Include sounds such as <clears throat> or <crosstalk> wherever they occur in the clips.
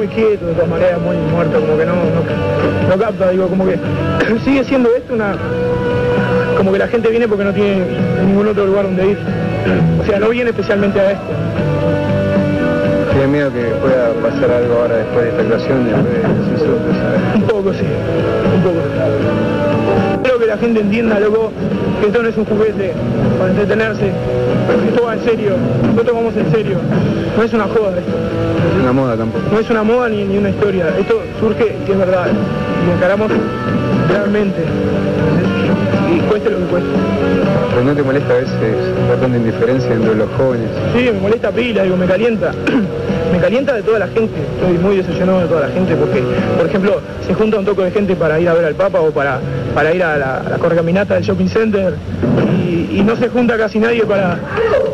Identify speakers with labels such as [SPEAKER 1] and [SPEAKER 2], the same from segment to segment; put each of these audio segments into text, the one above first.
[SPEAKER 1] Muy quieto, de todas maneras, muy muerto, como que no, no, no capta, digo, como que <clears throat> sigue siendo esto una... Como que la gente viene porque no tiene ningún otro lugar donde ir. <clears throat> O sea, no viene especialmente a esto.
[SPEAKER 2] ¿Tiene miedo que pueda pasar algo ahora después de esta actuación? De, de,
[SPEAKER 1] Un poco, sí, un poco. La gente entienda, loco, que esto no es un juguete para entretenerse, esto va en serio, nosotros vamos en serio, no es una joda esto,
[SPEAKER 2] No es una moda tampoco.
[SPEAKER 1] no es una moda ni, ni una historia, esto surge que es verdad, y lo encaramos realmente, y cueste lo que cueste.
[SPEAKER 2] Pero no te molesta a veces ver tanta indiferencia entre los jóvenes.
[SPEAKER 1] Sí, me molesta pila, digo, me calienta. <clears throat> me calienta de toda la gente. Estoy muy decepcionado de toda la gente porque, por ejemplo, se junta un toque de gente para ir a ver al Papa o para, para ir a la, a del shopping center y, no se junta casi nadie para,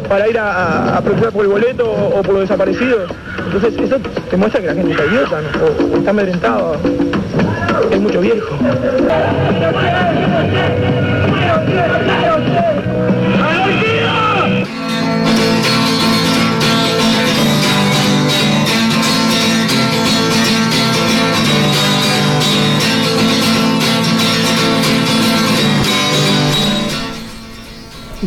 [SPEAKER 1] para ir a, a, protestar por el boleto o, por los desaparecidos. Entonces eso te muestra que la gente está idiota o está amedrentada. Hay mucho viejo.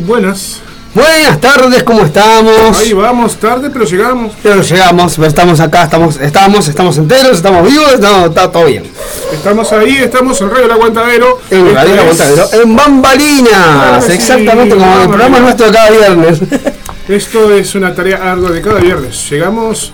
[SPEAKER 3] Buenas.
[SPEAKER 4] Buenas tardes, ¿cómo estamos?
[SPEAKER 3] Ahí vamos, tarde, pero llegamos.
[SPEAKER 4] Pero llegamos, estamos acá, estamos, estamos, estamos enteros, estamos vivos, está todo bien.
[SPEAKER 3] Estamos ahí, estamos en Radio El Aguantadero.
[SPEAKER 4] En Radio
[SPEAKER 3] es-
[SPEAKER 4] Aguantadero, en Bambalinas,
[SPEAKER 3] Ah, sí,
[SPEAKER 4] exactamente como el programa nuestro de cada viernes.
[SPEAKER 3] Esto es una tarea ardua de cada viernes. Llegamos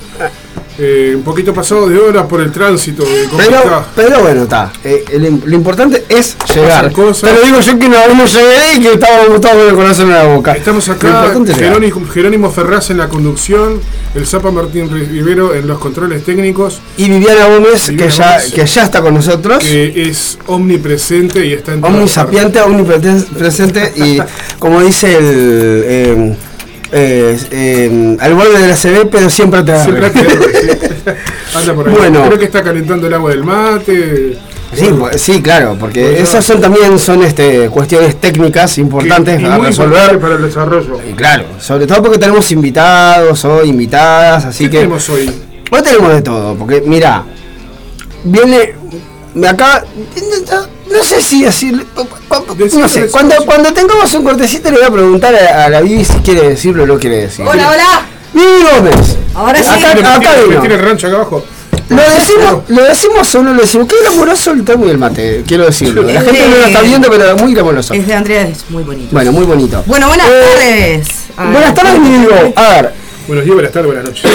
[SPEAKER 3] eh, un poquito pasado de hora por el tránsito.
[SPEAKER 4] Pero, pero bueno, está. eh, lo importante es llegar. Pero digo yo que no, no llegué y que estábamos todos con el corazón en la boca.
[SPEAKER 3] Estamos acá. Jerónimo, Jerónimo Ferraz en la conducción, el Zapa Martín Rivero en los controles técnicos,
[SPEAKER 4] Y Viviana Gómez,
[SPEAKER 3] Viviana
[SPEAKER 4] que, ya,
[SPEAKER 3] Gómez.
[SPEAKER 4] que ya está con nosotros.
[SPEAKER 3] que es omnipresente y está en
[SPEAKER 4] Omnisapiente, omnipresente y como dice el... eh, eh, eh, al borde de la CB, pero siempre te
[SPEAKER 3] partes. Siempre <laughs> Anda por ahí.
[SPEAKER 4] Bueno.
[SPEAKER 3] Creo que está calentando el agua del mate.
[SPEAKER 4] Sí, sí, claro, porque
[SPEAKER 3] Bueno,
[SPEAKER 4] esas son también son este, cuestiones técnicas importantes
[SPEAKER 3] y
[SPEAKER 4] a resolver.
[SPEAKER 3] para el desarrollo.
[SPEAKER 4] Y claro, sobre todo porque tenemos invitados o invitadas, así
[SPEAKER 3] ¿Qué
[SPEAKER 4] que
[SPEAKER 3] tenemos hoy?
[SPEAKER 4] hoy tenemos de todo, porque mira, viene, acaba, no, sé si
[SPEAKER 3] Decilo,
[SPEAKER 4] no sé, cuando, cuando tengamos un cortecito le voy a preguntar a, a la Vivi si quiere decirlo o no quiere decir.
[SPEAKER 5] Hola, hola.
[SPEAKER 4] Vivi Gómez.
[SPEAKER 5] Ahora sí.
[SPEAKER 4] Acá,
[SPEAKER 3] ¿Me
[SPEAKER 4] acá
[SPEAKER 3] tiene- me
[SPEAKER 4] vino.
[SPEAKER 3] tiene el rancho acá abajo?
[SPEAKER 4] Lo decimos, lo decimos o no lo decimos. Qué glamoroso el termo y el mate, quiero decirlo. La gente no lo está viendo, pero muy glamoroso.
[SPEAKER 5] Es de Andrea, es muy bonito.
[SPEAKER 4] Bueno, muy bonito.
[SPEAKER 5] Bueno, buenas
[SPEAKER 4] Eh,
[SPEAKER 5] tardes. Ay,
[SPEAKER 4] Buenas tardes, mi amigo. A ver,
[SPEAKER 3] Buenos días, buenas tardes, buenas noches.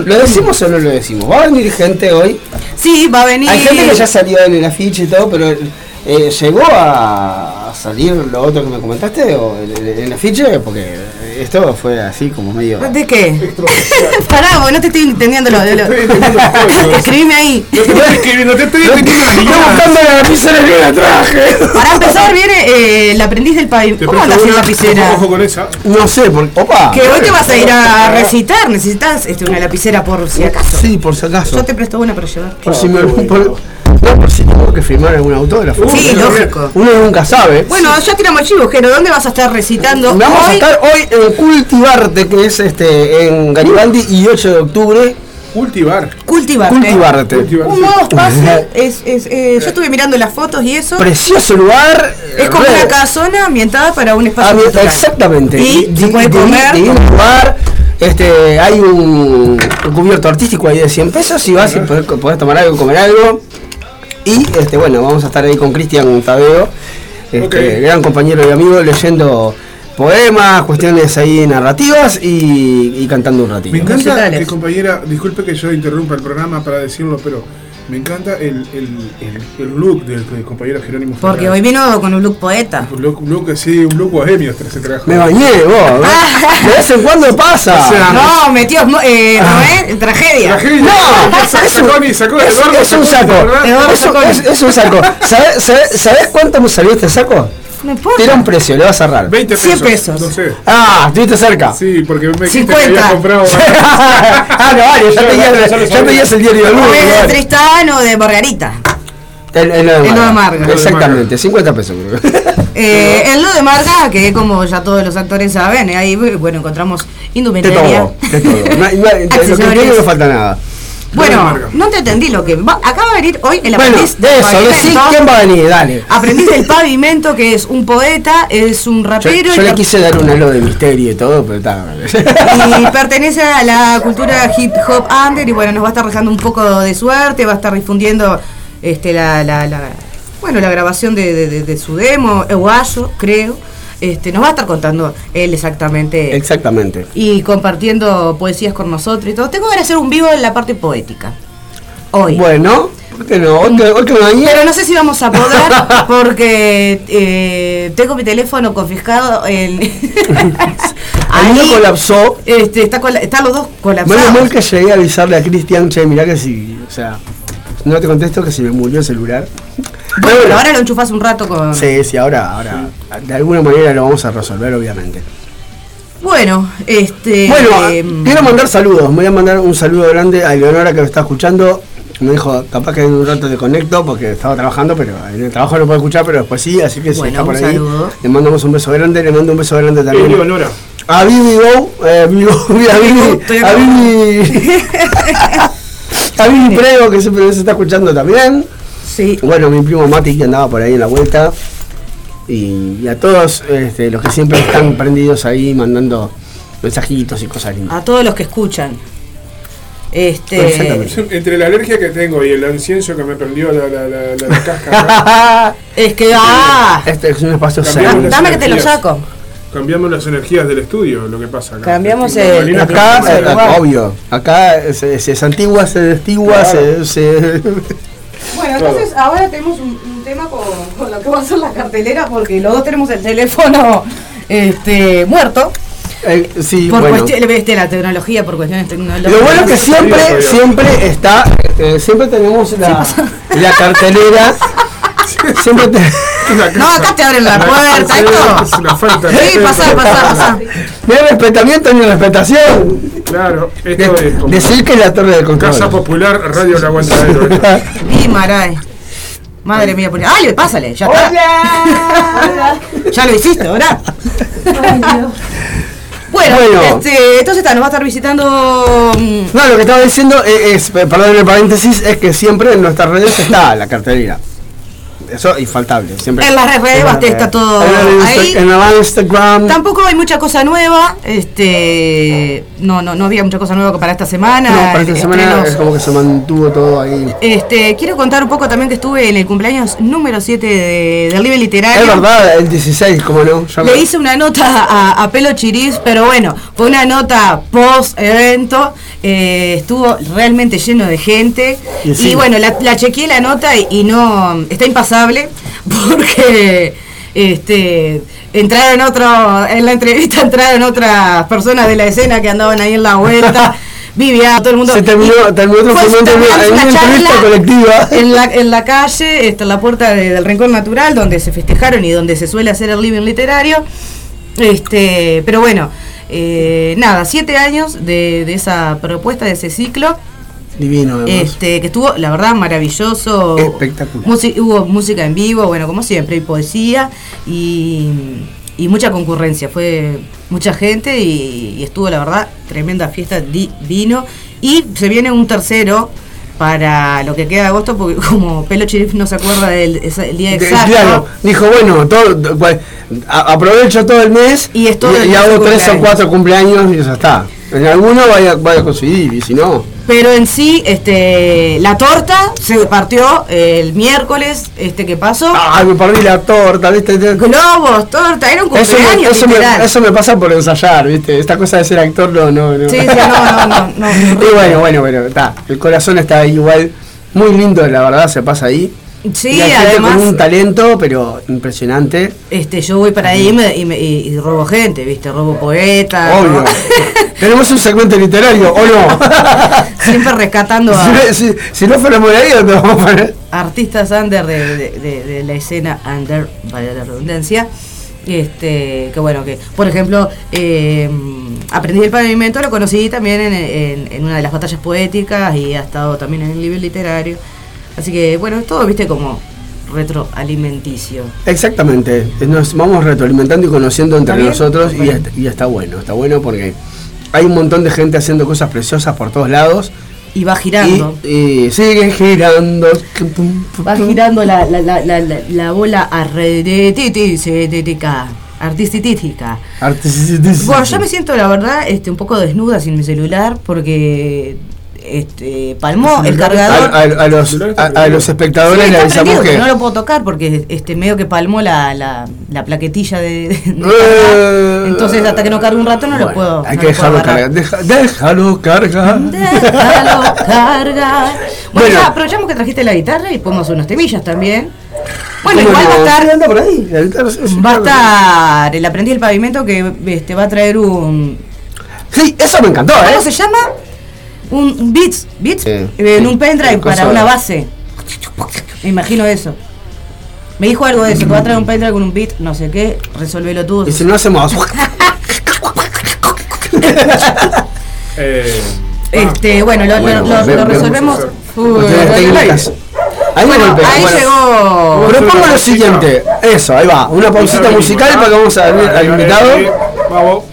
[SPEAKER 3] <coughs>
[SPEAKER 4] ¿lo decimos o no lo decimos? Va a venir gente hoy.
[SPEAKER 5] Sí, va a venir.
[SPEAKER 4] Hay gente que ya salió en el afiche y todo, pero eh, ¿llegó a salir lo otro que me comentaste o el, el- el afiche? Porque esto fue así como medio...
[SPEAKER 5] ¿De qué? <laughs> Pará, vos no te estoy entendiendo lo de lo. <laughs> Escribime ahí.
[SPEAKER 3] No te estoy escribiendo, te estoy entendiendo guiñadas.
[SPEAKER 4] buscando la lapicera que la traje.
[SPEAKER 5] Para empezar, viene eh, el aprendiz del país. ¿Cómo andas sin
[SPEAKER 3] una,
[SPEAKER 5] lapicera?
[SPEAKER 3] Ojo, ojo con esa.
[SPEAKER 4] No sé, porque... ¡Opa!
[SPEAKER 5] Que hoy te vas a ir a recitar. Necesitas este, una lapicera por si acaso.
[SPEAKER 4] Sí, por si acaso.
[SPEAKER 5] Yo te presto una para llevar.
[SPEAKER 4] Por si me... <laughs> No, por si tengo que firmar algún autógrafo.
[SPEAKER 5] Sí,
[SPEAKER 4] Uno-
[SPEAKER 5] lógico.
[SPEAKER 4] Uno nunca sabe.
[SPEAKER 5] Bueno, ya tiramos chivo, Jero. ¿Dónde vas a estar recitando?
[SPEAKER 4] Vamos a estar hoy en Cultivarte, que es este en Garibaldi y 8 de octubre.
[SPEAKER 3] Cultivar.
[SPEAKER 5] Cultivarte.
[SPEAKER 4] Cultivarte.
[SPEAKER 3] Cultivar,
[SPEAKER 5] Un nuevo espacio. Es, es, eh, yo estuve mirando las fotos y eso.
[SPEAKER 4] Precioso lugar.
[SPEAKER 5] Es como
[SPEAKER 4] re-
[SPEAKER 5] una casona ambientada para un espacio
[SPEAKER 4] Ah,
[SPEAKER 5] cultural.
[SPEAKER 4] exactamente.
[SPEAKER 5] Y se puede comer.
[SPEAKER 4] di- un lugar, este, hay un, un cubierto artístico ahí de 100 pesos y vas y podés, podés tomar algo, comer algo. Y este, bueno, vamos a estar ahí con Cristian Tadeo, este, gran compañero y amigo, leyendo poemas, cuestiones ahí narrativas y, y cantando un ratito.
[SPEAKER 3] Me encanta que compañera, disculpe que yo interrumpa el programa para decirlo, pero me encanta el, el, el, el look del, del compañero Jerónimo
[SPEAKER 5] Porque
[SPEAKER 3] Ferraz.
[SPEAKER 5] hoy vino con un look poeta.
[SPEAKER 3] Un look, un look así, un look bohemio se trajo.
[SPEAKER 4] Me bañé, vos. De <laughs> vez en cuando pasa.
[SPEAKER 3] O sea,
[SPEAKER 5] No, metió eh,
[SPEAKER 4] Ah.
[SPEAKER 5] Noé, tragedia.
[SPEAKER 3] Tragedia.
[SPEAKER 4] No,
[SPEAKER 3] Sa-
[SPEAKER 4] es
[SPEAKER 3] sacó
[SPEAKER 4] un-
[SPEAKER 3] ni sacó
[SPEAKER 4] es,
[SPEAKER 3] Eduardo
[SPEAKER 4] es un
[SPEAKER 3] sacó,
[SPEAKER 4] saco.
[SPEAKER 5] Eduardo
[SPEAKER 4] Es, un-
[SPEAKER 5] sacó.
[SPEAKER 4] es- es un saco. ¿Sabes sabe, sabes cuánto me salió este saco?
[SPEAKER 5] No importa.
[SPEAKER 4] Un precio, le vas a cerrar.
[SPEAKER 3] 20
[SPEAKER 5] 100
[SPEAKER 3] pesos.
[SPEAKER 5] pesos.
[SPEAKER 3] No sé.
[SPEAKER 4] Ah, estuviste cerca.
[SPEAKER 3] Sí, porque me dijiste
[SPEAKER 5] 50.
[SPEAKER 3] que había comprado. <laughs>
[SPEAKER 4] ah, no, vale, ya pedías, ya el diario del
[SPEAKER 5] O
[SPEAKER 4] mundo.
[SPEAKER 5] es de. Tristán o de Margarita.
[SPEAKER 4] El, el, lo de
[SPEAKER 5] El lo de
[SPEAKER 4] Marga. Exactamente, 50 pesos creo.
[SPEAKER 5] Eh, en lo de Marga, que como ya todos los actores saben, eh, ahí bueno encontramos
[SPEAKER 4] De
[SPEAKER 5] indumentaria.
[SPEAKER 4] todo, de todo. No, hay- no hay- de lo que
[SPEAKER 5] Accesorios.
[SPEAKER 4] tiene no falta nada.
[SPEAKER 5] Bueno, no te entendí lo que va. Acaba de venir hoy el
[SPEAKER 4] Bueno,
[SPEAKER 5] aprendiz del
[SPEAKER 4] eso, decí
[SPEAKER 5] pavimento.
[SPEAKER 4] quién va a venir, dale.
[SPEAKER 5] Aprendiz del pavimento, que es un poeta, es un rapero
[SPEAKER 4] yo
[SPEAKER 5] y,
[SPEAKER 4] le quise dar un halo de misterio y todo, pero está.
[SPEAKER 5] y pertenece a la cultura hip hop under y bueno, nos va a estar dejando un poco de suerte, va a estar difundiendo este la, la, la- bueno la grabación de, de- de- de su demo, Eguayo, creo. Este, nos va a estar contando él exactamente
[SPEAKER 4] Exactamente.
[SPEAKER 5] y compartiendo poesías con nosotros y todo. Tengo que hacer un vivo en la parte poética. Hoy.
[SPEAKER 4] Bueno, ¿por qué no? Hoy que, hoy que me bañé.
[SPEAKER 5] Pero no sé si vamos a poder <laughs> porque eh, tengo mi teléfono confiscado en... <laughs>
[SPEAKER 4] El mío colapsó.
[SPEAKER 5] Este, está cola- están los dos colapsados.
[SPEAKER 4] mal que llegué a avisarle a Cristian, che, mirá que si, o sea, no te contesto que se me murió el celular.
[SPEAKER 5] Bueno, ahora lo enchufas un rato con...
[SPEAKER 4] Sí, sí, ahora, ahora, de alguna manera lo vamos a resolver, obviamente.
[SPEAKER 5] Bueno, este...
[SPEAKER 4] Bueno,
[SPEAKER 5] eh,
[SPEAKER 4] quiero mandar saludos. Me voy a mandar un saludo grande a Eleonora que me está escuchando. Me dijo, capaz que en un rato te conecto porque estaba trabajando, pero en el trabajo no puedo escuchar, pero después sí, así que si
[SPEAKER 5] Bueno,
[SPEAKER 4] está por ahí,
[SPEAKER 5] saludo.
[SPEAKER 4] le mandamos un beso grande, le mando un beso grande también.
[SPEAKER 3] Eleonora.
[SPEAKER 4] A Vivi Go, eh, <laughs> a Vivi, a. <laughs> Vivi, <laughs> a Vivi Prego que siempre se está escuchando también.
[SPEAKER 5] Sí.
[SPEAKER 4] Bueno, mi primo Mati que andaba por ahí en la vuelta. Y, y a todos este, los que siempre están prendidos ahí mandando mensajitos y cosas lindas.
[SPEAKER 5] A todos los que escuchan. Este...
[SPEAKER 3] Entre la alergia que tengo y el incienso que me prendió la, la, la, la, <laughs> la cáscara,
[SPEAKER 5] Es que... ¡Ah!
[SPEAKER 4] este es un espacio
[SPEAKER 5] Dame que te lo saco.
[SPEAKER 3] cambiamos las energías del estudio, lo que pasa acá.
[SPEAKER 5] Cambiamos el-
[SPEAKER 4] Acá, obvio, acá se, se santigua, se destigua,
[SPEAKER 3] Claro.
[SPEAKER 4] se, se-
[SPEAKER 5] Bueno, entonces ahora tenemos un, un tema con, con lo que va a ser la cartelera porque los dos tenemos el teléfono <laughs> este, muerto.
[SPEAKER 4] eh, sí,
[SPEAKER 5] Por
[SPEAKER 4] bueno.
[SPEAKER 5] cuestión- este, la tecnología, por cuestiones tecnológicas.
[SPEAKER 4] Lo bueno es que siempre, siempre está, eh, siempre tenemos la, la cartelera. <laughs> <laughs> Siempre te-
[SPEAKER 5] No, acá te abren la puerta,
[SPEAKER 3] Sí,
[SPEAKER 5] esto.
[SPEAKER 3] Es una falta de
[SPEAKER 5] Sí, pasá, pasá, pasá.
[SPEAKER 4] no hay respetamiento ni respetación.
[SPEAKER 3] Claro,
[SPEAKER 4] De-
[SPEAKER 3] esto es como
[SPEAKER 4] decir que es la torre del control.
[SPEAKER 3] Casa Popular, Radio El Aguantadero. <laughs>
[SPEAKER 5] Y Maray. Madre mía, pone- ¡Ay, pásale! Ya está. <laughs> Ya lo hiciste, ¿verdad? Bueno,
[SPEAKER 4] Bueno.
[SPEAKER 5] Este, entonces está, nos va a estar visitando. mm,
[SPEAKER 4] No, lo que estaba diciendo es, es, perdón el paréntesis, es que siempre en nuestras redes está la cartelera. Eso infaltable, siempre.
[SPEAKER 5] En las redes Basta está todo
[SPEAKER 4] En el Insta-
[SPEAKER 5] ahí.
[SPEAKER 4] En el Instagram.
[SPEAKER 5] Tampoco hay mucha cosa nueva. Este, no, no, no había mucha cosa nueva para esta semana.
[SPEAKER 4] No, para esta semana
[SPEAKER 5] Estrenos.
[SPEAKER 4] es como que se mantuvo todo ahí.
[SPEAKER 5] Este, quiero contar un poco también que estuve en el cumpleaños número 7 de, del Libre Literario.
[SPEAKER 4] Es verdad, el 16, como no. Ya
[SPEAKER 5] Le
[SPEAKER 4] me-
[SPEAKER 5] hice una nota a, a Pelo Chiriz, pero bueno, fue una nota post evento. eh, estuvo realmente lleno de gente.
[SPEAKER 4] Y
[SPEAKER 5] bueno, la, la chequeé la nota y, y no. Está <laughs> porque. Este, entraron otro, en la entrevista entraron otras personas de la escena que andaban ahí en la vuelta, <laughs> Vivian, todo el mundo.
[SPEAKER 4] Se terminó,
[SPEAKER 5] y
[SPEAKER 4] terminó en una,
[SPEAKER 5] terminando
[SPEAKER 4] en una
[SPEAKER 5] una
[SPEAKER 4] entrevista
[SPEAKER 5] charla
[SPEAKER 4] colectiva. <laughs>
[SPEAKER 5] en la, en la calle, en la puerta de- del Rincón Natural, donde se festejaron y donde se suele hacer el living literario. Este, pero bueno, eh, nada, siete años de, de esa propuesta, de ese ciclo.
[SPEAKER 4] Divino, además.
[SPEAKER 5] Este, que estuvo, la verdad, maravilloso.
[SPEAKER 4] Espectacular.
[SPEAKER 5] Musi- hubo música en vivo, bueno, como siempre, y poesía y, y mucha concurrencia. Fue mucha gente y, y estuvo, la verdad, tremenda fiesta, divino. Y se viene un tercero para lo que queda de agosto, porque <laughs> como Pelo Chirif no se acuerda del el día exacto.
[SPEAKER 4] Claro, dijo, bueno, todo, aprovecho todo el mes
[SPEAKER 5] Y
[SPEAKER 4] y
[SPEAKER 5] mes
[SPEAKER 4] hago tres o cuatro cumpleaños y ya está. En alguno vaya, vaya a conseguir, y si no.
[SPEAKER 5] Pero en sí, este, la torta se partió el miércoles este que pasó.
[SPEAKER 4] ¡Ay, me perdí la torta! ¿viste?
[SPEAKER 5] Globos, torta, era un
[SPEAKER 4] Eso,
[SPEAKER 5] cumpleaños
[SPEAKER 4] me, eso, me, eso me pasa por ensayar, ¿viste? Esta cosa de ser actor, no, no, no.
[SPEAKER 5] Sí, sí, no, no, no, no. <laughs>
[SPEAKER 4] y bueno, bueno, bueno, está. El corazón está ahí igual. Muy lindo, la verdad, se pasa ahí.
[SPEAKER 5] Sí,
[SPEAKER 4] Y
[SPEAKER 5] además,
[SPEAKER 4] con un talento, pero impresionante.
[SPEAKER 5] este, yo voy para ahí y, me- y me- y- y robo gente, ¿viste? Robo poetas.
[SPEAKER 4] Obvio. <laughs> Tenemos un segmento literario, ¿o no? <laughs>
[SPEAKER 5] Siempre rescatando a
[SPEAKER 4] si, si- si no fuéramos de ahí, ¿dónde vamos a poner?
[SPEAKER 5] artistas under de, de- de- de la escena under, vaya la redundancia. Este, que bueno, que por ejemplo, eh, aprendí el pavimento, lo conocí también en, en- en una de las batallas poéticas y ha estado también en el nivel literario. Así que bueno, es todo, viste, como retroalimenticio.
[SPEAKER 4] Exactamente. Nos vamos retroalimentando y conociendo entre nosotros y, está- y está bueno. Está bueno porque hay un montón de gente haciendo cosas preciosas por todos lados.
[SPEAKER 5] Y va girando.
[SPEAKER 4] Y, y sigue girando.
[SPEAKER 5] Va girando la, la, la, la, la- la bola artística. Artística. Bueno, yo me siento, la verdad, este, un poco desnuda sin mi celular porque este, palmó el cargador.
[SPEAKER 4] a- a los, a, a los
[SPEAKER 5] Sí,
[SPEAKER 4] espectadores le
[SPEAKER 5] está
[SPEAKER 4] avisamos
[SPEAKER 5] prendido,
[SPEAKER 4] que.
[SPEAKER 5] pero no lo puedo tocar porque este medio que palmó la, la, la plaquetilla de, de- de
[SPEAKER 4] Eh.
[SPEAKER 5] Entonces hasta que no cargue un rato no lo puedo.
[SPEAKER 4] Hay
[SPEAKER 5] no
[SPEAKER 4] que dejarlo cargar. Deja- déjalo cargar.
[SPEAKER 5] Déjalo cargar. <laughs> Bueno,
[SPEAKER 4] Bueno.
[SPEAKER 5] ya aprovechamos que trajiste la guitarra y podemos unas temillas también. Bueno,
[SPEAKER 4] ¿Cómo
[SPEAKER 5] igual va a estar.
[SPEAKER 4] Sí, anda por ahí. La guitarra, sí, sí,
[SPEAKER 5] Va a estar el aprendiz del pavimento que este, va a traer un.
[SPEAKER 4] Sí, eso me encantó, ¿eh?
[SPEAKER 5] ¿Cómo se llama? Un beats, beats
[SPEAKER 4] Sí.
[SPEAKER 5] eh, en un pendrive para una base. Me imagino eso. Me dijo algo de eso, que va a traer un pendrive con un beat, no sé qué, resolvelo tú.
[SPEAKER 4] Y si no hacemos. <laughs>
[SPEAKER 3] Eh,
[SPEAKER 5] Este, bueno, lo, lo-
[SPEAKER 4] Bueno,
[SPEAKER 5] lo-
[SPEAKER 4] ve-
[SPEAKER 5] lo
[SPEAKER 4] vemos
[SPEAKER 5] resolvemos. Uy.
[SPEAKER 4] Ahí
[SPEAKER 5] Bueno,
[SPEAKER 4] golpea.
[SPEAKER 5] ahí
[SPEAKER 4] Bueno,
[SPEAKER 5] llegó.
[SPEAKER 4] Propongo lo siguiente, eso, ahí va, una pausita musical para que vamos a ver al invitado.
[SPEAKER 3] Vamos.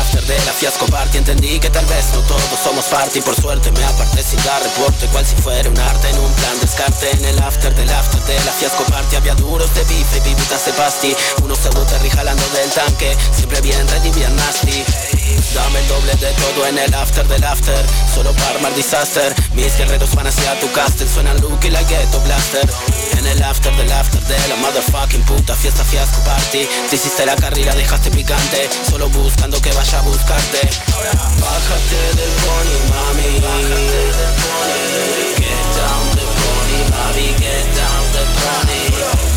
[SPEAKER 6] After de la fiasco party. Entendí que tal vez no todos somos party Por suerte me aparté sin dar reporte Cual si fuera un arte en un plan descarte. En el after del after de la fiasco party Había duros de bife y vivitas de pasti. Unos pseudo terry jalando del tanque Siempre bien ready, bien nasty. Dame el doble de todo en el after del after Solo para armar disaster. Mis guerreros van hacia tu castle Suenan Luke y la ghetto blaster En el after del after de la motherfucking puta. Fiesta fiasco party. Te hiciste la carrera, dejaste picante. Solo buscando que vaya a buscarte. Ahora bájate del pony, mami. Bájate del pony Get down the pony, mami Get down the pony.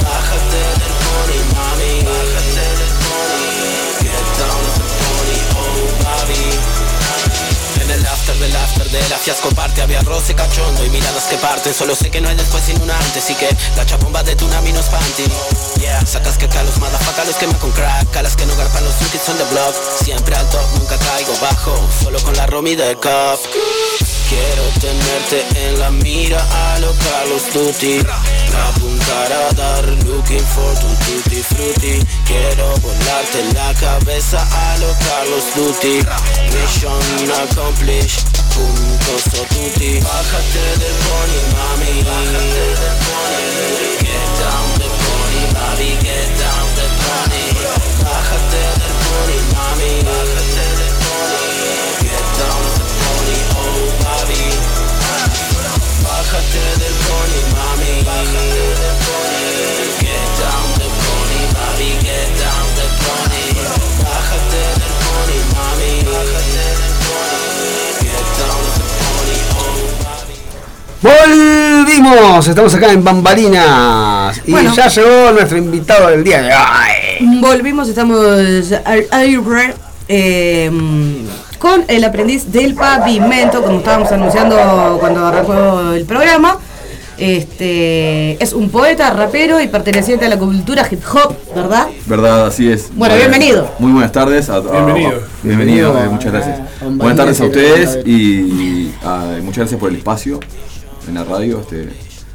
[SPEAKER 6] Bájate del pony, mami. Bájate del pony after del after de la fiasco parte Había roce cachondo y miradas que parten. Solo sé que no hay después sin un antes Y que la chapomba de Tsunami no es panty. Sacas que acá los motherfuckers los quema con crack A las que no garpan los kids on the block Siempre al top, nunca caigo bajo Solo con la Romy de Cup Quiero tenerte en la mira a lo Carlos Duty Looking for tu tutti frutti. Quiero volarte la cabeza a lo Carlos Duty Mission accomplished Punto tutti. Bájate del pony mami. Bájate del pony. Get down the pony mami Get down the pony. Bájate del pony mami. Bájate del pony. Get down Bájate del pony mami. Bájate del pony Get down the pony mami Get down the pony. Bájate del pony mami. Bájate del pony. Get down the pony oh
[SPEAKER 4] Volvimos, estamos acá en Bambalinas. Y
[SPEAKER 5] Bueno.
[SPEAKER 4] ya llegó nuestro invitado del día de hoy.
[SPEAKER 5] Volvimos, estamos al aire eh, con el aprendiz del pavimento, como estábamos anunciando cuando arrancó el programa. Este es un poeta, rapero y perteneciente a la cultura hip hop, ¿verdad?
[SPEAKER 7] Verdad, así es.
[SPEAKER 5] Bueno, bienvenido.
[SPEAKER 7] Muy buenas tardes. a- a-
[SPEAKER 3] Bienvenido.
[SPEAKER 7] bienvenido,
[SPEAKER 4] Bienvenido
[SPEAKER 7] eh, muchas gracias. buenas tardes a
[SPEAKER 4] Bambalinas y
[SPEAKER 7] ustedes y ah, muchas gracias por el espacio en la radio. Este,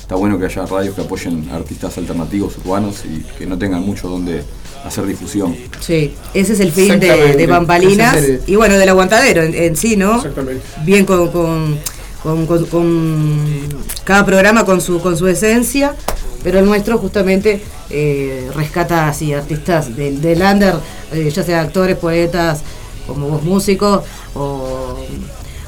[SPEAKER 7] está bueno que haya radios que apoyen a artistas alternativos urbanos y que no tengan mucho donde hacer difusión.
[SPEAKER 5] Sí, ese es el fin de, de Bambalinas
[SPEAKER 4] Ese es el-
[SPEAKER 5] y bueno, del aguantadero en, en sí, ¿no?
[SPEAKER 3] Exactamente.
[SPEAKER 5] Bien con, con, con- con- con cada programa con su, con su esencia, pero el nuestro justamente eh, rescata así artistas del, del under, eh, ya sea actores, poetas, como vos músicos, o,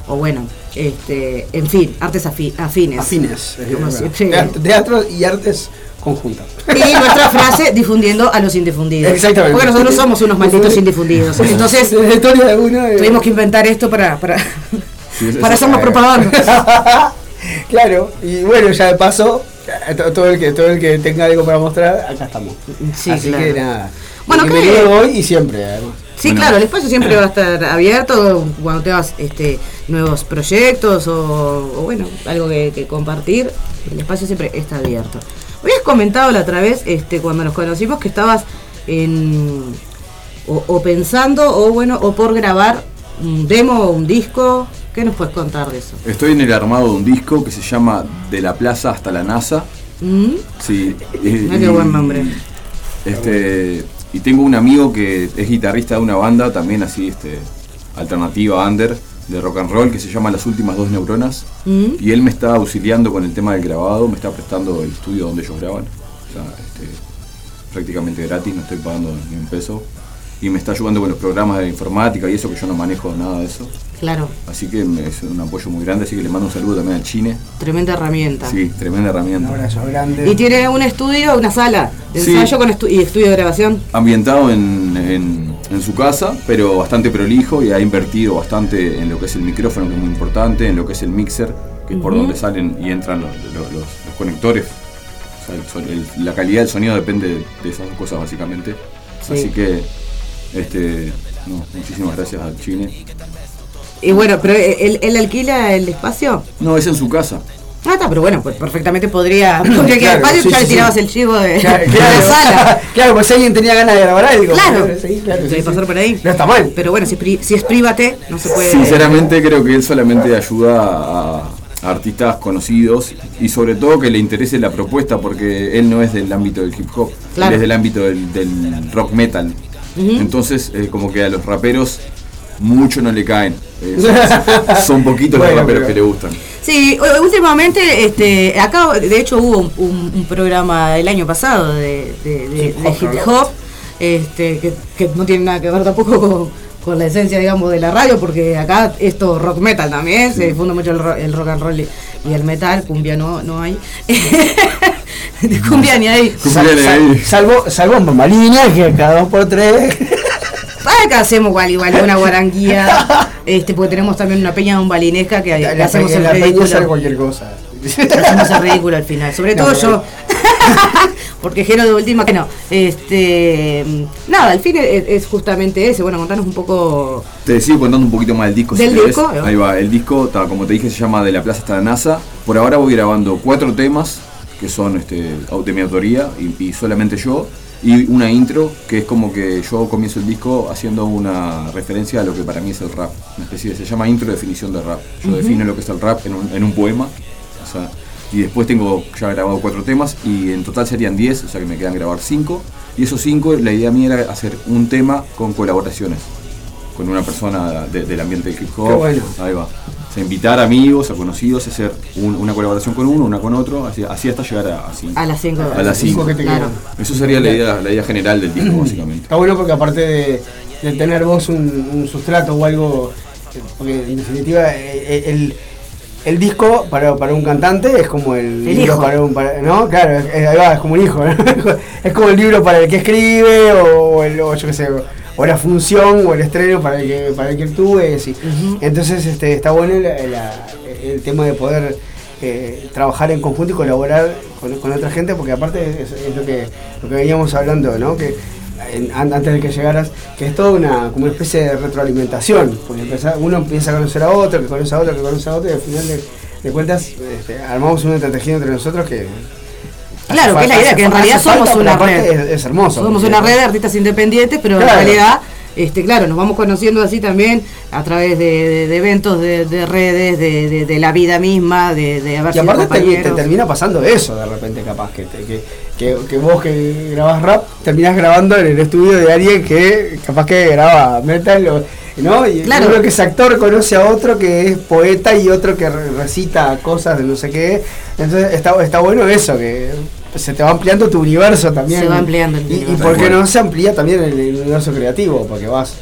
[SPEAKER 5] o bueno, este, en fin, artes afi- afines.
[SPEAKER 4] Afines. eh. Teatro- y artes conjuntas.
[SPEAKER 5] Y nuestra frase, difundiendo a los indifundidos.
[SPEAKER 4] Exactamente.
[SPEAKER 5] Porque nosotros somos unos malditos indifundidos. Entonces,
[SPEAKER 4] la historia de uno. eh,
[SPEAKER 5] tuvimos que inventar esto para, para,
[SPEAKER 7] Sí,
[SPEAKER 5] para hacernos propaganda. <laughs>
[SPEAKER 4] claro, y bueno, ya de paso, eh, to- todo el que todo el que tenga algo para mostrar, acá estamos.
[SPEAKER 5] Sí,
[SPEAKER 4] Así
[SPEAKER 5] claro.
[SPEAKER 4] que nada.
[SPEAKER 5] Bueno, ¿qué?
[SPEAKER 4] hoy y siempre, además.
[SPEAKER 5] Sí,
[SPEAKER 7] Bueno.
[SPEAKER 5] claro, el espacio siempre va a estar abierto cuando tengas este, nuevos proyectos o, o, bueno, algo que, que compartir. El espacio siempre está abierto. Habías comentado la otra vez, este, cuando nos conocimos, que estabas en o, o pensando o bueno o por grabar un demo o un disco. ¿Qué nos puedes contar de eso?
[SPEAKER 7] Estoy en el armado de un disco que se llama De la Plaza hasta la NASA.
[SPEAKER 5] ¿Mm?
[SPEAKER 7] Sí.
[SPEAKER 5] Qué buen nombre.
[SPEAKER 7] Este, y tengo un amigo que es guitarrista de una banda también así, este, alternativa, under, de rock and roll, que se llama Las Últimas Dos Neuronas.
[SPEAKER 5] ¿Mm?
[SPEAKER 7] Y él me está auxiliando con el tema del grabado, me está prestando el estudio donde ellos graban. O sea, este, prácticamente gratis, no estoy pagando ni un peso. Y me está ayudando con los programas de informática y eso, que yo no manejo nada de eso.
[SPEAKER 5] Claro,
[SPEAKER 7] Así que me- es un apoyo muy grande, así que le mando un saludo también al Chine.
[SPEAKER 5] tremenda herramienta.
[SPEAKER 7] Sí, tremenda
[SPEAKER 4] Un
[SPEAKER 7] herramienta.
[SPEAKER 4] abrazo grande.
[SPEAKER 5] Y tiene un estudio, una sala de
[SPEAKER 7] Sí.
[SPEAKER 5] ensayo con estu- y estudio de grabación.
[SPEAKER 7] ambientado en, en- en su casa, pero bastante prolijo y ha invertido bastante en lo que es el micrófono, que es muy importante, en lo que es el mixer, que es por donde salen y entran los, los- los- los conectores. O sea, el son- el- la calidad del sonido depende de, de esas dos cosas básicamente.
[SPEAKER 5] Sí.
[SPEAKER 7] Así que, este, no, muchísimas gracias al Chine.
[SPEAKER 5] Y bueno, pero él, él alquila el espacio.
[SPEAKER 7] No, es en su casa.
[SPEAKER 5] Ah, está, pero bueno, pues perfectamente podría. Quedar <clears throat>
[SPEAKER 4] Claro,
[SPEAKER 5] espacio
[SPEAKER 4] sí,
[SPEAKER 5] ya
[SPEAKER 4] sí,
[SPEAKER 5] le
[SPEAKER 4] sí.
[SPEAKER 5] tirabas el chivo de,
[SPEAKER 4] Claro,
[SPEAKER 5] de la sala. <laughs>
[SPEAKER 4] claro, pues si alguien tenía ganas de grabar algo.
[SPEAKER 5] Claro.
[SPEAKER 4] sí, claro,
[SPEAKER 5] pasar por ahí.
[SPEAKER 4] No está mal.
[SPEAKER 5] Pero bueno, si, si es private, no se puede.
[SPEAKER 7] Sinceramente creo que él solamente ayuda a, a artistas conocidos y sobre todo que le interese la propuesta porque él no es del ámbito del hip hop, él es del ámbito del, del rock metal. Entonces eh, como que a los raperos mucho no le caen. Eh, son, <laughs> son poquitos
[SPEAKER 4] Bueno,
[SPEAKER 7] los raperos
[SPEAKER 4] pero-
[SPEAKER 7] que le gustan.
[SPEAKER 5] Sí, últimamente, este, acá de hecho hubo un, un- un programa el año pasado de, de- de-
[SPEAKER 4] Hip hop,
[SPEAKER 5] este, que, que no tiene nada que ver tampoco con, con la esencia, digamos, de la radio, porque acá esto rock metal también, se difunde mucho el, ro- el rock and roll y, y el metal, cumbia no, no hay. <laughs> cumbia ni hay.
[SPEAKER 7] Cumbia ni hay.
[SPEAKER 4] Salvo, salvo en Bambalinas, que cada dos por tres. <laughs>
[SPEAKER 5] Acá hacemos igual, igual, una guaranguía, este, porque tenemos también una peña bombalinesca que
[SPEAKER 4] La,
[SPEAKER 5] le hacemos el
[SPEAKER 4] la peña
[SPEAKER 5] ridículo.
[SPEAKER 4] cualquier cosa.
[SPEAKER 5] hacemos el ridículo al final. Sobre
[SPEAKER 4] No,
[SPEAKER 5] todo yo. <laughs> Porque Jero de última que no. Este nada, al fin es, es justamente ese. Bueno, contanos un poco.
[SPEAKER 7] Te sigo contando un poquito más del disco.
[SPEAKER 5] ¿Del
[SPEAKER 7] querés.
[SPEAKER 5] disco?
[SPEAKER 7] Ahí va, el disco, ta, como te dije, se llama De la Plaza hasta la NASA. Por ahora voy grabando cuatro temas, que son este, de mi autoría, y, y solamente yo, y una intro, que es como que yo comienzo el disco haciendo una referencia a lo que para mí es el rap. Una especie de, se llama intro definición de rap. Yo defino lo que es el rap en un, en un poema. O sea, y después tengo ya grabado cuatro temas y en total serían 10, o sea que me quedan grabar cinco. Y esos cinco, la idea mía era hacer un tema con colaboraciones con una persona de- del ambiente del hip hop.
[SPEAKER 4] Qué bueno.
[SPEAKER 7] Ahí va. O sea, invitar amigos, a conocidos, hacer un- una colaboración con uno, una con otro, así, así hasta llegar a, a cinco.
[SPEAKER 5] A las cinco.
[SPEAKER 7] A las cinco.
[SPEAKER 4] que te
[SPEAKER 5] Claro.
[SPEAKER 7] Eso sería la idea, la idea general del disco, <clears throat> básicamente.
[SPEAKER 4] Está bueno porque aparte de, de tener vos un, un sustrato o algo, eh, porque en definitiva eh, el, el disco para, para un cantante es como el,
[SPEAKER 5] El
[SPEAKER 4] libro
[SPEAKER 5] hijo.
[SPEAKER 4] para un... para- ¿No? Claro, es, como un hijo. ¿no? <laughs> es como el libro para el que escribe o, el, o yo qué sé, o la función o el estreno para el que, para el que actúe. sí. Entonces este, está bueno la- la- el tema de poder eh, trabajar en conjunto y colaborar con, con otra gente, porque aparte es, es lo, que, lo que veníamos hablando, ¿no? Que en- an- antes de que llegaras, que es toda una, como una especie de retroalimentación, porque uno empieza a conocer a otro, que conoce a otro, que conoce a otro, y al final de, de cuentas este, armamos un entretejido entre nosotros que...
[SPEAKER 5] Claro, que es la idea, que en realidad somos una red.
[SPEAKER 4] Es, es hermoso.
[SPEAKER 5] Somos una red de artistas independientes, pero
[SPEAKER 4] Claro.
[SPEAKER 5] en realidad, este, claro, nos vamos conociendo así también a través de, de- de eventos, de, de redes, de, la vida misma, de, haber
[SPEAKER 4] Y
[SPEAKER 5] sido
[SPEAKER 4] aparte te, termina pasando eso de repente capaz, que, te- que, que, que vos que grabás rap terminás grabando en el estudio de alguien que capaz que graba metal o, ¿no? Y
[SPEAKER 5] Claro.
[SPEAKER 4] uno que es actor conoce a otro que es poeta y otro que re- recita cosas de no sé qué. Entonces está, está bueno eso, que se te va ampliando tu universo también.
[SPEAKER 5] Se va ampliando el
[SPEAKER 4] Y, y
[SPEAKER 5] universo.
[SPEAKER 4] por qué no se amplía también el, el universo creativo, porque vas...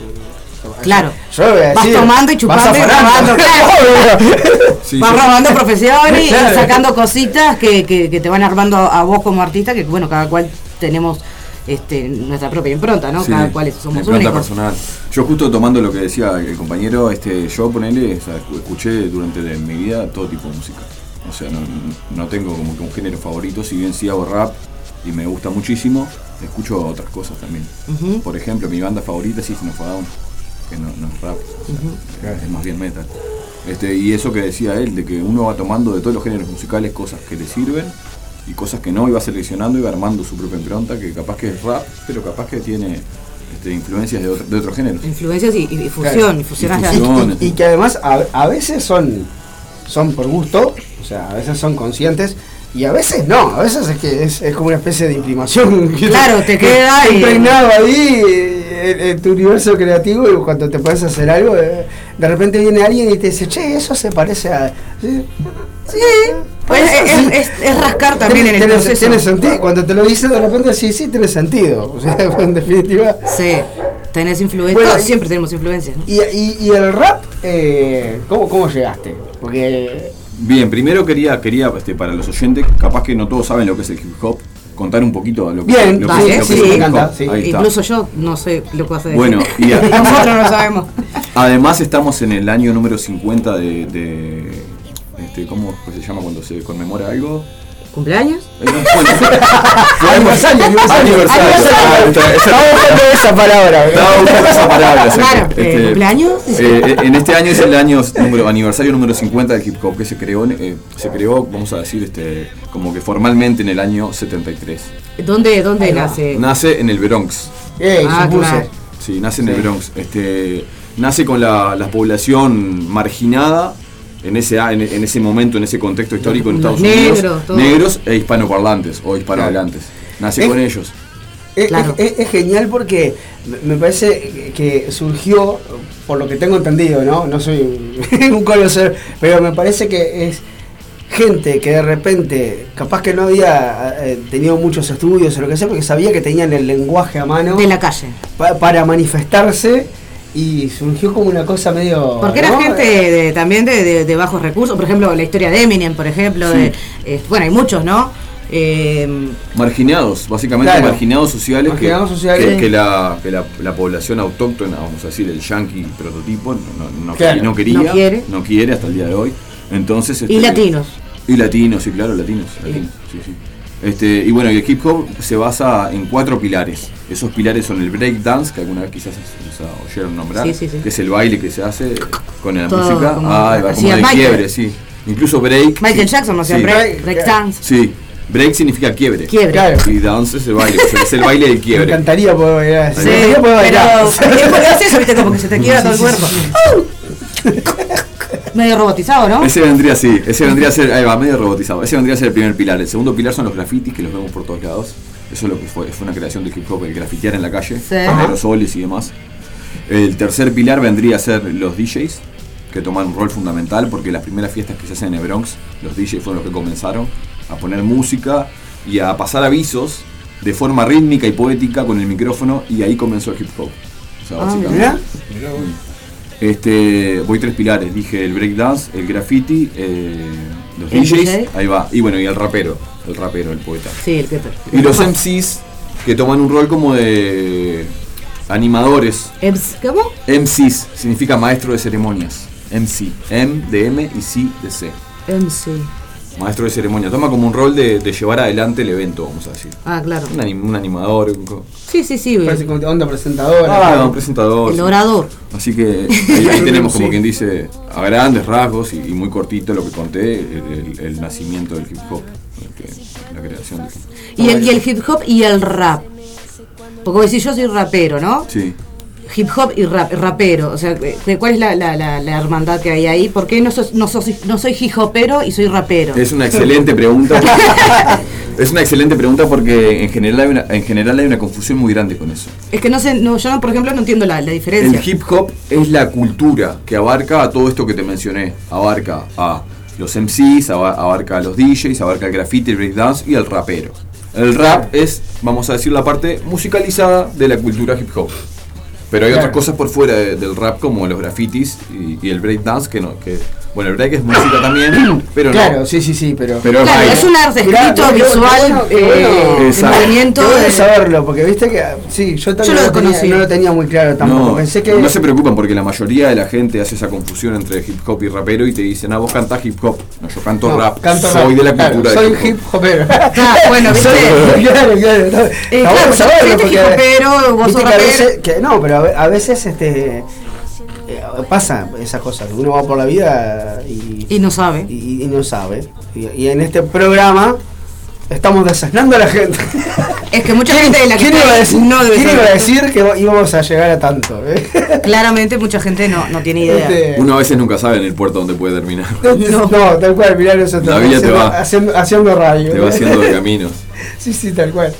[SPEAKER 5] Claro.
[SPEAKER 4] Yo voy a
[SPEAKER 5] Vas tomando y chupando
[SPEAKER 4] vas
[SPEAKER 5] y robando, <laughs> claro.
[SPEAKER 7] Sí,
[SPEAKER 5] Vas robando profesión y, y
[SPEAKER 4] Claro.
[SPEAKER 5] sacando cositas que, que, que te van armando a vos como artista, que bueno, cada cual tenemos este, nuestra propia impronta, ¿no?
[SPEAKER 7] Sí,
[SPEAKER 5] cada cual somos
[SPEAKER 7] impronta
[SPEAKER 5] únicos.
[SPEAKER 7] personal. Yo justo tomando lo que decía el compañero, este, yo ponele, o sea, escu- escuché durante de mi vida todo tipo de música. O sea, no, no tengo como que un género favorito, si bien sí hago rap y me gusta muchísimo, escucho otras cosas también. Por ejemplo, mi banda favorita es System of a Down, que no, no es rap, o sea, es más bien metal. Este, y eso que decía él, de que uno va tomando de todos los géneros musicales cosas que le sirven y cosas que no, y va seleccionando y va armando su propia impronta, que capaz que es rap, pero capaz que tiene este, influencias de, otro- de otros géneros.
[SPEAKER 5] Influencias y, y fusión,
[SPEAKER 4] Claro.
[SPEAKER 5] y fusionas
[SPEAKER 7] Y.
[SPEAKER 4] Y, y que además a, a veces son, son por gusto, o sea, a veces son conscientes y a veces no, a veces es que es, es como una especie de imprimación. <laughs>
[SPEAKER 5] Claro, te
[SPEAKER 4] que-
[SPEAKER 5] queda y-
[SPEAKER 4] impregnado ahí eh, en, en tu universo creativo y cuando te puedes hacer algo, eh, de repente viene alguien y te dice, che, eso se parece a... ¿sí?
[SPEAKER 5] Sí, pues es, es- es- es rascar también en el
[SPEAKER 4] Tiene-
[SPEAKER 5] proceso.
[SPEAKER 4] Tiene sentido, cuando te lo dice de repente sí, sí, tiene sentido. O sea, <laughs> en definitiva.
[SPEAKER 5] Sí, tenés influencia,
[SPEAKER 4] Bueno,
[SPEAKER 5] siempre tenemos.
[SPEAKER 4] Y, y, y el rap, eh, ¿cómo, ¿cómo llegaste? Porque
[SPEAKER 7] Bien, primero quería, quería este, para los oyentes, capaz que no todos saben lo que es el hip hop, contar un poquito lo que,
[SPEAKER 4] Bien,
[SPEAKER 7] lo que es, lo que
[SPEAKER 5] sí,
[SPEAKER 7] es el hip hop.
[SPEAKER 4] sí.
[SPEAKER 7] Ahí está.
[SPEAKER 5] Incluso yo no sé lo que decir.
[SPEAKER 7] Bueno, y a- <laughs>
[SPEAKER 5] nosotros no sabemos.
[SPEAKER 7] Además estamos en el año número 50 de, de este, ¿cómo se llama cuando se conmemora algo?
[SPEAKER 5] ¿Cumpleaños? <laughs>
[SPEAKER 7] Eh,
[SPEAKER 4] Aniversario, aniversario. Estamos buscando esa palabra.
[SPEAKER 7] Estaba buscando esa palabra.
[SPEAKER 5] Claro,
[SPEAKER 7] que,
[SPEAKER 5] eh,
[SPEAKER 7] este,
[SPEAKER 5] ¿cumpleaños?
[SPEAKER 7] eh, en este año es el año número, aniversario número 50 del hip hop que se creó, eh, se creó, vamos a decir, este, como que formalmente en el año 73.
[SPEAKER 5] ¿Dónde, dónde nace?
[SPEAKER 7] Nace en el Bronx.
[SPEAKER 4] Ey,
[SPEAKER 5] Ah, claro.
[SPEAKER 7] Sí, nace en
[SPEAKER 4] Sí.
[SPEAKER 7] el Bronx. Este, nace con la, la población marginada en ese, a- en, en ese momento, en ese contexto histórico en
[SPEAKER 5] Los
[SPEAKER 7] Estados Unidos.
[SPEAKER 5] negros, todo.
[SPEAKER 7] negros e hispanoparlantes o hispanohablantes. Nace con ellos.
[SPEAKER 4] Es,
[SPEAKER 5] Claro.
[SPEAKER 4] es- es genial porque me- parece que surgió, por lo que tengo entendido, ¿no? No soy <laughs> un conocedor, pero me parece que es gente que de repente, capaz que no había eh, tenido muchos estudios o lo que sea, porque sabía que tenían el lenguaje a mano
[SPEAKER 5] De la calle.
[SPEAKER 4] pa- para manifestarse y surgió como una cosa medio...
[SPEAKER 5] Porque era
[SPEAKER 4] ¿no?
[SPEAKER 5] gente de- también de, de- de bajos recursos. Por ejemplo, la historia de Eminem, por ejemplo. de- eh, bueno, hay muchos, ¿no? Eh,
[SPEAKER 7] Marginados, básicamente
[SPEAKER 4] Claro.
[SPEAKER 7] marginados sociales, que-
[SPEAKER 4] Marginados sociales.
[SPEAKER 7] Que, que la, que la, la población autóctona, vamos a decir, el yankee prototipo, no, no- no-
[SPEAKER 4] Claro.
[SPEAKER 7] no quería,
[SPEAKER 5] No quiere.
[SPEAKER 7] no quiere hasta el día de hoy. Entonces,
[SPEAKER 5] y
[SPEAKER 7] este,
[SPEAKER 5] latinos.
[SPEAKER 7] Y latinos, sí, claro, latinos. latinos, sí, sí. Este, y bueno, y el hip hop se basa en cuatro pilares. Esos pilares son el break dance, que alguna vez quizás oyeron nombrar,
[SPEAKER 5] Sí, sí, sí.
[SPEAKER 7] que es el baile que se hace con la
[SPEAKER 5] Todo
[SPEAKER 7] música.
[SPEAKER 5] como
[SPEAKER 7] Ah, como
[SPEAKER 5] hacía
[SPEAKER 7] de
[SPEAKER 5] Michael.
[SPEAKER 7] quiebre, sí. Incluso break.
[SPEAKER 5] Michael
[SPEAKER 7] sí,
[SPEAKER 5] Jackson, o sea,
[SPEAKER 7] sí.
[SPEAKER 5] break, break dance.
[SPEAKER 7] Sí, break significa quiebre.
[SPEAKER 5] Quiebre.
[SPEAKER 4] Claro.
[SPEAKER 7] Y dance es el baile, o sea, es el baile del
[SPEAKER 4] Me
[SPEAKER 7] quiebre.
[SPEAKER 4] encantaría poder bailar.
[SPEAKER 7] Sí,
[SPEAKER 4] Me encantaría poder bailar.
[SPEAKER 5] Pero es eso, viste, como que se te quiebra todo el cuerpo. <laughs> Medio robotizado, ¿no?
[SPEAKER 7] Ese vendría así, ese vendría a ser, ahí va, medio robotizado. Ese vendría a ser el primer pilar. El segundo pilar son los grafitis que los vemos por todos lados. Eso es lo que fue, fue una creación del hip hop, el grafitear en la calle,
[SPEAKER 5] Sí.
[SPEAKER 7] con aerosoles y demás. El tercer pilar vendría a ser los DJs, que toman un rol fundamental porque las primeras fiestas que se hacen en el Bronx, los DJs fueron los que comenzaron a poner música y a pasar avisos de forma rítmica y poética con el micrófono y ahí comenzó el hip hop. O sea,
[SPEAKER 5] Ah,
[SPEAKER 7] básicamente. Este, voy tres pilares, dije el breakdance, el graffiti, eh, los
[SPEAKER 5] El
[SPEAKER 7] DJs,
[SPEAKER 5] DJ.
[SPEAKER 7] ahí va, y bueno, y el rapero, el rapero, el poeta.
[SPEAKER 5] Sí, el que
[SPEAKER 7] Y los MCs que toman un rol como de animadores.
[SPEAKER 5] ¿Cómo?
[SPEAKER 7] MCs significa maestro de ceremonias. MC, M de M y C de C.
[SPEAKER 5] MC.
[SPEAKER 7] Maestro de ceremonia. Toma como un rol de, de llevar adelante el evento, vamos a decir.
[SPEAKER 5] Ah, claro.
[SPEAKER 7] Un, anim- un animador, un, co-
[SPEAKER 5] Sí, sí, sí.
[SPEAKER 4] Parece como onda presentadora.
[SPEAKER 7] ah, un presentador.
[SPEAKER 5] El
[SPEAKER 7] sí.
[SPEAKER 5] orador.
[SPEAKER 7] Así que ahí, ahí <laughs> tenemos como
[SPEAKER 3] Sí.
[SPEAKER 7] quien dice, a grandes rasgos y, y muy cortito lo que conté, el, el- el nacimiento del hip hop, la creación del hip hop.
[SPEAKER 5] Y el, y el hip hop y el rap. Porque vos decís, yo soy rapero, ¿no?
[SPEAKER 7] Sí.
[SPEAKER 5] Hip hop y rap, rapero. O sea, ¿cu- ¿cuál es la, la, la, la hermandad que hay ahí? ¿Por qué no, sos- no, sos- no soy hip hopero y soy rapero?
[SPEAKER 7] Es una excelente pregunta. <laughs> es una excelente pregunta porque en general hay una, en general hay una confusión muy grande con eso.
[SPEAKER 5] Es que no sé, no, yo no, por ejemplo no entiendo la, la diferencia.
[SPEAKER 7] El hip hop es la cultura que abarca a todo esto que te mencioné. Abarca a los MCs, aba- abarca a los DJs, abarca el graffiti, el breakdance y el rapero. El rap es, vamos a decir, la parte musicalizada de la cultura hip hop. Pero hay
[SPEAKER 4] Claro.
[SPEAKER 7] otras cosas por fuera de- del rap como los grafitis y, y el breakdance que no, que bueno el break es música también, <coughs> pero
[SPEAKER 4] Claro,
[SPEAKER 7] no.
[SPEAKER 4] sí, sí, sí, pero.
[SPEAKER 7] Pero
[SPEAKER 5] Claro, es un arte escrito, visual,
[SPEAKER 4] bueno,
[SPEAKER 5] eh,
[SPEAKER 4] bueno.
[SPEAKER 5] el movimiento. De-
[SPEAKER 4] saberlo, porque viste que. Sí, yo también
[SPEAKER 5] Yo lo
[SPEAKER 4] tenía,
[SPEAKER 5] conocí.
[SPEAKER 4] no lo tenía muy claro tampoco.
[SPEAKER 7] No,
[SPEAKER 4] Pensé que.
[SPEAKER 7] no se preocupan porque la mayoría de la gente hace esa confusión entre hip hop y rapero y te dicen, ah, vos cantás hip hop. No, yo canto
[SPEAKER 4] No,
[SPEAKER 7] rap.
[SPEAKER 4] canto
[SPEAKER 7] Soy
[SPEAKER 4] rap.
[SPEAKER 7] de la
[SPEAKER 4] Claro,
[SPEAKER 7] cultura
[SPEAKER 4] soy
[SPEAKER 7] del
[SPEAKER 4] hip hopero.
[SPEAKER 5] Ah, bueno, ¿viste?
[SPEAKER 4] Soy- claro, claro.
[SPEAKER 5] Eh, claro,
[SPEAKER 4] saberlo porque.
[SPEAKER 5] hip hopero, vos sos rapero.
[SPEAKER 4] que, no, pero a veces este. Pasa esas cosas. Uno va por la vida y,
[SPEAKER 5] Y no sabe.
[SPEAKER 4] y, y no sabe. Y, y en este programa estamos desasnando a la gente.
[SPEAKER 5] Es que mucha gente de la que
[SPEAKER 4] ¿Quién
[SPEAKER 5] está
[SPEAKER 4] iba a decir,
[SPEAKER 5] no debe
[SPEAKER 4] quién
[SPEAKER 5] saber.
[SPEAKER 4] iba a decir que íbamos a llegar a tanto? eh? <laughs>
[SPEAKER 5] Claramente mucha gente no, no tiene idea.
[SPEAKER 4] Este,
[SPEAKER 7] Uno a veces nunca sabe en el puerto dónde puede terminar. <laughs>
[SPEAKER 4] no. tal cual, mirá nosotros.
[SPEAKER 7] La vida te
[SPEAKER 4] haciendo,
[SPEAKER 7] va.
[SPEAKER 4] Haciendo, haciendo radio.
[SPEAKER 7] Te va haciendo de caminos. <laughs>
[SPEAKER 4] Sí, sí, tal cual.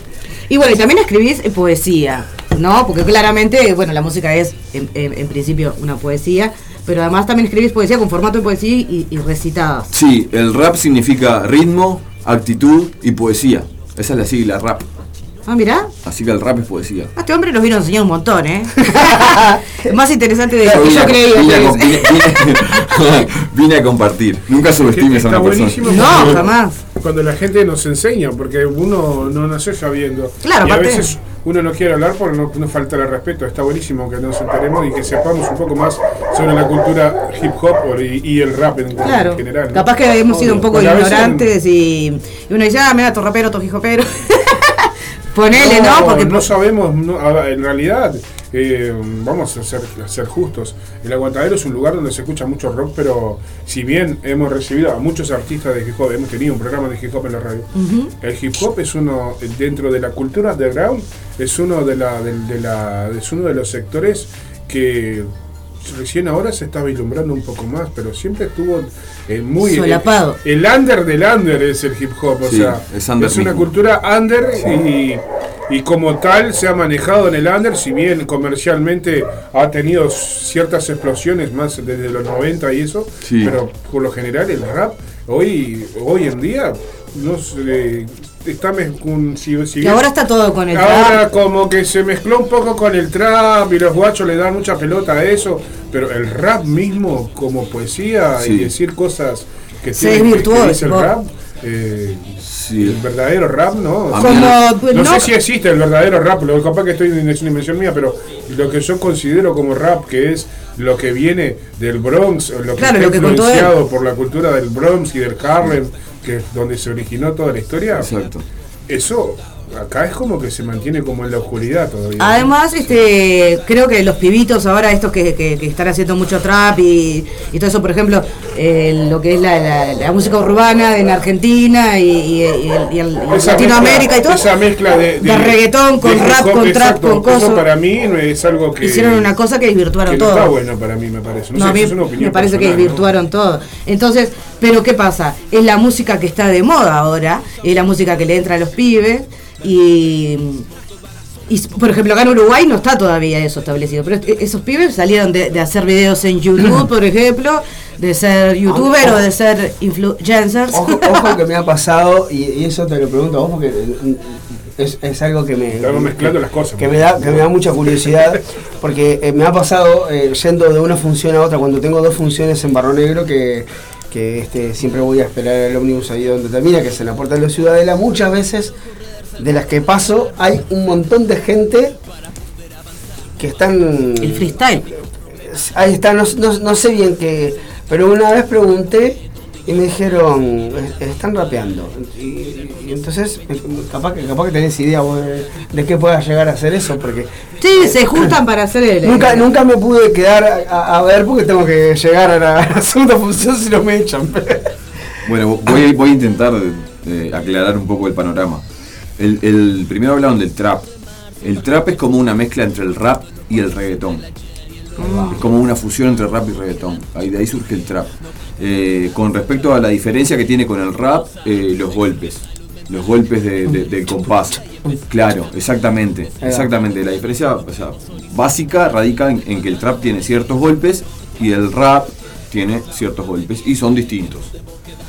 [SPEAKER 5] Y bueno, y también escribís poesía, ¿no? Porque claramente, bueno, la música es en, en- en principio una poesía, pero además también escribís poesía con formato de poesía y, y recitadas.
[SPEAKER 7] Sí, el rap significa ritmo, actitud y poesía. Esa es la sigla rap.
[SPEAKER 5] Ah, mirá,
[SPEAKER 7] Así que el rap es poesía.
[SPEAKER 5] a este hombre nos vino a enseñar un montón, ¿eh? <laughs> Más interesante de lo que yo creía.
[SPEAKER 7] vine a vine- vine- <laughs> vine a compartir. Nunca subestimes a una persona.
[SPEAKER 5] No, jamás.
[SPEAKER 3] Cuando la gente nos enseña, porque uno no nació sabiendo.
[SPEAKER 5] Claro,
[SPEAKER 3] y a
[SPEAKER 5] aparte-
[SPEAKER 3] veces uno no quiere hablar porque no, no falta el respeto. Está buenísimo que nos enteremos y que sepamos un poco más sobre la cultura hip hop y, y el rap en,
[SPEAKER 5] Claro,
[SPEAKER 3] general. ¿no?
[SPEAKER 5] capaz que hemos sido un poco
[SPEAKER 3] Porque
[SPEAKER 5] ignorantes y, y uno dice, ah, mira, tu rapero, tu hijopero. <laughs> Ponele, ¿no? Porque
[SPEAKER 3] no sabemos, no, en realidad, eh, vamos a ser, a ser justos, el Aguantadero es un lugar donde se escucha mucho rock, pero si bien hemos recibido a muchos artistas de hip hop, hemos tenido un programa de hip hop en la radio, el hip hop es uno, dentro de la cultura underground, es uno de, la, de, de la, es uno de los sectores que recién ahora se está vislumbrando un poco más, pero siempre estuvo eh, muy...
[SPEAKER 5] Solapado.
[SPEAKER 3] El, under del under es el hip hop, o
[SPEAKER 7] Sí,
[SPEAKER 3] sea,
[SPEAKER 7] es under
[SPEAKER 3] una
[SPEAKER 7] mismo.
[SPEAKER 3] cultura under y, y como tal se ha manejado en el under, si bien comercialmente ha tenido ciertas explosiones más desde los 90 y eso,
[SPEAKER 7] Sí.
[SPEAKER 3] pero por lo general el rap hoy hoy en día no sé, está con- si, si
[SPEAKER 5] Y ahora está todo con el
[SPEAKER 3] Ahora
[SPEAKER 5] trap.
[SPEAKER 3] como que se mezcló un poco con el trap y los guachos le dan mucha pelota a eso, pero el rap mismo como poesía
[SPEAKER 7] Sí.
[SPEAKER 3] y decir cosas que
[SPEAKER 5] Se
[SPEAKER 3] tiene-
[SPEAKER 5] desvirtuó,
[SPEAKER 3] que dice el rap, eh,
[SPEAKER 7] Sí.
[SPEAKER 3] el verdadero rap no.
[SPEAKER 5] Como,
[SPEAKER 3] no,
[SPEAKER 5] no-
[SPEAKER 3] sé si existe el verdadero rap, lo capaz que estoy es una invención mía, pero lo que yo considero como rap, que es lo que viene del Bronx, o lo que
[SPEAKER 5] Claro,
[SPEAKER 3] está
[SPEAKER 5] lo que
[SPEAKER 3] influenciado por la cultura del Bronx y del Harlem, que es donde se originó toda la historia,
[SPEAKER 7] Exacto.
[SPEAKER 3] eso acá es como que se mantiene como en la oscuridad todavía.
[SPEAKER 5] Además, este, creo que los pibitos ahora, estos que, que- que están haciendo mucho trap y, y todo eso, por ejemplo, eh, lo que es la, la- la música urbana en Argentina y, y- el- Latinoamérica
[SPEAKER 3] mezcla-
[SPEAKER 5] y todo,
[SPEAKER 3] Esa mezcla de,
[SPEAKER 5] de reggaetón con
[SPEAKER 3] de
[SPEAKER 5] rap, con trap,
[SPEAKER 3] exacto,
[SPEAKER 5] con cosas.
[SPEAKER 3] para mí es algo que.
[SPEAKER 5] hicieron una cosa que desvirtuaron
[SPEAKER 3] que no
[SPEAKER 5] todo.
[SPEAKER 3] está bueno para mí, me parece. No,
[SPEAKER 5] No,
[SPEAKER 3] sé,
[SPEAKER 5] a mí
[SPEAKER 3] eso es una opinión
[SPEAKER 5] me parece que desvirtuaron todo. Entonces, pero ¿qué pasa? Es la música que está de moda ahora, es la música que le entra a los pibes y, y por ejemplo, acá en Uruguay no está todavía eso establecido, pero esos pibes salieron de, de hacer videos en YouTube, por ejemplo, de ser youtuber o de ser influencers.
[SPEAKER 4] Ojo, <laughs> ojo que me ha pasado, y, y eso te lo pregunto a vos porque es, es algo que me.
[SPEAKER 3] Estamos mezclando las cosas.
[SPEAKER 4] Que me da, que me da mucha curiosidad, porque eh, me ha pasado eh, yendo de una función a otra, cuando tengo dos funciones en Barro Negro, que, que este, siempre voy a esperar el ómnibus ahí donde termina, que es en la puerta de la Ciudadela, muchas veces de las que paso hay un montón de gente que están...
[SPEAKER 5] El freestyle.
[SPEAKER 4] Ahí está, no, no- no sé bien qué, pero una vez pregunté y me dijeron, "Es- están rapeando. Y, y entonces, eh, capaz que, capaz que tenés idea vos de, de qué pueda llegar a hacer eso, porque
[SPEAKER 5] Sí, se juntan <laughs> para hacer el...
[SPEAKER 4] nunca, nunca me pude quedar a, a ver porque tengo que llegar a la, <laughs> a la segunda función si no me echan.
[SPEAKER 7] Bueno, voy, voy a intentar eh, aclarar un poco el panorama. El, el- primero hablaron del trap. El trap es como una mezcla entre el rap y el reggaetón. Es como una fusión entre rap y reggaetón. Ahí, de ahí surge el trap. Eh, con respecto a la diferencia que tiene con el rap, eh, los golpes. Los golpes de- de- del compás. Claro, exactamente. Exactamente. La diferencia o sea, básica radica en, en que el trap tiene ciertos golpes y el rap tiene ciertos golpes y son distintos.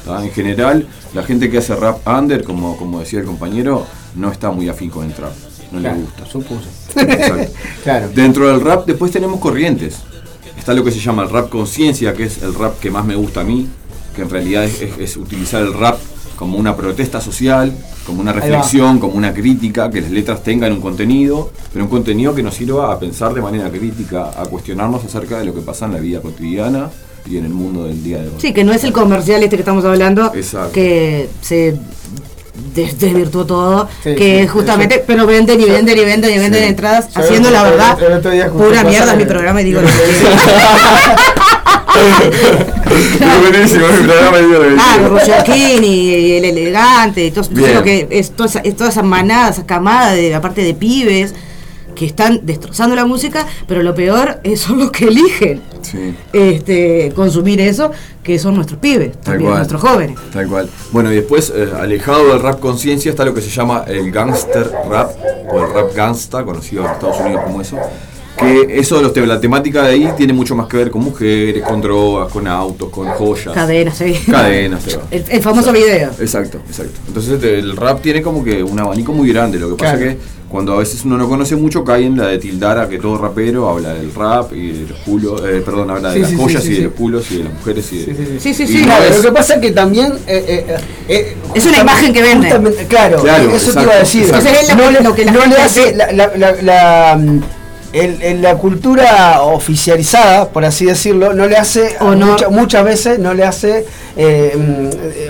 [SPEAKER 7] ¿tá? En general, la gente que hace rap under, como, como decía el compañero, no está muy afín con el trap. No
[SPEAKER 4] Claro,
[SPEAKER 7] le gusta.
[SPEAKER 4] supuse.
[SPEAKER 7] Exacto. <laughs>
[SPEAKER 4] Claro.
[SPEAKER 7] Dentro del rap después tenemos corrientes. Está lo que se llama el rap conciencia, que es el rap que más me gusta a mí, que en realidad es, es- es utilizar el rap como una protesta social, como una reflexión, como una crítica, que las letras tengan un contenido, pero un contenido que nos sirva a pensar de manera crítica, a cuestionarnos acerca de lo que pasa en la vida cotidiana y en el mundo del día de hoy.
[SPEAKER 5] Sí, que no es el comercial este que estamos hablando,
[SPEAKER 7] Exacto.
[SPEAKER 5] que se desvirtuó todo,
[SPEAKER 4] Sí,
[SPEAKER 5] que
[SPEAKER 4] sí,
[SPEAKER 5] justamente,
[SPEAKER 4] eso-
[SPEAKER 5] pero venden y venden y venden y venden
[SPEAKER 7] Sí.
[SPEAKER 5] entradas,
[SPEAKER 4] Yo
[SPEAKER 5] haciendo la verdad, pura mierda <laughs> <laughs> es mi programa y digo lo que quiero.
[SPEAKER 7] Es buenísimo, mi programa digo lo que
[SPEAKER 5] Ah,
[SPEAKER 7] quiero.
[SPEAKER 5] Roger King y, el elegante, y todo, todo lo que es toda esa, es toda esa manada, esa camada de aparte de pibes que están destrozando la música, pero lo peor es, son los que eligen
[SPEAKER 7] Sí.
[SPEAKER 5] este consumir eso, que son nuestros pibes,
[SPEAKER 7] Tal
[SPEAKER 5] también
[SPEAKER 7] cual.
[SPEAKER 5] nuestros jóvenes.
[SPEAKER 7] Tal cual. Bueno, y después, eh, alejado del rap conciencia, está lo que se llama el gangster rap, o el rap gangsta, conocido en Estados Unidos como eso. Que eso, de los la temática de ahí tiene mucho más que ver con mujeres, con drogas, con autos, con joyas.
[SPEAKER 5] Cadenas, sí.
[SPEAKER 7] Cadenas, se va.
[SPEAKER 5] El, el famoso video.
[SPEAKER 7] Exacto, exacto. Entonces el rap tiene como que un abanico muy grande. Lo que pasa
[SPEAKER 4] Claro.
[SPEAKER 7] es que cuando a veces uno no conoce mucho, cae en la de tildar a que todo rapero habla del rap y de los culos, eh, perdón, habla de
[SPEAKER 4] Sí,
[SPEAKER 7] las
[SPEAKER 4] sí, sí,
[SPEAKER 7] joyas
[SPEAKER 4] sí,
[SPEAKER 7] y de los culos y de las mujeres y de...
[SPEAKER 4] Sí, sí,
[SPEAKER 5] Sí, sí,
[SPEAKER 7] Y
[SPEAKER 5] sí.
[SPEAKER 7] no
[SPEAKER 4] Claro,
[SPEAKER 7] es-
[SPEAKER 4] lo que pasa es que también. eh, eh,
[SPEAKER 5] Es una imagen que vende.
[SPEAKER 4] claro,
[SPEAKER 7] Claro,
[SPEAKER 4] eso te iba a decir.
[SPEAKER 7] exacto.
[SPEAKER 5] Entonces es
[SPEAKER 4] no
[SPEAKER 5] que-
[SPEAKER 4] le,
[SPEAKER 5] lo que la
[SPEAKER 4] no le
[SPEAKER 5] gente
[SPEAKER 4] hace. La, la, la, la, el- el- la cultura oficializada, por así decirlo, no le hace.
[SPEAKER 5] Honor.
[SPEAKER 4] mucha- muchas veces no le hace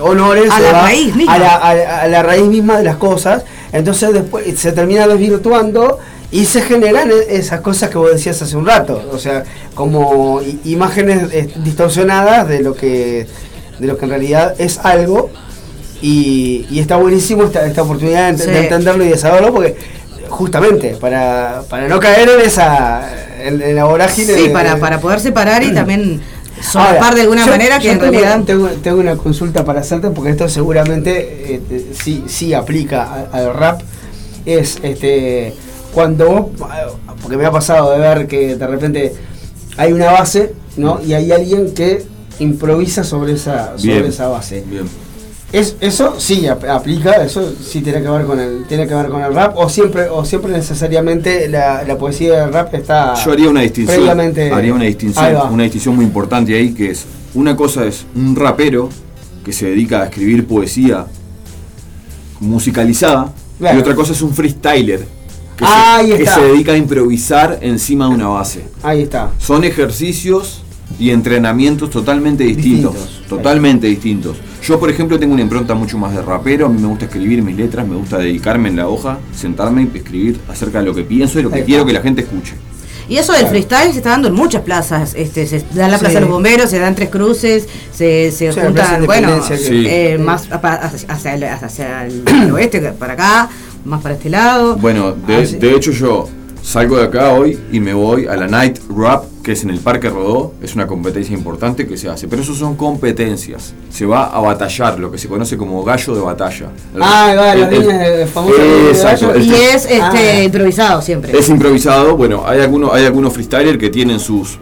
[SPEAKER 4] honores
[SPEAKER 5] A la
[SPEAKER 4] ¿verdad?
[SPEAKER 5] raíz misma.
[SPEAKER 4] A la, a- a la raíz misma de las cosas. Entonces después se termina desvirtuando. Y se generan e- esas cosas que vos decías hace un rato, o sea, como imágenes eh, distorsionadas de lo que de lo que en realidad es algo y, y está buenísimo esta, esta oportunidad de,
[SPEAKER 5] Sí.
[SPEAKER 4] de entenderlo y de saberlo porque justamente para, para no caer en esa en, en la vorágine
[SPEAKER 5] Sí,
[SPEAKER 4] de-
[SPEAKER 5] para, para poder separar y <clears throat> también solapar de alguna
[SPEAKER 4] yo-
[SPEAKER 5] manera que
[SPEAKER 4] yo
[SPEAKER 5] en
[SPEAKER 4] tengo,
[SPEAKER 5] realidad...
[SPEAKER 4] tengo, tengo una consulta para hacerte porque esto seguramente eh, eh, sí, sí aplica al rap es este cuando vos, porque me ha pasado de ver que de repente hay una base, ¿no? Y hay alguien que improvisa sobre esa, sobre
[SPEAKER 7] Bien.
[SPEAKER 4] esa base.
[SPEAKER 7] Bien.
[SPEAKER 4] Es, eso sí ap- aplica, eso sí tiene que ver con el, tiene que ver con el rap, o siempre, o siempre necesariamente la, la poesía del rap está
[SPEAKER 7] Yo haría una distinción. Haría una distinción,
[SPEAKER 4] va.
[SPEAKER 7] una distinción muy importante ahí, que es una cosa es un rapero que se dedica a escribir poesía musicalizada
[SPEAKER 4] Claro.
[SPEAKER 7] y otra cosa es un freestyler que, se, que se dedica a improvisar encima de una base.
[SPEAKER 4] Ahí está.
[SPEAKER 7] Son ejercicios y entrenamientos totalmente distintos,
[SPEAKER 4] Distintos.
[SPEAKER 7] totalmente distintos. Yo, por ejemplo, tengo una impronta mucho más de rapero, a mí me gusta escribir mis letras, me gusta dedicarme en la hoja, sentarme y escribir acerca de lo que pienso y lo que
[SPEAKER 4] Ahí
[SPEAKER 7] quiero
[SPEAKER 4] está.
[SPEAKER 7] que la gente escuche.
[SPEAKER 5] Y eso del freestyle se está dando en muchas plazas. Este, se da en la Plaza
[SPEAKER 4] Sí.
[SPEAKER 5] de los Bomberos, se dan tres cruces, se, se juntan, bueno,
[SPEAKER 7] Sí.
[SPEAKER 5] eh, más hacia, hacia el, hacia el <clears throat> oeste, para acá, más para este lado.
[SPEAKER 7] Bueno, de,
[SPEAKER 4] Ah, sí.
[SPEAKER 7] de hecho yo salgo de acá hoy y me voy a la Night Rap, que es en el Parque Rodó, es una competencia importante que se hace, pero eso son competencias. Se va a batallar, lo que se conoce como gallo de batalla. El-
[SPEAKER 4] Ah, ahí va, la
[SPEAKER 7] el- el-
[SPEAKER 4] línea de famosa línea de
[SPEAKER 7] Exacto,
[SPEAKER 4] gallo.
[SPEAKER 7] el-
[SPEAKER 5] y es este,
[SPEAKER 4] Ah.
[SPEAKER 5] improvisado siempre.
[SPEAKER 7] Es improvisado, bueno, hay algunos, hay algunos freestylers que tienen sus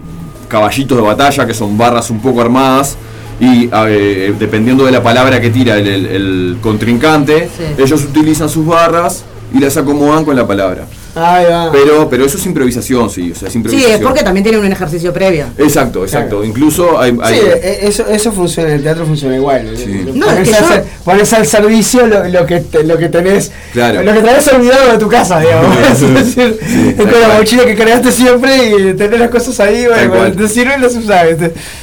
[SPEAKER 7] caballitos de batalla, que son barras un poco armadas, y eh, dependiendo de la palabra que tira el, el- el contrincante,
[SPEAKER 5] Sí.
[SPEAKER 7] ellos utilizan sus barras y las acomodan con la palabra.
[SPEAKER 4] Ahí va.
[SPEAKER 7] Pero, pero eso es improvisación, sí, o sea, es
[SPEAKER 5] sí,
[SPEAKER 7] improvisación.
[SPEAKER 5] es porque también tiene un ejercicio previo.
[SPEAKER 7] Exacto, exacto.
[SPEAKER 4] Claro.
[SPEAKER 7] Incluso hay... hay-
[SPEAKER 4] Sí, eh, eso, eso funciona, el teatro funciona igual.
[SPEAKER 7] Sí.
[SPEAKER 5] No,
[SPEAKER 4] pones,
[SPEAKER 5] es que
[SPEAKER 4] al,
[SPEAKER 5] yo-
[SPEAKER 4] pones al servicio lo, lo que te- lo que tenés,
[SPEAKER 7] Claro.
[SPEAKER 4] lo que tenés olvidado de tu casa, digamos. <laughs> <laughs> es decir,
[SPEAKER 7] Sí,
[SPEAKER 4] es con la mochila que cargaste siempre y tenés las cosas ahí, bueno, te sirven las usas.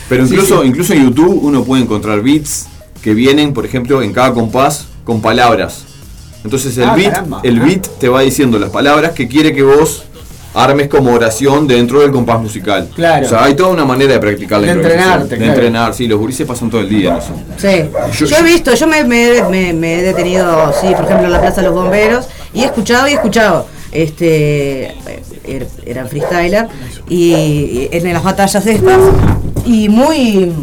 [SPEAKER 7] pero
[SPEAKER 4] Sí,
[SPEAKER 7] incluso,
[SPEAKER 4] sí.
[SPEAKER 7] incluso en YouTube uno puede encontrar beats que vienen, por ejemplo, en cada compás con palabras. Entonces el
[SPEAKER 4] Ah,
[SPEAKER 7] beat,
[SPEAKER 4] caramba.
[SPEAKER 7] el beat te va diciendo las palabras que quiere que vos armes como oración dentro del compás musical.
[SPEAKER 4] Claro.
[SPEAKER 7] O sea, hay toda una manera de practicar la
[SPEAKER 4] De entrenarte,
[SPEAKER 7] De
[SPEAKER 4] claro.
[SPEAKER 7] entrenar, sí, los gurises pasan todo el día en eso.
[SPEAKER 5] Sí,
[SPEAKER 7] Yo-
[SPEAKER 5] yo, he visto, yo me, me- me- me he detenido, sí, por ejemplo, en la Plaza de los Bomberos, y he escuchado y he escuchado, este, er- eran freestyler, y, y en las batallas estas, y muy,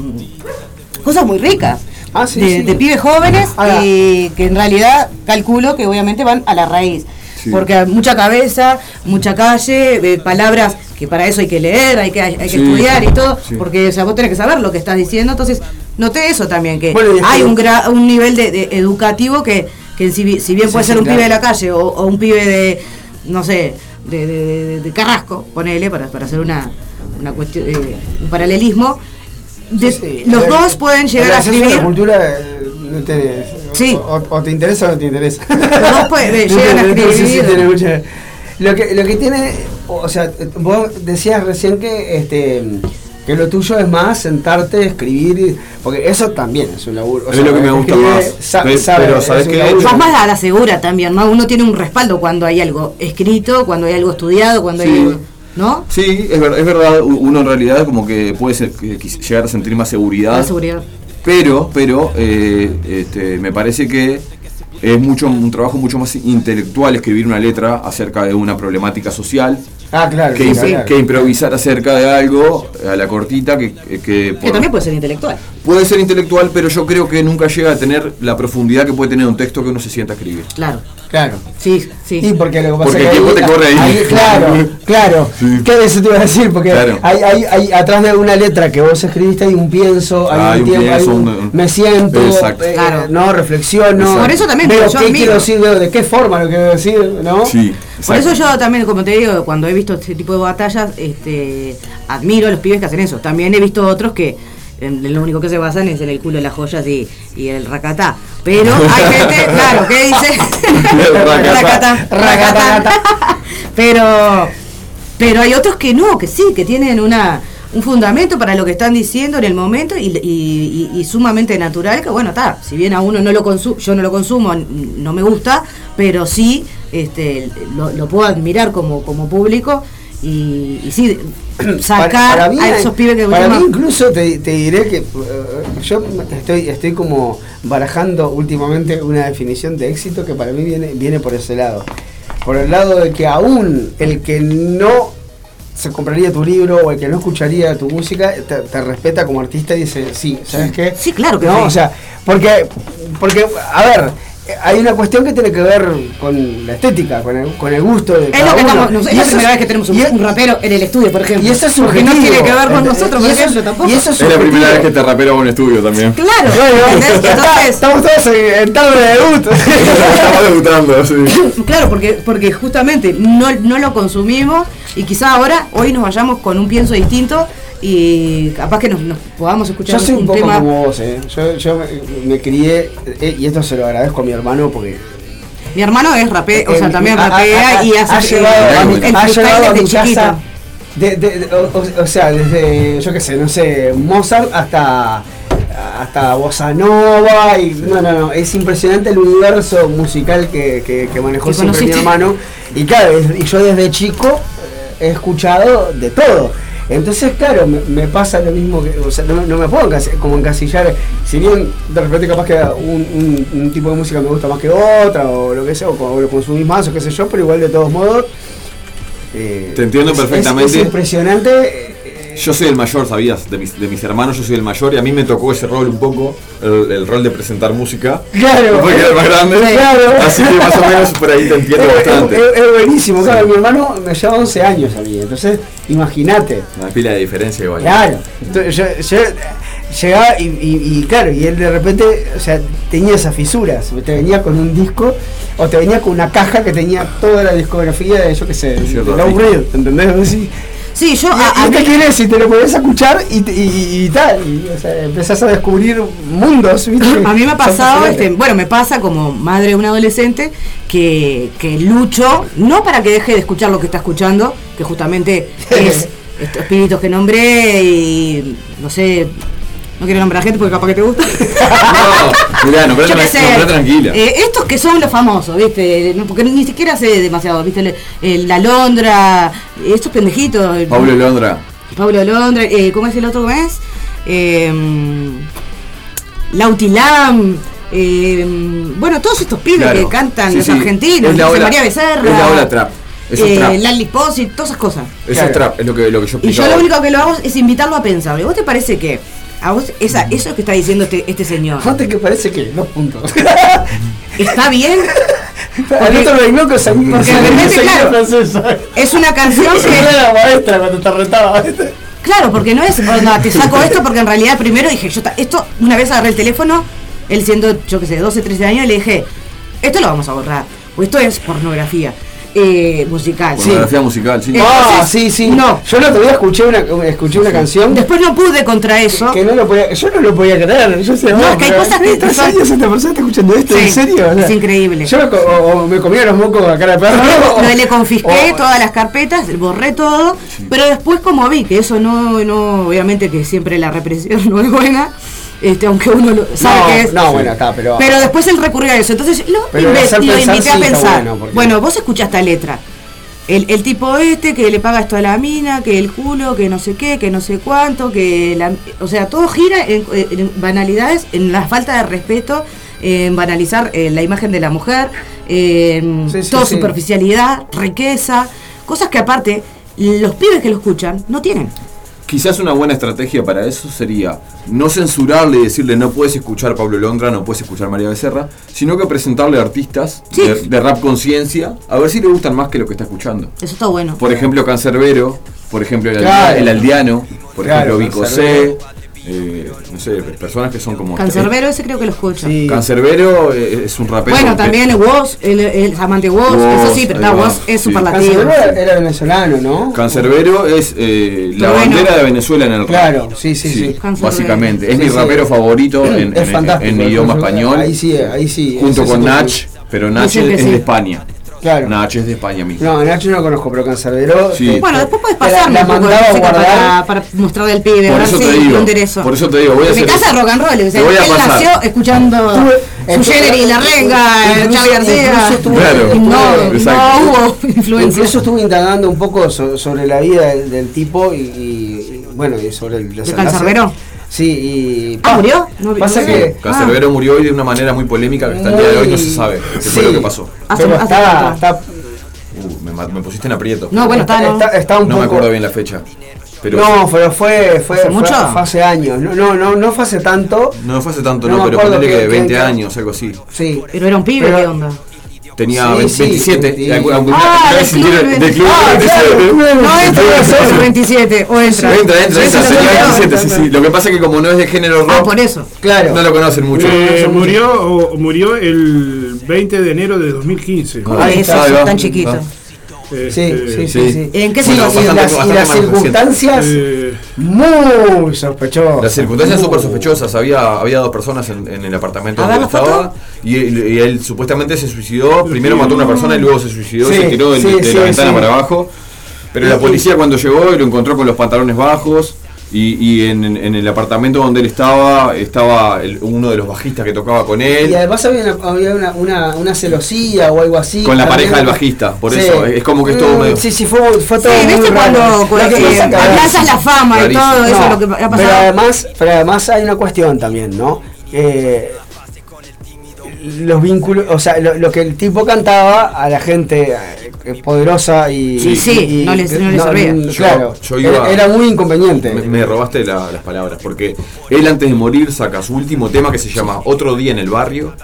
[SPEAKER 5] cosas muy ricas.
[SPEAKER 4] Ah, sí,
[SPEAKER 5] de,
[SPEAKER 4] sí.
[SPEAKER 5] de pibes jóvenes
[SPEAKER 4] Ah.
[SPEAKER 5] y que en realidad calculo que obviamente van a la raíz.
[SPEAKER 7] Sí.
[SPEAKER 5] Porque hay mucha cabeza, mucha calle, eh, palabras que para eso hay que leer, hay que, hay que
[SPEAKER 7] Sí,
[SPEAKER 5] estudiar y todo,
[SPEAKER 7] sí.
[SPEAKER 5] porque o sea, vos tenés que saber lo que estás diciendo. Entonces, noté eso también, que
[SPEAKER 4] Bueno,
[SPEAKER 5] hay un, gra- un nivel de, de educativo que, que si, bi- si bien
[SPEAKER 4] Sí,
[SPEAKER 5] puede
[SPEAKER 4] sí,
[SPEAKER 5] ser un
[SPEAKER 4] claro.
[SPEAKER 5] pibe de la calle o, o un pibe de, no sé, de, de- de- de Carrasco, ponele, para, para hacer una, una cuestión, eh, un paralelismo, de-
[SPEAKER 4] Sí,
[SPEAKER 5] los dos pueden llegar a
[SPEAKER 4] acceso La
[SPEAKER 5] escribir.
[SPEAKER 4] cultura eh.
[SPEAKER 5] Sí.
[SPEAKER 4] O, o te interesa o no te interesa.
[SPEAKER 5] Los dos pueden- eh, <laughs> llegan a
[SPEAKER 4] sí
[SPEAKER 5] escribir.
[SPEAKER 4] tiene mucha- Lo que, lo que tiene, o sea, vos decías recién que este que lo tuyo es más sentarte, escribir, porque eso también es un laburo. o
[SPEAKER 7] Es
[SPEAKER 4] sea,
[SPEAKER 7] lo que me gusta más.
[SPEAKER 4] sabe.
[SPEAKER 5] Vas más a la segura también, ¿no? Uno tiene un respaldo cuando hay algo escrito, cuando hay algo estudiado, cuando
[SPEAKER 7] Sí.
[SPEAKER 5] hay algo, ¿no?
[SPEAKER 7] Sí, es, ver- es verdad, uno en realidad como que puede ser- que llegar a sentir más seguridad.
[SPEAKER 5] La seguridad.
[SPEAKER 7] Pero, pero, eh, este, me parece que es mucho un trabajo mucho más intelectual escribir una letra acerca de una problemática social
[SPEAKER 4] Ah, claro.
[SPEAKER 7] que,
[SPEAKER 4] sí, claro.
[SPEAKER 7] que improvisar acerca de algo a la cortita que, que- que
[SPEAKER 5] Que
[SPEAKER 7] por-
[SPEAKER 5] también puede ser intelectual.
[SPEAKER 7] puede ser intelectual, pero yo creo que nunca llega a tener la profundidad que puede tener un texto que uno se sienta a escribir.
[SPEAKER 5] Claro.
[SPEAKER 4] Claro.
[SPEAKER 5] Sí, sí.
[SPEAKER 4] Y porque lo que pasa
[SPEAKER 7] Porque
[SPEAKER 4] es que
[SPEAKER 7] el tiempo te corre ahí.
[SPEAKER 4] claro, <laughs> claro. ¿Qué eso te iba a decir? Porque
[SPEAKER 7] Claro.
[SPEAKER 4] hay, hay, hay atrás de una letra que vos escribiste hay un pienso, hay
[SPEAKER 7] Hay
[SPEAKER 4] un
[SPEAKER 7] un
[SPEAKER 4] tiempo,
[SPEAKER 7] pienso,
[SPEAKER 4] un-
[SPEAKER 7] un-
[SPEAKER 4] me siento,
[SPEAKER 7] Exacto.
[SPEAKER 4] eh,
[SPEAKER 5] Claro.
[SPEAKER 4] no reflexiono.
[SPEAKER 7] Exacto.
[SPEAKER 5] Por eso también,
[SPEAKER 4] veo
[SPEAKER 5] yo
[SPEAKER 4] qué quiero decir, veo de qué forma lo quiero decir, ¿no?
[SPEAKER 7] Sí,
[SPEAKER 5] Por eso yo también, como te digo, cuando he visto este tipo de batallas, este, admiro a los pibes que hacen eso. También he visto otros que en, lo único que se basan es en el culo de las joyas y, y el racatá. Pero hay <laughs> gente, claro, ¿qué dice? <laughs>
[SPEAKER 7] Racatá.
[SPEAKER 5] racatá. Pero, pero hay otros que no, que sí, que tienen una un fundamento para lo que están diciendo en el momento y, y- y- y sumamente natural que bueno está si bien a uno no lo consumo yo no lo consumo no me gusta pero sí este lo, lo puedo admirar como como público y, y sí sacar a esos pibes que
[SPEAKER 4] para mí incluso te, te diré que eh, yo estoy estoy como barajando últimamente una definición de éxito que para mí viene viene por ese lado. Por el lado de que aún el que no se compraría tu libro o el que no escucharía tu música te, te respeta como artista y dice sí sabes qué
[SPEAKER 5] Sí, claro que
[SPEAKER 4] no
[SPEAKER 5] sí.
[SPEAKER 4] o sea porque porque a ver hay una cuestión que tiene que ver con la estética, con el, con el gusto de
[SPEAKER 5] Es
[SPEAKER 4] cada
[SPEAKER 5] lo que
[SPEAKER 4] uno.
[SPEAKER 5] estamos, es la primera vez que tenemos un, rapero en el estudio, por ejemplo.
[SPEAKER 4] Y eso es
[SPEAKER 5] Porque no tiene que ver con nosotros,
[SPEAKER 4] Y
[SPEAKER 5] por
[SPEAKER 4] eso-
[SPEAKER 5] ejemplo, tampoco.
[SPEAKER 4] Y eso es
[SPEAKER 7] Es la primera vez que te rapero en un estudio también.
[SPEAKER 5] Claro, <laughs> <laughs> Entonces,
[SPEAKER 4] estamos todos en, en tabla de debut. <laughs>
[SPEAKER 7] Estamos debutando, sí.
[SPEAKER 5] claro, porque, porque justamente no, no lo consumimos y quizá ahora, hoy nos vayamos con un pienso distinto y capaz que nos, nos podamos escuchar
[SPEAKER 4] Yo soy un
[SPEAKER 5] un
[SPEAKER 4] poco
[SPEAKER 5] tema.
[SPEAKER 4] como vos, ¿eh? Yo, yo me, me crié, eh, y esto se lo agradezco a mi hermano porque
[SPEAKER 5] Mi hermano es rapé, o sea,
[SPEAKER 4] Eh,
[SPEAKER 5] también rapea y
[SPEAKER 4] ha
[SPEAKER 5] hace el
[SPEAKER 4] ha llevado a
[SPEAKER 5] desde
[SPEAKER 4] mi casa de- de- de- o, sea desde yo qué sé no sé Mozart hasta hasta bossa nova y no no no es impresionante el universo musical que, que, que manejó
[SPEAKER 5] Que
[SPEAKER 4] siempre mi hermano y claro y yo desde chico he escuchado de todo entonces, claro, me, me pasa lo mismo que, o sea, no, me- no me puedo encas- como encasillar, si bien de repente capaz que un, un- un tipo de música me gusta más que otra, o lo que sea, o, lo consumís más, o qué sé yo, pero igual de todos modos... eh,
[SPEAKER 7] Te entiendo
[SPEAKER 4] es-
[SPEAKER 7] perfectamente.
[SPEAKER 4] Es, impresionante.
[SPEAKER 7] Yo soy el mayor, ¿sabías? De mis, de mis hermanos yo soy el mayor y a mí me tocó ese rol un poco, el, el rol de presentar música.
[SPEAKER 4] Claro.
[SPEAKER 7] Porque era el más grande.
[SPEAKER 4] Claro.
[SPEAKER 7] Así que más o menos por ahí te entiendo
[SPEAKER 4] es,
[SPEAKER 7] bastante.
[SPEAKER 4] es- es buenísimo, claro, mi hermano me lleva 11 años a mí, entonces imagínate.
[SPEAKER 7] Una pila de diferencia igual.
[SPEAKER 4] Claro, entonces yo, yo llegaba y, y- y claro, y él de repente, o sea, tenía esas fisuras, te venía con un disco o te venía con una caja que tenía toda la discografía de, yo qué sé, de Low
[SPEAKER 7] sí.
[SPEAKER 5] Sí, yo
[SPEAKER 4] y,
[SPEAKER 5] a,
[SPEAKER 4] te querés y te lo podés escuchar y, y, tal, y, o sea, empezás a descubrir mundos, ¿viste? <laughs>
[SPEAKER 5] A mí me ha pasado, este, bueno, me pasa como madre de un adolescente que, que lucho, no para que deje de escuchar lo que está escuchando, que justamente <laughs> es estos espíritus que nombré y no sé, no quiero nombrar gente porque capaz que te gusta. <laughs>
[SPEAKER 7] No, mirá, nombrá, tra- tranquila.
[SPEAKER 5] eh, estos que son los famosos, ¿viste? Porque ni siquiera sé demasiado, ¿viste? El- el- la Londra, estos pendejitos. el-
[SPEAKER 7] Pablo Londra.
[SPEAKER 5] Pablo Londra, eh, ¿cómo es el otro que es? Eh, Lautilam, eh, bueno, todos estos pibes
[SPEAKER 7] Claro.
[SPEAKER 5] que cantan,
[SPEAKER 7] Sí,
[SPEAKER 5] los
[SPEAKER 7] sí.
[SPEAKER 5] argentinos,
[SPEAKER 7] Es la
[SPEAKER 5] José
[SPEAKER 7] ola-
[SPEAKER 5] María Becerra,
[SPEAKER 7] es la ola trap. Es
[SPEAKER 5] eh,
[SPEAKER 7] trap.
[SPEAKER 5] Lali Posi, todas esas cosas.
[SPEAKER 7] Eso
[SPEAKER 4] Claro.
[SPEAKER 7] es trap, es lo que, lo que yo
[SPEAKER 5] Y yo lo único que lo hago es invitarlo a pensar. ¿Y vos te parece que a vos esa, eso que está diciendo este, este señor
[SPEAKER 4] ¿No te que parece que? Dos puntos. <laughs>
[SPEAKER 5] está bien?
[SPEAKER 4] Otro lo ignoro
[SPEAKER 5] porque de repente, claro, Es una canción
[SPEAKER 4] que
[SPEAKER 5] que
[SPEAKER 4] era la maestra cuando te retaba, ¿viste?
[SPEAKER 5] Claro, porque no es, onda, te saco esto porque en realidad primero dije, yo esto, una vez agarré el teléfono, él siendo, yo qué sé, 12, 13 años, y le dije, esto lo vamos a borrar, o esto es pornografía eh, musical.
[SPEAKER 7] Pornografía musical, sí.
[SPEAKER 4] Ah, sí, sí.
[SPEAKER 5] no.
[SPEAKER 4] Yo el otro día escuché una, escuché una canción
[SPEAKER 5] Después no pude contra eso.
[SPEAKER 4] que no lo podía, yo no lo podía creer. Yo decía,
[SPEAKER 5] No,
[SPEAKER 4] "Oh,
[SPEAKER 5] es que hay cosas
[SPEAKER 4] ¿qué
[SPEAKER 5] que
[SPEAKER 4] tres
[SPEAKER 5] son-
[SPEAKER 4] años esta persona está escuchando esto?
[SPEAKER 5] Sí,
[SPEAKER 4] ¿En serio? O sea,
[SPEAKER 5] es increíble.
[SPEAKER 4] Yo o, o me comía los mocos a cara de perro.
[SPEAKER 5] No,
[SPEAKER 4] o-
[SPEAKER 5] le <laughs> confisqué
[SPEAKER 4] o-
[SPEAKER 5] todas las carpetas, borré todo, pero después como vi que eso no, no, obviamente que siempre la represión <laughs> no es buena, este, aunque uno lo, sabe
[SPEAKER 4] No,
[SPEAKER 5] que es.
[SPEAKER 4] no, bueno, está, pero-
[SPEAKER 5] Pero después él recurrió a eso, entonces lo, lo invité a pensar.
[SPEAKER 4] bueno, porque-
[SPEAKER 5] Bueno, vos escuchás esta letra. El, el tipo este que le paga esto a la mina, que el culo, que no sé qué, que no sé cuánto, que la, o sea, todo gira en, en banalidades, en la falta de respeto, en banalizar eh, la imagen de la mujer, en
[SPEAKER 4] Sí, sí,
[SPEAKER 5] toda
[SPEAKER 4] sí.
[SPEAKER 5] superficialidad, riqueza, cosas que aparte los pibes que lo escuchan no tienen.
[SPEAKER 7] Quizás una buena estrategia para eso sería no censurarle y decirle no puedes escuchar Pablo Londra, no puedes escuchar María Becerra, sino que presentarle artistas
[SPEAKER 5] Sí.
[SPEAKER 7] de, de rap conciencia a ver si le gustan más que lo que está escuchando.
[SPEAKER 5] Eso está bueno.
[SPEAKER 7] Por ejemplo, Cancerbero, por ejemplo, el,
[SPEAKER 4] Claro.
[SPEAKER 7] el Aldeano, por
[SPEAKER 4] Claro,
[SPEAKER 7] ejemplo, Vico C. eh, no sé, personas que son como...
[SPEAKER 5] Cancerbero ese creo que lo escucha.
[SPEAKER 4] Sí.
[SPEAKER 7] Cancerbero eh, es un rapero.
[SPEAKER 5] Bueno, también el Woz, el, el amante Woz,
[SPEAKER 7] Woz,
[SPEAKER 5] eso sí, pero
[SPEAKER 7] va,
[SPEAKER 5] Woz es
[SPEAKER 7] sí.
[SPEAKER 5] superlativo.
[SPEAKER 4] Cancerbero era, venezolano, ¿no?
[SPEAKER 7] Cancerbero es eh, la
[SPEAKER 5] bueno.
[SPEAKER 7] bandera de Venezuela en el rap.
[SPEAKER 4] Claro, sí, sí, sí.
[SPEAKER 7] Básicamente, es
[SPEAKER 4] Sí,
[SPEAKER 7] mi
[SPEAKER 4] sí.
[SPEAKER 7] rapero favorito en,
[SPEAKER 4] es
[SPEAKER 7] en-
[SPEAKER 4] fantástico.
[SPEAKER 7] en idioma español.
[SPEAKER 4] Ahí sí, ahí sí.
[SPEAKER 7] junto con Nach, pero Nach es
[SPEAKER 5] sí.
[SPEAKER 7] de España.
[SPEAKER 4] Claro.
[SPEAKER 7] Nach es de España mismo.
[SPEAKER 4] No, Nacho no lo conozco, pero Cancerbero.
[SPEAKER 7] Sí.
[SPEAKER 4] eh,
[SPEAKER 5] Bueno, después puedes
[SPEAKER 4] la-
[SPEAKER 5] pasarme
[SPEAKER 4] la
[SPEAKER 5] un poco de
[SPEAKER 4] mandaba a
[SPEAKER 5] música
[SPEAKER 4] guardar.
[SPEAKER 5] para, para mostrarle al pibe,
[SPEAKER 7] Por eso te digo,
[SPEAKER 5] enderezo.
[SPEAKER 7] por eso te digo, voy a
[SPEAKER 5] En mi
[SPEAKER 7] hacer
[SPEAKER 5] casa
[SPEAKER 7] eso.
[SPEAKER 5] rock and roll, o sea,
[SPEAKER 7] Te voy a
[SPEAKER 5] él
[SPEAKER 7] pasar.
[SPEAKER 5] nació escuchando Fugener y La Renga, Xavi García.
[SPEAKER 7] Claro.
[SPEAKER 5] No,
[SPEAKER 7] Exacto.
[SPEAKER 5] no hubo influencia.
[SPEAKER 4] Incluso estuve indagando un poco so- sobre la vida del, del tipo y, y- y, bueno, y sobre el desenlace.
[SPEAKER 5] Cancerbero?
[SPEAKER 4] Sí, y.
[SPEAKER 5] Ah, ¿murió? No,
[SPEAKER 4] pasa
[SPEAKER 5] no
[SPEAKER 4] que.
[SPEAKER 5] sé.
[SPEAKER 7] Cancerbero murió hoy de una manera muy polémica que hasta el día de hoy no se sabe qué fue lo que pasó.
[SPEAKER 5] Hace-
[SPEAKER 4] pero
[SPEAKER 5] rato.
[SPEAKER 4] está,
[SPEAKER 7] Uh, me, pusiste en aprieto.
[SPEAKER 5] No, bueno, está, no.
[SPEAKER 4] está, está un
[SPEAKER 7] no me acuerdo bien la fecha. Pero
[SPEAKER 4] no, pero fue, fue,
[SPEAKER 5] ¿Hace
[SPEAKER 4] fue-
[SPEAKER 5] mucho?
[SPEAKER 4] fue hace años. No, no, no, no fue hace tanto.
[SPEAKER 7] no fue hace tanto,
[SPEAKER 4] No
[SPEAKER 7] no, pero ponele
[SPEAKER 4] que-
[SPEAKER 7] que 20
[SPEAKER 4] que-
[SPEAKER 7] años, algo así.
[SPEAKER 4] Sí.
[SPEAKER 5] Pero era un pibe,
[SPEAKER 4] Pero-
[SPEAKER 5] ¿qué onda?
[SPEAKER 7] Tenía
[SPEAKER 4] Sí, sí,
[SPEAKER 7] 27.
[SPEAKER 4] 20.
[SPEAKER 7] aunque- aunque
[SPEAKER 5] Ah, del club del
[SPEAKER 7] club
[SPEAKER 4] Ah, claro,
[SPEAKER 7] 27.
[SPEAKER 5] No entra
[SPEAKER 4] Sí,
[SPEAKER 5] 27, o entra.
[SPEAKER 7] Entra, entra,
[SPEAKER 5] Sí,
[SPEAKER 7] entra,
[SPEAKER 5] sí, sí,
[SPEAKER 7] 27, sí,
[SPEAKER 5] entra.
[SPEAKER 7] sí. Lo que pasa es que como no es de género rock,
[SPEAKER 5] Ah, por eso.
[SPEAKER 4] Claro.
[SPEAKER 7] no lo conocen mucho.
[SPEAKER 3] Eh, murió, o- murió el 20 de enero de 2015.
[SPEAKER 7] Ah,
[SPEAKER 5] eso, tan chiquito.
[SPEAKER 4] Sí, sí, sí.
[SPEAKER 5] ¿En qué
[SPEAKER 4] y
[SPEAKER 5] situación?
[SPEAKER 4] las, y circunstancias muy sospechosas.
[SPEAKER 7] Las circunstancias súper sospechosas. Había, había dos personas en, en el apartamento donde
[SPEAKER 5] ver,
[SPEAKER 7] él
[SPEAKER 5] ¿la
[SPEAKER 7] estaba. Y él, y él supuestamente se suicidó. Primero mató a una persona y luego se suicidó se tiró de,
[SPEAKER 4] sí,
[SPEAKER 7] la ventana
[SPEAKER 4] sí.
[SPEAKER 7] para abajo. Pero la policía cuando llegó y lo encontró con los pantalones bajos. Y, y en, en el apartamento donde él estaba, estaba el- uno de los bajistas que tocaba con él.
[SPEAKER 4] Y además había una, había una, una, una celosía o algo así.
[SPEAKER 7] Con la
[SPEAKER 4] también.
[SPEAKER 7] pareja del bajista, por
[SPEAKER 4] Sí.
[SPEAKER 7] eso, es como que es todo
[SPEAKER 4] Mm,
[SPEAKER 7] medio-
[SPEAKER 4] Sí, sí, fue, fue todo.
[SPEAKER 5] Sí,
[SPEAKER 4] muy
[SPEAKER 5] ¿viste
[SPEAKER 4] raro.
[SPEAKER 5] cuando,
[SPEAKER 4] que
[SPEAKER 5] la fama y
[SPEAKER 7] Clarísimo.
[SPEAKER 5] todo eso
[SPEAKER 4] No,
[SPEAKER 5] lo que ha
[SPEAKER 4] pero además, pero además hay una cuestión también, ¿no? Eh, los vínculos, o sea, lo, lo que el tipo cantaba a la gente eh, poderosa y.
[SPEAKER 5] Sí, sí, no les- no les servía.
[SPEAKER 4] mm,
[SPEAKER 7] Yo-
[SPEAKER 4] claro,
[SPEAKER 7] yo iba-
[SPEAKER 4] era, era muy inconveniente.
[SPEAKER 7] Me, me robaste la- las palabras, porque él antes de morir saca su último tema que se llama Otro Día en el Barrio,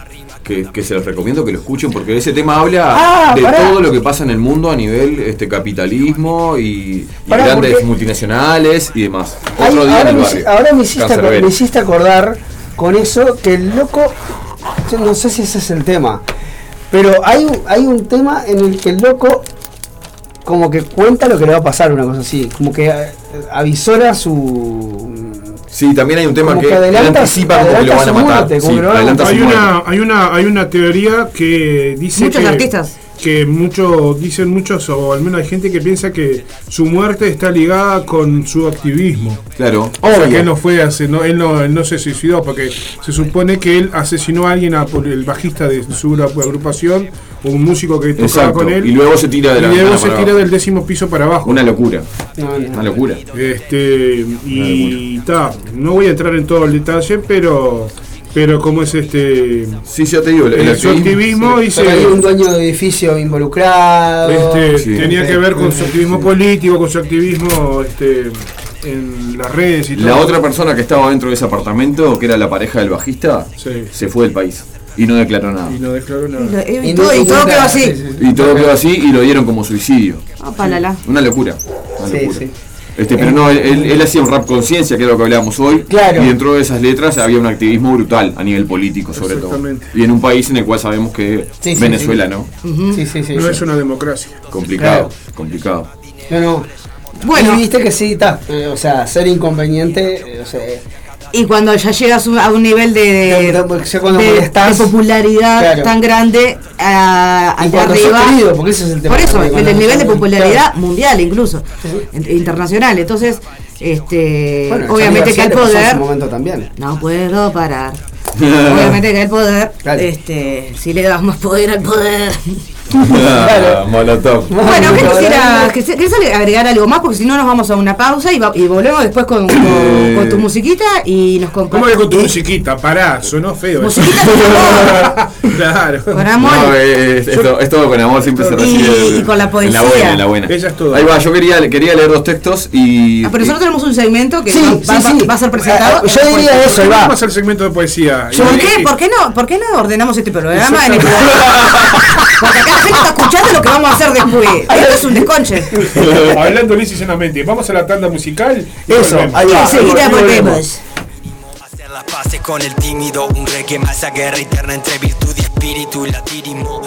[SPEAKER 7] que, que se los recomiendo que lo escuchen, porque ese tema habla
[SPEAKER 4] Ah,
[SPEAKER 7] de
[SPEAKER 4] pará.
[SPEAKER 7] todo lo que pasa en el mundo a nivel este capitalismo y, y
[SPEAKER 4] Pará,
[SPEAKER 7] grandes
[SPEAKER 4] porque-
[SPEAKER 7] multinacionales y demás. Otro Día
[SPEAKER 4] ahora,
[SPEAKER 7] en el
[SPEAKER 4] me,
[SPEAKER 7] Barrio.
[SPEAKER 4] ahora me hiciste,
[SPEAKER 7] Cancerbero.
[SPEAKER 4] acor- me hiciste acordar con eso que el loco, yo no sé si ese es el tema, pero hay, un- hay un tema en el que el loco como que cuenta lo que le va a pasar, una cosa así, como que eh, avisora su...
[SPEAKER 7] Sí, también hay un tema
[SPEAKER 4] Como
[SPEAKER 7] que,
[SPEAKER 4] que adelanta-
[SPEAKER 7] anticipa como que lo van a matar.
[SPEAKER 4] muerte, como
[SPEAKER 7] Sí,
[SPEAKER 4] que lo van a
[SPEAKER 7] adelanta su
[SPEAKER 3] hay, una, hay, una, hay una teoría que dice
[SPEAKER 5] Muchos
[SPEAKER 3] que,
[SPEAKER 5] artistas.
[SPEAKER 3] Que muchos dicen muchos o al menos hay gente que piensa que su muerte está ligada con su activismo
[SPEAKER 7] Claro.
[SPEAKER 3] o sea que él no fue hace, no, él no, él no se suicidó porque se supone que él asesinó a alguien a- por el bajista de su agru- agrupación o un músico que tocaba
[SPEAKER 7] Exacto.
[SPEAKER 3] con él
[SPEAKER 7] Y luego se tira de
[SPEAKER 3] y
[SPEAKER 7] la
[SPEAKER 3] luego
[SPEAKER 7] ventana
[SPEAKER 3] se
[SPEAKER 7] para
[SPEAKER 3] tira
[SPEAKER 7] abajo.
[SPEAKER 3] del décimo piso para abajo
[SPEAKER 7] Una locura.
[SPEAKER 4] No, no.
[SPEAKER 7] Una locura.
[SPEAKER 3] este y ta, no voy a entrar en todo el detalle pero pero como es este
[SPEAKER 7] Sí, ya te digo, el, el
[SPEAKER 3] su activismo dice
[SPEAKER 4] Pero hay un dueño de edificio involucrado.
[SPEAKER 3] este,
[SPEAKER 7] Sí.
[SPEAKER 3] tenía que ver con su activismo
[SPEAKER 4] Sí.
[SPEAKER 3] político, con su activismo este, en las redes y todo.
[SPEAKER 7] La otra persona que estaba dentro de ese apartamento, que era la pareja del bajista,
[SPEAKER 3] Sí.
[SPEAKER 7] se fue del país y no declaró nada.
[SPEAKER 3] Y no declaró nada.
[SPEAKER 5] y
[SPEAKER 4] Y
[SPEAKER 5] todo, y quedó así.
[SPEAKER 4] sí, sí, sí.
[SPEAKER 7] Y todo quedó así y lo dieron como suicidio.
[SPEAKER 5] La, la.
[SPEAKER 7] Una locura. Una
[SPEAKER 4] Sí,
[SPEAKER 7] locura. Este, pero no, él, él- él hacía un rap conciencia, que es lo que hablábamos hoy.
[SPEAKER 4] Claro.
[SPEAKER 7] Y dentro de esas letras había un activismo brutal a nivel político, sobre todo.
[SPEAKER 3] Exactamente.
[SPEAKER 7] Y en un país en el cual sabemos que
[SPEAKER 4] Sí,
[SPEAKER 7] Venezuela,
[SPEAKER 4] sí.
[SPEAKER 7] ¿no?
[SPEAKER 4] Sí, sí, sí.
[SPEAKER 3] No
[SPEAKER 4] sí.
[SPEAKER 3] es una democracia.
[SPEAKER 7] Complicado, complicado.
[SPEAKER 4] No, no.
[SPEAKER 5] Bueno.
[SPEAKER 4] Y viste que sí, está. o sea, ser inconveniente. eh, o sea,
[SPEAKER 5] Y cuando ya llegas a un nivel de, popularidad
[SPEAKER 4] Claro.
[SPEAKER 5] tan grande, a, allá arriba.
[SPEAKER 4] querido, porque ese es el tema.
[SPEAKER 5] Por eso, el, nivel de popularidad mundial incluso, in- internacional. Entonces, este,
[SPEAKER 4] Bueno, <laughs>
[SPEAKER 5] obviamente que el poder,
[SPEAKER 4] también.
[SPEAKER 5] no puedo parar. obviamente que el poder,
[SPEAKER 4] Claro.
[SPEAKER 5] este, si le das más poder al poder.
[SPEAKER 7] Ah, <laughs> Molotov.
[SPEAKER 5] Bueno, ¿qué quisiera, querés agregar algo más? Porque si no nos vamos a una pausa y, va- y volvemos después con, con-
[SPEAKER 7] Eh.
[SPEAKER 5] con tu musiquita y nos
[SPEAKER 3] ¿Cómo que
[SPEAKER 5] compartimos.
[SPEAKER 3] con tu musiquita? Pará, sonó feo. eso.
[SPEAKER 5] Musiquita <laughs> con amor.
[SPEAKER 3] claro.
[SPEAKER 5] Con amor.
[SPEAKER 7] No, eh, es, es todo, es todo con amor, siempre se recibe.
[SPEAKER 5] y con la
[SPEAKER 7] En
[SPEAKER 5] poesía.
[SPEAKER 7] la buena, en la buena.
[SPEAKER 3] Ella es todo.
[SPEAKER 7] Ahí va, yo quería, quería leer dos textos y.
[SPEAKER 5] Ah, pero nosotros tenemos un segmento que
[SPEAKER 4] Sí,
[SPEAKER 5] va,
[SPEAKER 4] sí,
[SPEAKER 5] va-
[SPEAKER 4] sí.
[SPEAKER 5] va a ser presentado.
[SPEAKER 4] Ah, yo diría eso, ahí va.
[SPEAKER 3] Vamos al segmento de poesía.
[SPEAKER 5] ¿Por qué? ¿Por qué no? ¿Por qué no ordenamos este programa en el Porque acá la gente está escuchando lo que vamos a hacer después. <laughs> Esto es un desconche. <laughs>
[SPEAKER 3] Hablando lisa y llanamente, vamos a la tanda musical. y
[SPEAKER 4] Eso,
[SPEAKER 3] volvemos.
[SPEAKER 4] ahí va.
[SPEAKER 5] Enseguida volvemos.
[SPEAKER 8] Hacer las paces con el tímido, un reggae más a guerra eterna entre virtud y espíritu, latirismo.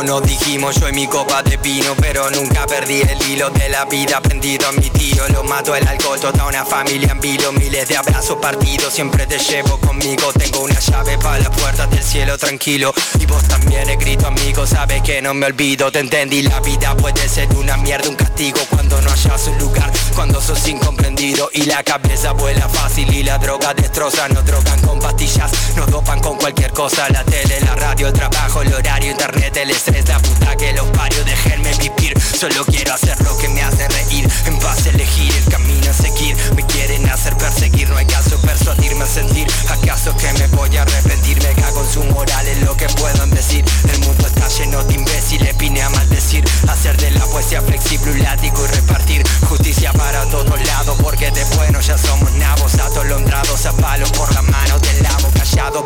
[SPEAKER 8] ¿Qué tal si convivimos vino Nos dijimos yo y mi copa de vino Pero nunca perdí el hilo de la vida Prendido a mi tío Lo mato el alcohol, toda una familia en vilo Miles de abrazos partidos Siempre te llevo conmigo Tengo una llave para las puertas del cielo tranquilo Y vos también he grito amigo Sabes que no me olvido Te entendí, la vida puede ser una mierda Un castigo cuando no hayas un lugar Cuando sos incomprendido Y la cabeza vuela fácil Y la droga destroza Nos drogan con pastillas Nos dopan con cualquier cosa La tele, la radio, el trabajo, el horario, internet, el estrés La puta que los parios, déjenme vivir. Solo quiero hacer lo que me hace reír. En paz elegir el camino a seguir. Me quieren hacer perseguir No hay caso persuadirme a sentir. ¿Acaso que me voy a arrepentir? Me cago en su moral, es lo que puedan decir. El mundo está lleno de imbéciles Vine a maldecir. Hacer de la poesía flexible un látigo y repartir Justicia para todos lados. Porque de bueno ya somos nabos Atolondrados a palos por la mano del lavo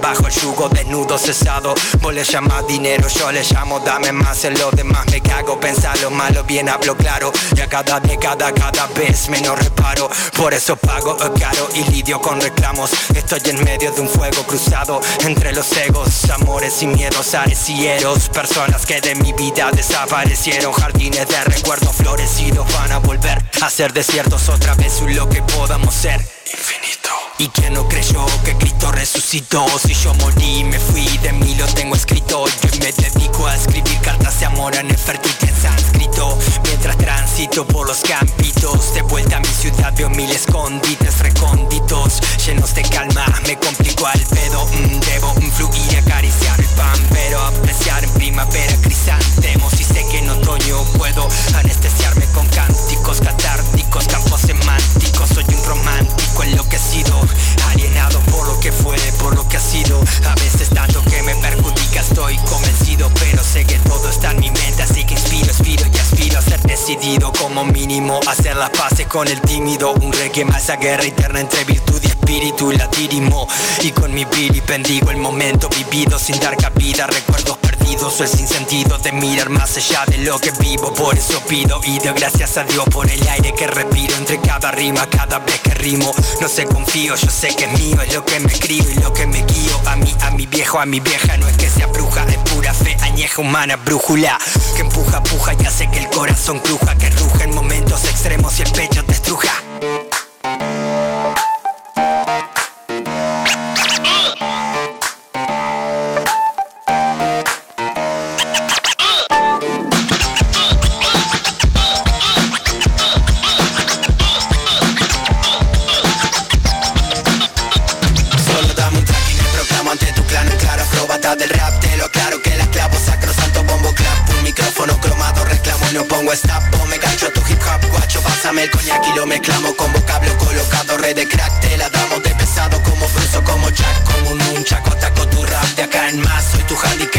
[SPEAKER 8] Bajo el yugo desnudo cesado. Vos le llamás dinero, yo le llamo dame más En lo demás me cago, pensar lo malo bien hablo claro. Y a cada década cada vez menos reparo. Por eso pago caro y lidio con reclamos. Estoy en medio de un fuego cruzado Entre los egos, amores y miedos Ares y eros, personas que de mi vida desaparecieron Jardines de recuerdos florecidos van a volver A ser desiertos otra vez un lo que podamos ser. Infinito. ¿Y quién no creyó que Cristo resucitó? Si yo morí, me fui, de mí lo tengo escrito. Yo me dedico a escribir cartas de amor a Nefertiti en sánscrito. Mientras transito por los campitos De vuelta a mi ciudad veo mil escondites recónditos Llenos de calma, me complico al pedo mm, Debo mm, fluir y acariciar el pan Pero apreciar en primavera crisantemos. Y sé que en otoño puedo anestesiarme con cánticos catárticos romántico enloquecido Alienado por lo que fue, por lo que ha sido. A veces tanto que me perjudica estoy convencido Pero sé que todo está en mi mente Así que inspiro, expiro y aspiro a ser decidido. Como mínimo hacer las paces con el tímido Un reggae más a guerra eterna entre virtud y espíritu y latirismo Y con mi Billy bendigo el momento vivido sin dar cabida Recuerdos perdidos el sinsentido de mirar más allá de lo que vivo. Por eso pido y doy gracias a Dios por el aire que respiro. Entre cada rima, cada vez que rimo No sé, confío, yo sé que es mío Es lo que me escribo y lo que me guío. A mí, a mi viejo, a mi vieja No es que sea bruja, es pura fe Añeja humana, brújula Que empuja, puja y hace que el corazón cruja Que ruja en momentos extremos y el pecho te estruja cromado Reclamo y no pongo stop, o me gancho a tu hip hop Guacho, pásame el coñac y lo mezclamos Con vocablo colocado, red de crack Te la damos de pesado como Bruce o como Jack Como un nunchaco, ataco tu rap De acá en más, soy tu handicap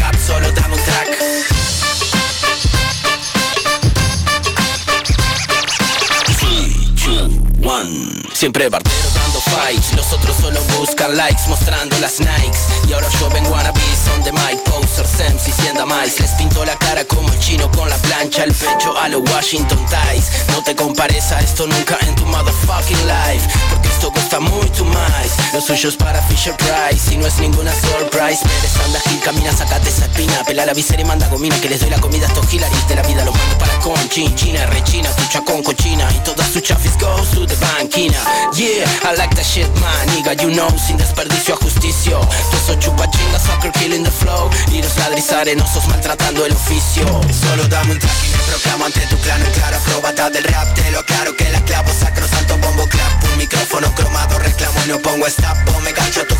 [SPEAKER 8] Siempre barbero dando fights. Los otros solo buscan likes Mostrando las Nikes. Y ahora yo vengo a on the mic Posers, MCs y más Les pinto la cara como el chino con la plancha El pecho a los Washington Ties. No te compares a esto nunca en tu motherfucking life Porque esto cuesta mucho más. Lo suyo es para Fisher Price Y no es ninguna surprise. Pérez anda Gil, camina, sacate esa espina Pela la visera y manda gomina Que les doy la comida a estos hilaris De la vida los mando para con chin, china, rechina Tucha con cochina Y todas sus chafis goes to the banquina Yeah, I like that shit man. Nigga, you know Sin desperdicio a justicio. Yo soy chupa chinga, soccer killing the flow. Y los ladris arenosos maltratando el oficio. Solo dame un track y me proclamo ante tu clan En claro, acróbata del rap. Te lo claro que la clavo Sacrosanto bombo clap. Un micrófono cromado reclamo y no pongo stop me gancho a tu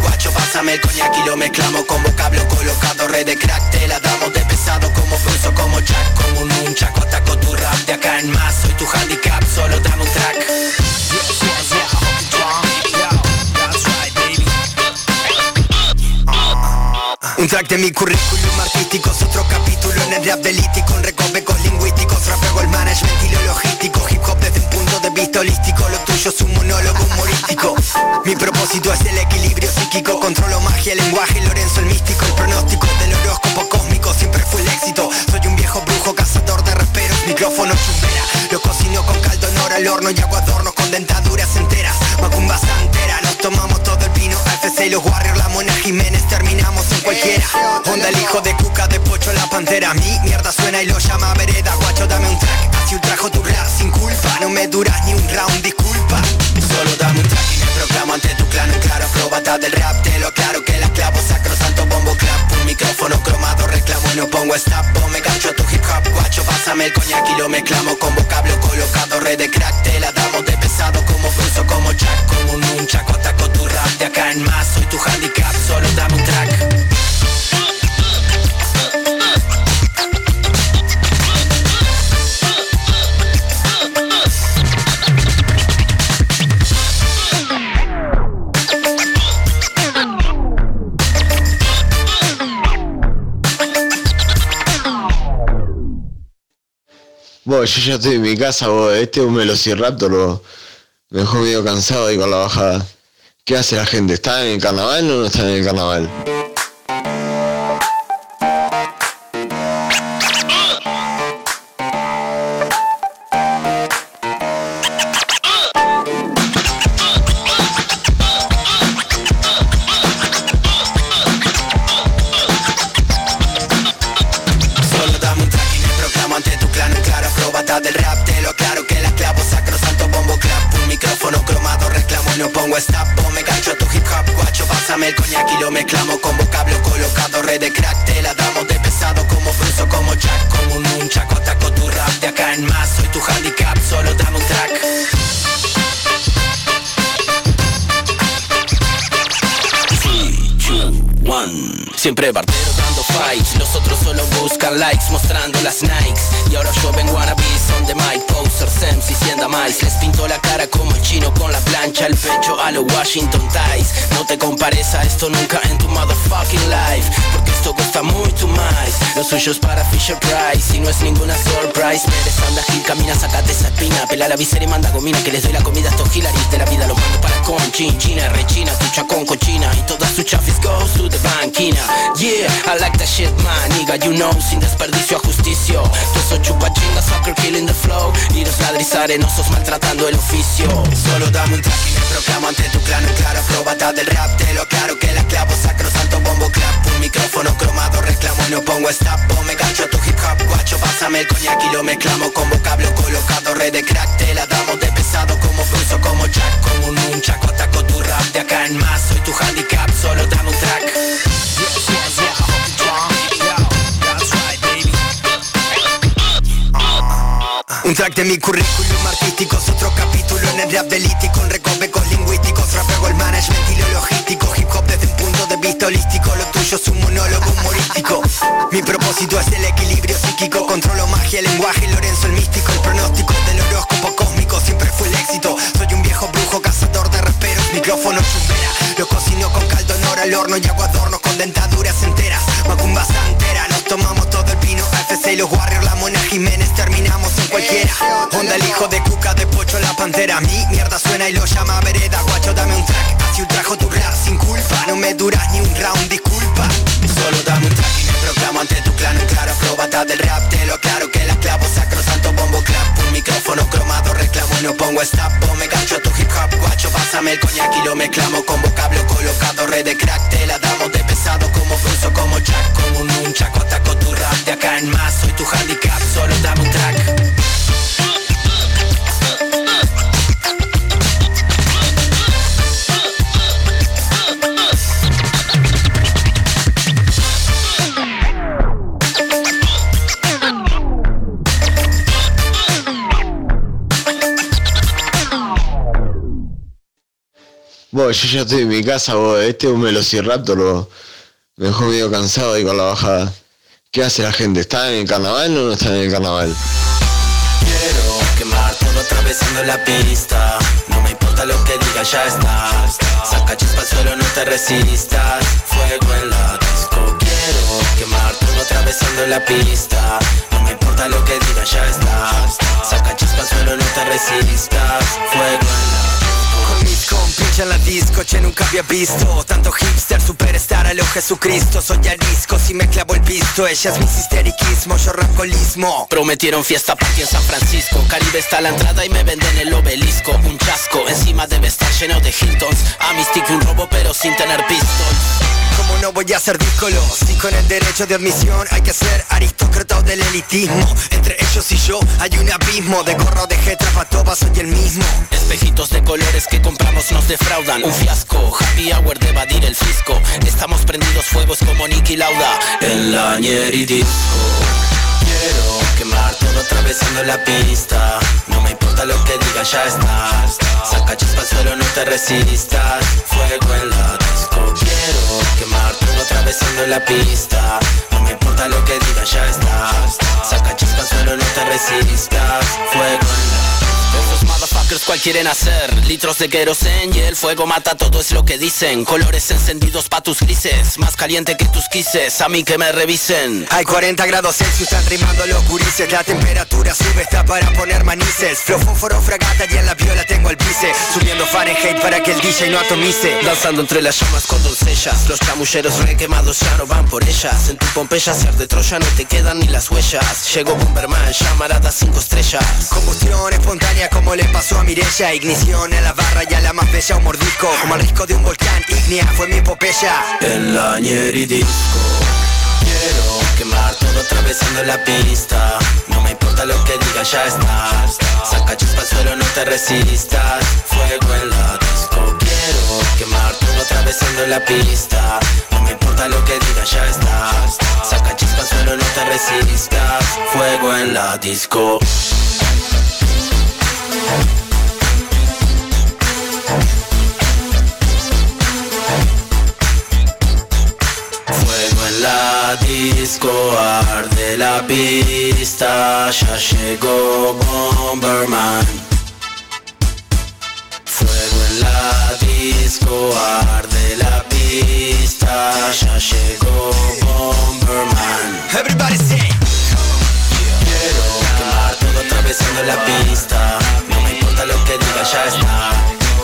[SPEAKER 8] guacho Pásame el coñac y lo mezclamos Con vocablo colocado Red de crack Te la damos de pesado como Bruce o como Jack Como un nunchaco ataco tu rap De acá en más soy tu handicap Solo dame un track. Un track de mi currículum artístico es otro capítulo en el rap delítico En recovecos lingüísticos, rapeo el management y lo logístico Vista holístico Lo tuyo es un monólogo humorístico. Mi propósito es el equilibrio psíquico Controlo magia, lenguaje, Lorenzo el místico. El pronóstico del horóscopo cósmico siempre fue el éxito. Soy un viejo brujo, cazador de rasperos Micrófono chumbera, lo cocino con caldo en al horno Y hago adornos con dentaduras enteras. Macumba santera, nos tomamos todo el vino AFC y los Warriors, la Mona Jiménez Terminamos en cualquiera. Onda el hijo de cuca de pocho la pantera. Mi mierda suena y lo llama vereda. Guacho dame un track, así ultrajo tu No me duras ni un round, disculpa. Solo dame un track y me proclamo ante tu clan Claro, acróbata del rap, te lo aclaro que la clavo Sacrosanto bombo clap, un micrófono cromado Reclamo y no pongo stop, me gancho a tu hip hop Guacho, pásame el coñac y lo mezclamos Con vocablo colocado, red de crack. Te la damos de pesado como Bruce o como Jack. Como un nunchaco, ataco tu rap De acá en más, soy tu handicap
[SPEAKER 9] Vos, yo ya estoy en mi casa, vos, este es un Velociraptor, vos. Me medio cansado ahí con la bajada. ¿Qué hace la gente? ¿Está en el carnaval o no está en el carnaval?
[SPEAKER 8] Siempre bartero dando fights. Los otros solo buscan likes Mostrando las Nikes. Y ahora yo vengo Anda más. Les pinto la cara como el chino con la plancha El pecho a los Washington Ties No te compares a esto nunca en tu motherfucking life Porque esto cuesta mucho más. Lo suyo es para Fisher Price Y no es ninguna surprise. Pérez anda Gil, camina, sacate esa espina Pela la visera y manda gomina Que les doy la comida a estos hilaris de la vida Los mando para con chin, china, rechina Tucha con cochina Y toda su chafis goes to the banquina. Yeah, I like that shit man Nigga, you know, sin desperdicio a justicio. Tú sos chupa chinga, killing the flow Y los arenosos maltratando el oficio. Solo dame un track y me proclamo ante tu clan Claro, acróbata del rap, te lo aclaro que la clavo Sacrosanto bombo clap, un micrófono cromado Reclamo y no pongo stop, o me gancho a tu hip hop Guacho, pásame el coñac y lo mezclamos Con vocablo colocado, red de crack. Te la damos de pesado como Bruce o como Jack Como un nunchaco, ataco tu rap De acá en más, soy tu handicap Solo dame un track Un mi currículum artístico es otro capítulo en el rap delítico En recovecos lingüísticos, rapeo el management y lo logístico Hip hop desde un punto de vista holístico Lo tuyo es un monólogo humorístico. Mi propósito es el equilibrio psíquico Controlo magia, el lenguaje, Lorenzo el místico El pronóstico del horóscopo cósmico siempre fue el éxito. Soy un viejo brujo, cazador de rasperos Micrófono chumbera, lo cocino con caldo en hora al horno Y hago adornos con dentaduras enteras. Macumba santera, nos tomamos todo y los Warriors, la Mona Jiménez Terminamos en cualquiera. Onda el hijo de cuca de pocho la pantera. Mi mierda suena y lo llama vereda. Guacho dame un track, así ultrajo tu rap sin culpa. No me duras ni un round, disculpa. Solo dame un track y me proclamo ante tu clan. Claro, acróbata del rap, te lo aclaro que la clavo. Sacrosanto bombo clap, un micrófono cromado Reclamo y no pongo stop, me gancho tu hip hop Guacho, pásame el coñac y lo mezclamos Con vocablo colocado, red de crack Te la damos de pesado como Bruce o como Jack. Como un nunchaco, ataco en más, soy tu handicap Solo dame un track
[SPEAKER 9] Vos, yo ya estoy en mi casa, este es un Velociraptor. Me dejó medio cansado ahí con la bajada. ¿Qué hace la gente? ¿Está en el carnaval o no está en el carnaval?
[SPEAKER 6] Quiero quemar todo atravesando la pista. No me importa lo que diga, ya está. Saca chispa suelo, no te resistas. Fuego en la disco. Quiero quemar todo atravesando la pista. No me importa lo que diga, ya está. Saca chispa suelo, no te resistas. Fuego en la
[SPEAKER 8] Compinches en la disco, che nunca había visto. Tanto hipster, superstar a Jesucristo. Soy arisco, si me clavo el pisto. Ella es mi histeriquismo, yo rancolismo.
[SPEAKER 6] Prometieron fiesta party en San Francisco. Caribe está a la entrada y me venden el obelisco. Un chasco, encima debe estar lleno de Hiltons. A mi stick un robo pero sin tener pistols
[SPEAKER 8] Como no voy a ser díscolo Si con el derecho de admisión. Hay que ser aristócrata o del elitismo. Entre ellos y yo hay un abismo. De gorro de jetra pa' toba soy el mismo.
[SPEAKER 6] Espejitos de colores que compramos nos defraudan. Un fiasco, happy hour de evadir el fisco. Estamos prendidos fuegos como Nicky Lauda. En la Ñeri Disco Quiero quemar todo atravesando la pista importa lo que digan, ya está Saca chispa al suelo, no te resistas. Fuego en la disco Quiero quemar todo atravesando la pista. No me importa lo que digan, ya está Saca chispa al suelo, no te resistas. Fuego en la esos motherfuckers cual quieren hacer. Litros de querosén y el fuego mata todo es lo que dicen. Colores encendidos pa' tus grises Más caliente que tus quises, a mí que me revisen.
[SPEAKER 8] Hay 40 grados Celsius, están rimando los gurises. La temperatura sube, está para poner manices Flow, fósforo, fragata y en la viola tengo el pice Subiendo Fahrenheit para que el DJ no atomice.
[SPEAKER 6] Danzando entre las llamas con doncellas. Los chamulleros requemados ya no van por ellas. En tu Pompeya ser de Troya no te quedan ni las huellas. Llegó Bomberman, llamarada cinco estrellas.
[SPEAKER 8] Combustión espontánea como le pasó a Mirella. Ignición en la barra y a la más bella un mordisco. Como al risco de un volcán ígnea fue mi epopeya.
[SPEAKER 6] En la Ñeri Disco. Quiero quemar todo atravesando la pista. No me importa lo que digan, ya está. Saca chispa suelo, no te resistas. Fuego en la disco. Quiero quemar todo atravesando la pista. No me importa lo que digan, ya está. Saca chispa suelo, no te resistas. Fuego en la disco disco, arde la pista, ya llegó Bomberman. Fuego en la disco, arde la pista, ya llegó Bomberman.
[SPEAKER 8] Everybody say
[SPEAKER 6] Quiero quemar todo atravesando la pista importa lo que diga, ya está.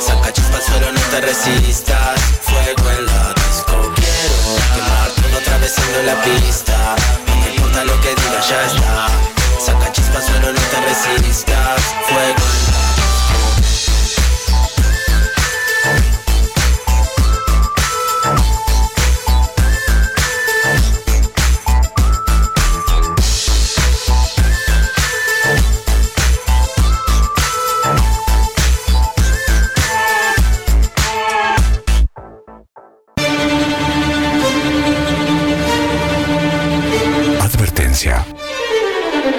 [SPEAKER 6] Saca chispa al suelo, no te resistas. Fuego en la disco Quiero quemar todo atravesando la pista. No me importa lo que diga, ya está. Saca chispa al suelo, no te resistas. Fuego en la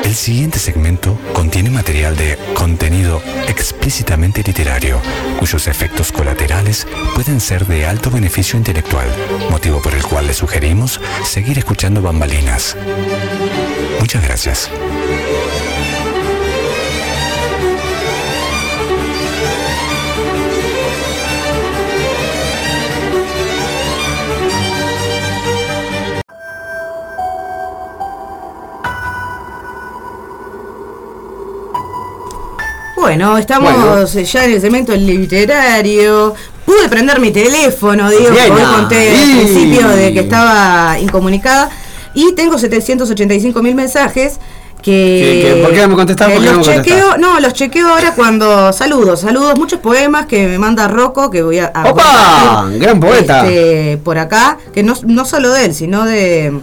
[SPEAKER 10] El siguiente segmento contiene material de contenido explícitamente literario, cuyos efectos colaterales pueden ser de alto beneficio intelectual, motivo por el cual le sugerimos seguir escuchando bambalinas. Muchas gracias.
[SPEAKER 5] Bueno, estamos
[SPEAKER 4] Bueno.
[SPEAKER 5] ya en el segmento literario. Pude prender mi teléfono, digo,
[SPEAKER 4] Bien.
[SPEAKER 5] hoy conté al principio de que estaba incomunicada. Y tengo 785 mil mensajes que...
[SPEAKER 4] ¿Qué- qué- por qué no me contestás?
[SPEAKER 5] que
[SPEAKER 4] ¿Por qué no
[SPEAKER 5] los
[SPEAKER 4] me
[SPEAKER 5] chequeo, no, los chequeo ahora cuando... Saludos, saludos, muchos poemas que me manda Rocco, que voy a... a
[SPEAKER 4] ¡Opa!
[SPEAKER 5] compartir,
[SPEAKER 4] Gran poeta.
[SPEAKER 5] este, por acá, que no, no solo de él, sino de...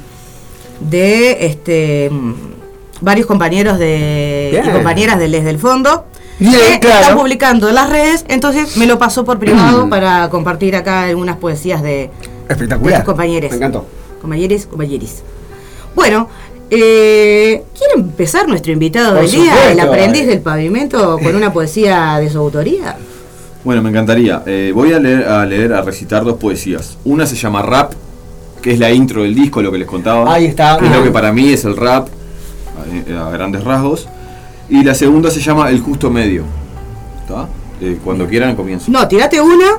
[SPEAKER 5] De este... mm, Varios compañeros de, y compañeras del Desde el Fondo que
[SPEAKER 4] claro.
[SPEAKER 5] están publicando en las redes, entonces me lo pasó por privado para compartir acá algunas poesías de,
[SPEAKER 4] Espectacular.
[SPEAKER 5] compañeros.
[SPEAKER 4] Me encantó.
[SPEAKER 5] Compañeros, compañeris. Bueno, eh, ¿quiere empezar nuestro invitado
[SPEAKER 4] Por
[SPEAKER 5] del día, el aprendiz del pavimento, con una poesía de su autoría?
[SPEAKER 7] Bueno, me encantaría. Eh, voy a leer, a leer, a recitar dos poesías. Una se llama Rap, que es la intro del disco, lo que les contaba.
[SPEAKER 4] Ahí está.
[SPEAKER 7] Que es lo que para mí es el rap, a, a grandes rasgos. Y la segunda se llama El Justo Medio. ¿Está? Eh, cuando quieran comienzo.
[SPEAKER 5] No, tirate una.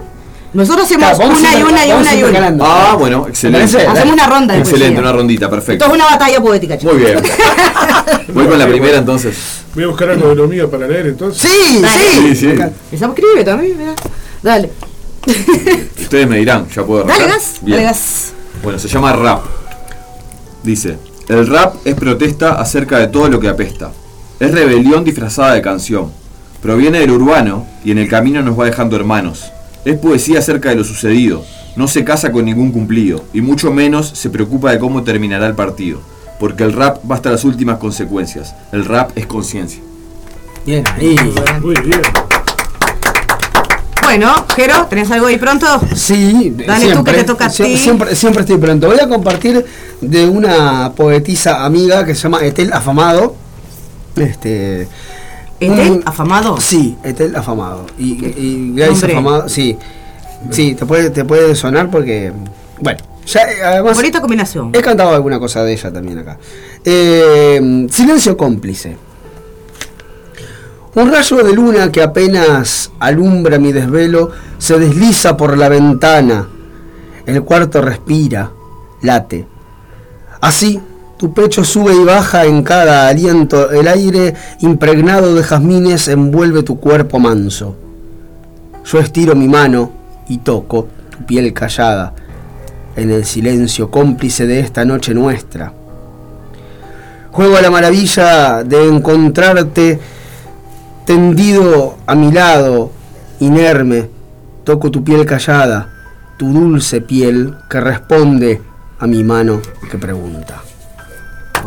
[SPEAKER 5] Nosotros hacemos
[SPEAKER 4] Claro,
[SPEAKER 5] una y una y una y una.
[SPEAKER 7] Ah, bueno, excelente.
[SPEAKER 5] Hacemos una ronda
[SPEAKER 7] Excelente, una rondita,
[SPEAKER 5] Esto
[SPEAKER 7] perfecto.
[SPEAKER 5] es una batalla poética, chicos.
[SPEAKER 7] Muy bien. <laughs> Voy con la primera entonces.
[SPEAKER 3] Voy a buscar algo de lo mío para leer entonces.
[SPEAKER 4] Sí,
[SPEAKER 5] Dale.
[SPEAKER 4] sí.
[SPEAKER 7] Sí, sí.
[SPEAKER 5] Esa escribe también, mirá. Dale. <laughs>
[SPEAKER 7] Ustedes me dirán, ya puedo arrancar.
[SPEAKER 5] Dale gas,
[SPEAKER 7] Bien.
[SPEAKER 5] dale gas.
[SPEAKER 7] Bueno, se llama rap. Dice, el rap es protesta acerca de todo lo que apesta. Es rebelión disfrazada de canción. Proviene del urbano y en el camino nos va dejando hermanos. Es poesía acerca de lo sucedido, No se casa con ningún cumplido, y mucho menos se preocupa de cómo terminará el partido. Porque el rap va hasta las últimas consecuencias. El rap es conciencia.
[SPEAKER 4] Bien ahí.
[SPEAKER 3] Muy bien.
[SPEAKER 5] Bueno, Jero, ¿tenés algo ahí pronto?
[SPEAKER 4] Sí,
[SPEAKER 5] Dale tú que te toca a ti.
[SPEAKER 4] Siempre, siempre estoy pronto. Voy a compartir de una poetisa amiga que se llama Etel Afamado. Este.
[SPEAKER 5] ¿Etel Afamado?
[SPEAKER 4] Sí, Etel Afamado. Y, y Grace. Afamado, sí. Sí, te puede, te puede sonar porque. Bueno, ya eh, además.
[SPEAKER 5] Bonita combinación.
[SPEAKER 4] He cantado alguna cosa de ella también acá. Eh, silencio cómplice. Un rayo de luna que apenas alumbra mi desvelo se desliza por la ventana. El cuarto respira, late. Así, tu pecho sube y baja en cada aliento. El aire impregnado de jazmines envuelve tu cuerpo manso. Yo estiro mi mano y toco tu piel callada en el silencio cómplice de esta noche nuestra. Juego a la maravilla de encontrarte tendido a mi lado, inerme, toco tu piel callada, tu dulce piel que responde a mi mano que pregunta.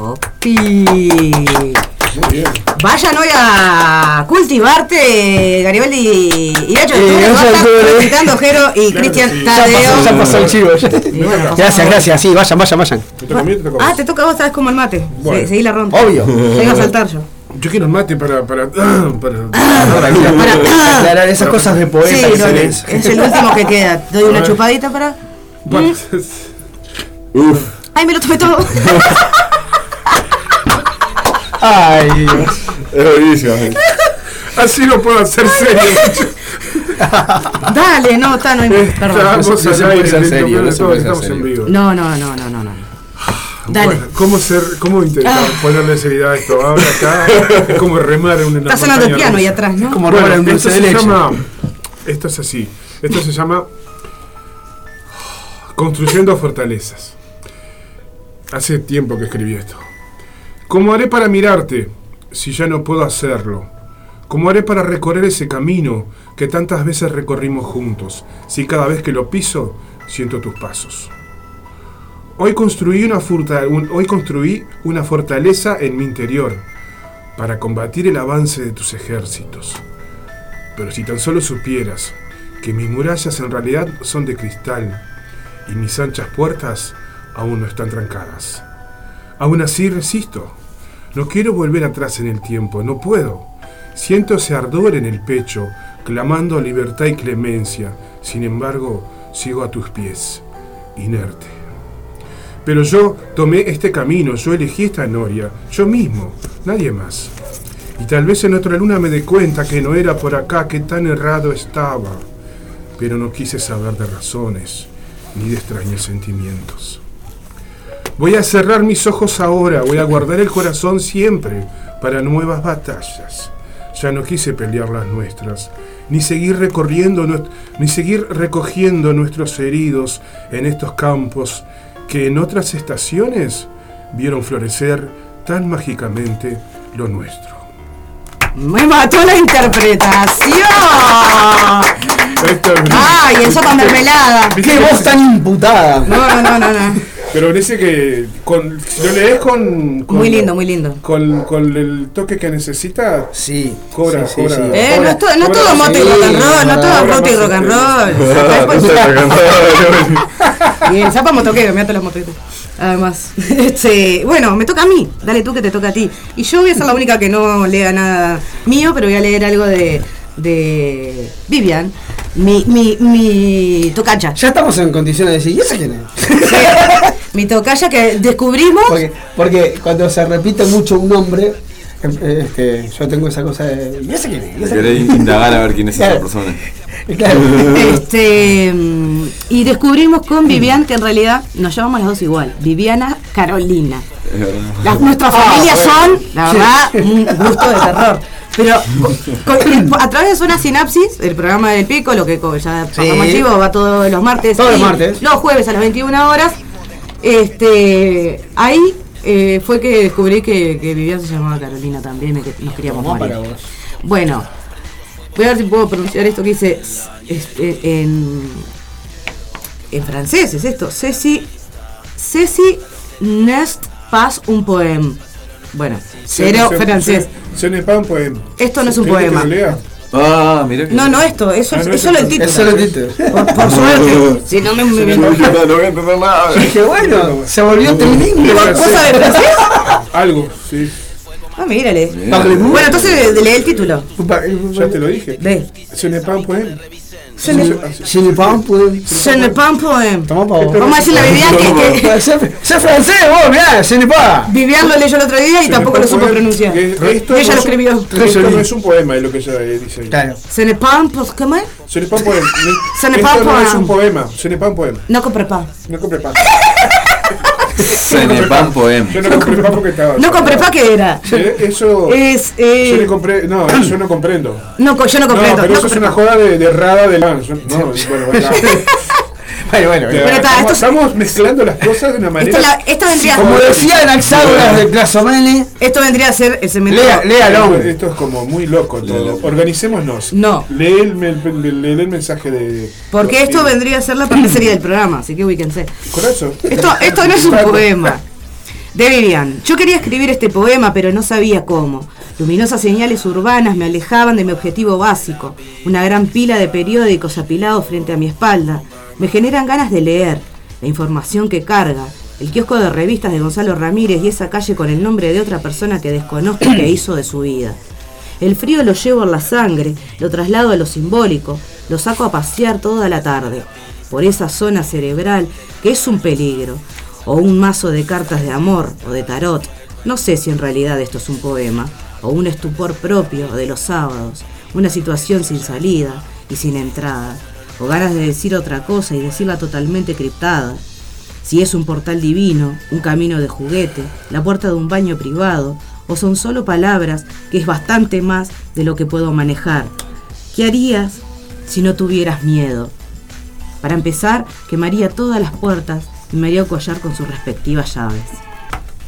[SPEAKER 5] Popi. Vayan hoy a cultivarte, Garibaldi y felicitando Jero y Cristian Tadeo.
[SPEAKER 4] ya pasó el chivo. Gracias, gracias, sí, vayan, vayan, vayan.
[SPEAKER 3] ¿Me toca a mí o te toca
[SPEAKER 5] Ah,
[SPEAKER 3] vos?
[SPEAKER 5] te toca a vos, sabes como el mate. Seguí la ronda.
[SPEAKER 4] Obvio.
[SPEAKER 5] Vengo a saltar yo.
[SPEAKER 3] Yo quiero el mate para. para. <clears throat> para.
[SPEAKER 4] Para, aclarar esas cosas de poeta.
[SPEAKER 5] Sí,
[SPEAKER 4] que
[SPEAKER 5] no,
[SPEAKER 4] se
[SPEAKER 5] es el último que queda. Doy una chupadita para.
[SPEAKER 3] Bueno, <laughs>
[SPEAKER 7] Uf.
[SPEAKER 5] Ay, me lo tomé todo. <laughs>
[SPEAKER 4] Ay, Dios.
[SPEAKER 7] Es buenísimo.
[SPEAKER 3] Así lo puedo hacer serio.
[SPEAKER 5] Dale, no, está, no hay Perdón.
[SPEAKER 3] Estamos
[SPEAKER 4] no se puede ser serio, no se
[SPEAKER 3] todo,
[SPEAKER 4] puede ser
[SPEAKER 3] estamos en
[SPEAKER 4] serio.
[SPEAKER 3] vivo.
[SPEAKER 5] No, no, no, no, no, no. Dale.
[SPEAKER 3] Bueno, ¿cómo, ser, ¿Cómo intentar
[SPEAKER 5] Ah.
[SPEAKER 3] ponerle seriedad a esto? Ahora acá es como remar en una
[SPEAKER 5] Está sonando el piano ahí atrás, ¿no?
[SPEAKER 4] Como
[SPEAKER 3] Bueno,
[SPEAKER 4] un
[SPEAKER 3] esto
[SPEAKER 4] dulce de
[SPEAKER 3] se
[SPEAKER 4] leche.
[SPEAKER 3] llama. Esto es así. Esto se llama. Construyendo fortalezas. Hace tiempo que escribí esto. ¿Cómo haré para mirarte si ya no puedo hacerlo? ¿Cómo haré para recorrer ese camino que tantas veces recorrimos juntos si cada vez que lo piso siento tus pasos? Hoy construí una, fortaleza en mi interior para combatir el avance de tus ejércitos. Pero si tan solo supieras que mis murallas en realidad son de cristal y mis anchas puertas aún no están trancadas. Aún así resisto. No quiero volver atrás en el tiempo, no puedo. Siento ese ardor en el pecho, clamando libertad y clemencia. Sin embargo, sigo a tus pies, inerte. Pero yo tomé este camino, yo elegí esta noria, yo mismo, nadie más. Y tal vez en otra luna me dé cuenta que no era por acá, que tan errado estaba. Pero no quise saber de razones, ni de extraños sentimientos. Voy a cerrar mis ojos ahora, voy a guardar el corazón siempre para nuevas batallas. Ya no quise pelear las nuestras, ni seguir recorriendo, ni seguir recogiendo nuestros heridos en estos campos que en otras estaciones vieron florecer tan mágicamente lo nuestro.
[SPEAKER 5] Me mató la interpretación. Ay, el sopa mermelada.
[SPEAKER 4] ¡Qué voz tan imputada!
[SPEAKER 5] No, no, no, no, no.
[SPEAKER 3] Pero parece que con, si lo lees con, con-
[SPEAKER 5] Muy lindo, muy lindo.
[SPEAKER 3] Con, con el toque que necesita,
[SPEAKER 4] Sí.
[SPEAKER 3] cobra,
[SPEAKER 4] sí, sí,
[SPEAKER 3] cobra.
[SPEAKER 4] sí.
[SPEAKER 5] Eh, no es todo, no es todo mote y rock and roll, no todo mote y rock and roll. Y el zapa motoquero, me ato la motoquera. Además, este, bueno, me toca a mí. Dale tú que te toca a ti. Y yo voy a ser la única que no lea nada mío, pero voy a leer algo de, de Vivian, mi, mi, mi tocaya.
[SPEAKER 4] Ya estamos en condiciones de decir, ¿y ese quién es?
[SPEAKER 5] Mi tocaya que descubrimos.
[SPEAKER 4] Porque, porque cuando se repite mucho un nombre, eh, este, yo tengo esa cosa de. ¿Y ese quién es? ¿Y ese
[SPEAKER 7] Querés
[SPEAKER 4] quién es?".
[SPEAKER 7] indagar a ver quién es esa
[SPEAKER 4] Claro.
[SPEAKER 7] persona. <laughs>
[SPEAKER 4] Claro.
[SPEAKER 5] Este, y descubrimos con Vivian que en realidad nos llamamos las dos igual, Viviana Carolina.
[SPEAKER 7] Es verdad.
[SPEAKER 5] Las, nuestras
[SPEAKER 4] Ah,
[SPEAKER 5] familias
[SPEAKER 4] bueno.
[SPEAKER 5] son, la verdad, un gusto de terror. Pero con- con- a través de una sinapsis, el programa del Pico, lo que ya pasamos
[SPEAKER 4] Sí.
[SPEAKER 5] chivo, va todos los martes.
[SPEAKER 4] Todos los martes.
[SPEAKER 5] Los jueves a las 21 horas. Este, ahí eh, fue que descubrí que, que Vivian se llamaba Carolina también, y que nos queríamos morir.
[SPEAKER 4] para vos.
[SPEAKER 5] Bueno, voy a ver si puedo pronunciar esto que dice este, en en francés es esto. Ceci, Ceci Nest pas un poème. Bueno, cero francés.
[SPEAKER 3] Se, se n'est pas un poema.
[SPEAKER 5] Esto no es un
[SPEAKER 3] ¿Querés que
[SPEAKER 5] poema.
[SPEAKER 7] Ah, mira que.
[SPEAKER 5] No, no esto, eso
[SPEAKER 3] Ah,
[SPEAKER 5] es,
[SPEAKER 3] no,
[SPEAKER 5] es
[SPEAKER 3] eso
[SPEAKER 5] solo el título.
[SPEAKER 4] Es solo el título.
[SPEAKER 5] Por, por <laughs> suerte. Si no me, <laughs> me, me-
[SPEAKER 7] No voy a entender nada. <laughs>
[SPEAKER 4] Dije, bueno, se volvió trilingüe.
[SPEAKER 5] ¿Vos, vos sabés francés?
[SPEAKER 3] Algo, sí.
[SPEAKER 5] Ah, mírale. Bueno, entonces lee el título.
[SPEAKER 3] Ya te lo dije.
[SPEAKER 5] De.
[SPEAKER 3] N'est pas un poema.
[SPEAKER 5] Ce n'est-
[SPEAKER 4] ne pas pude.
[SPEAKER 5] Ce n'est pas un poème. Vamos a decirle a Vivian que, que
[SPEAKER 4] Sé francés, vos, mirá, je ne pas.
[SPEAKER 5] Vivian lo leyó el otro día y
[SPEAKER 3] Ce
[SPEAKER 5] tampoco lo
[SPEAKER 3] n'est
[SPEAKER 5] supo
[SPEAKER 3] un
[SPEAKER 5] pronunciar.
[SPEAKER 3] Esto
[SPEAKER 5] Ella lo
[SPEAKER 3] es un-
[SPEAKER 5] escribió.
[SPEAKER 3] Esto no es un poema, es lo que ella dice.
[SPEAKER 4] Claro.
[SPEAKER 5] Ce n'est pas un po- ¿cómo es?
[SPEAKER 3] Ce n'est pas un poema.
[SPEAKER 5] Ce n'est pas un
[SPEAKER 3] un poema. Ce n'est pas un poema.
[SPEAKER 5] No compre pas.
[SPEAKER 3] No compré pan.
[SPEAKER 7] Se ne pas
[SPEAKER 3] Yo no compré pan porque estaba.
[SPEAKER 5] No compré ¿qué era?
[SPEAKER 3] Eh, Eso.
[SPEAKER 5] Es.
[SPEAKER 3] Yo le
[SPEAKER 5] Eh,
[SPEAKER 3] compré. No, eso no comprendo.
[SPEAKER 5] no, yo no
[SPEAKER 3] No,
[SPEAKER 5] comprendo.
[SPEAKER 3] pero
[SPEAKER 5] no
[SPEAKER 3] eso es una joda de, de errada de lan. Yo- No, bueno, bueno. <laughs>
[SPEAKER 4] Bueno, bueno.
[SPEAKER 3] Ya,
[SPEAKER 5] Pero está,
[SPEAKER 3] estamos, mezclando las cosas de una manera.
[SPEAKER 5] Esto, la- esto vendría,
[SPEAKER 4] Como decía Anaxágoras de Plazomene,
[SPEAKER 5] esto vendría a ser el cemento.
[SPEAKER 4] lea, léalo.
[SPEAKER 3] Esto, esto es como muy loco todo. Organicémonos.
[SPEAKER 5] No.
[SPEAKER 3] Lee el, el- lee el mensaje de.
[SPEAKER 5] Porque esto vendría a ser la parte seria del programa, así que ubíquense.
[SPEAKER 3] Con eso.
[SPEAKER 5] Esto, esto no es un poema. De Vivian. Yo quería escribir este poema, pero no sabía cómo. Luminosas señales urbanas me alejaban de mi objetivo básico. Una gran pila de periódicos apilados frente a mi espalda. Me generan ganas de leer. La información que carga. El kiosco de revistas de Gonzalo Ramírez y esa calle con el nombre de otra persona que desconozco que <coughs> hizo de su vida. El frío lo llevo en la sangre, lo traslado a lo simbólico, lo saco a pasear toda la tarde, por esa zona cerebral que es un peligro, o un mazo de cartas de amor o de tarot. No sé si en realidad esto es un poema, o un estupor propio de los sábados, una situación sin salida y sin entrada, o ganas de decir otra cosa y decirla totalmente criptada. Si es un portal divino, un camino de juguete, la puerta de un baño privado, o son solo palabras que es bastante más de lo que puedo manejar. ¿Qué harías si no tuvieras miedo? Para empezar, quemaría todas las puertas y me haría collar con sus respectivas llaves.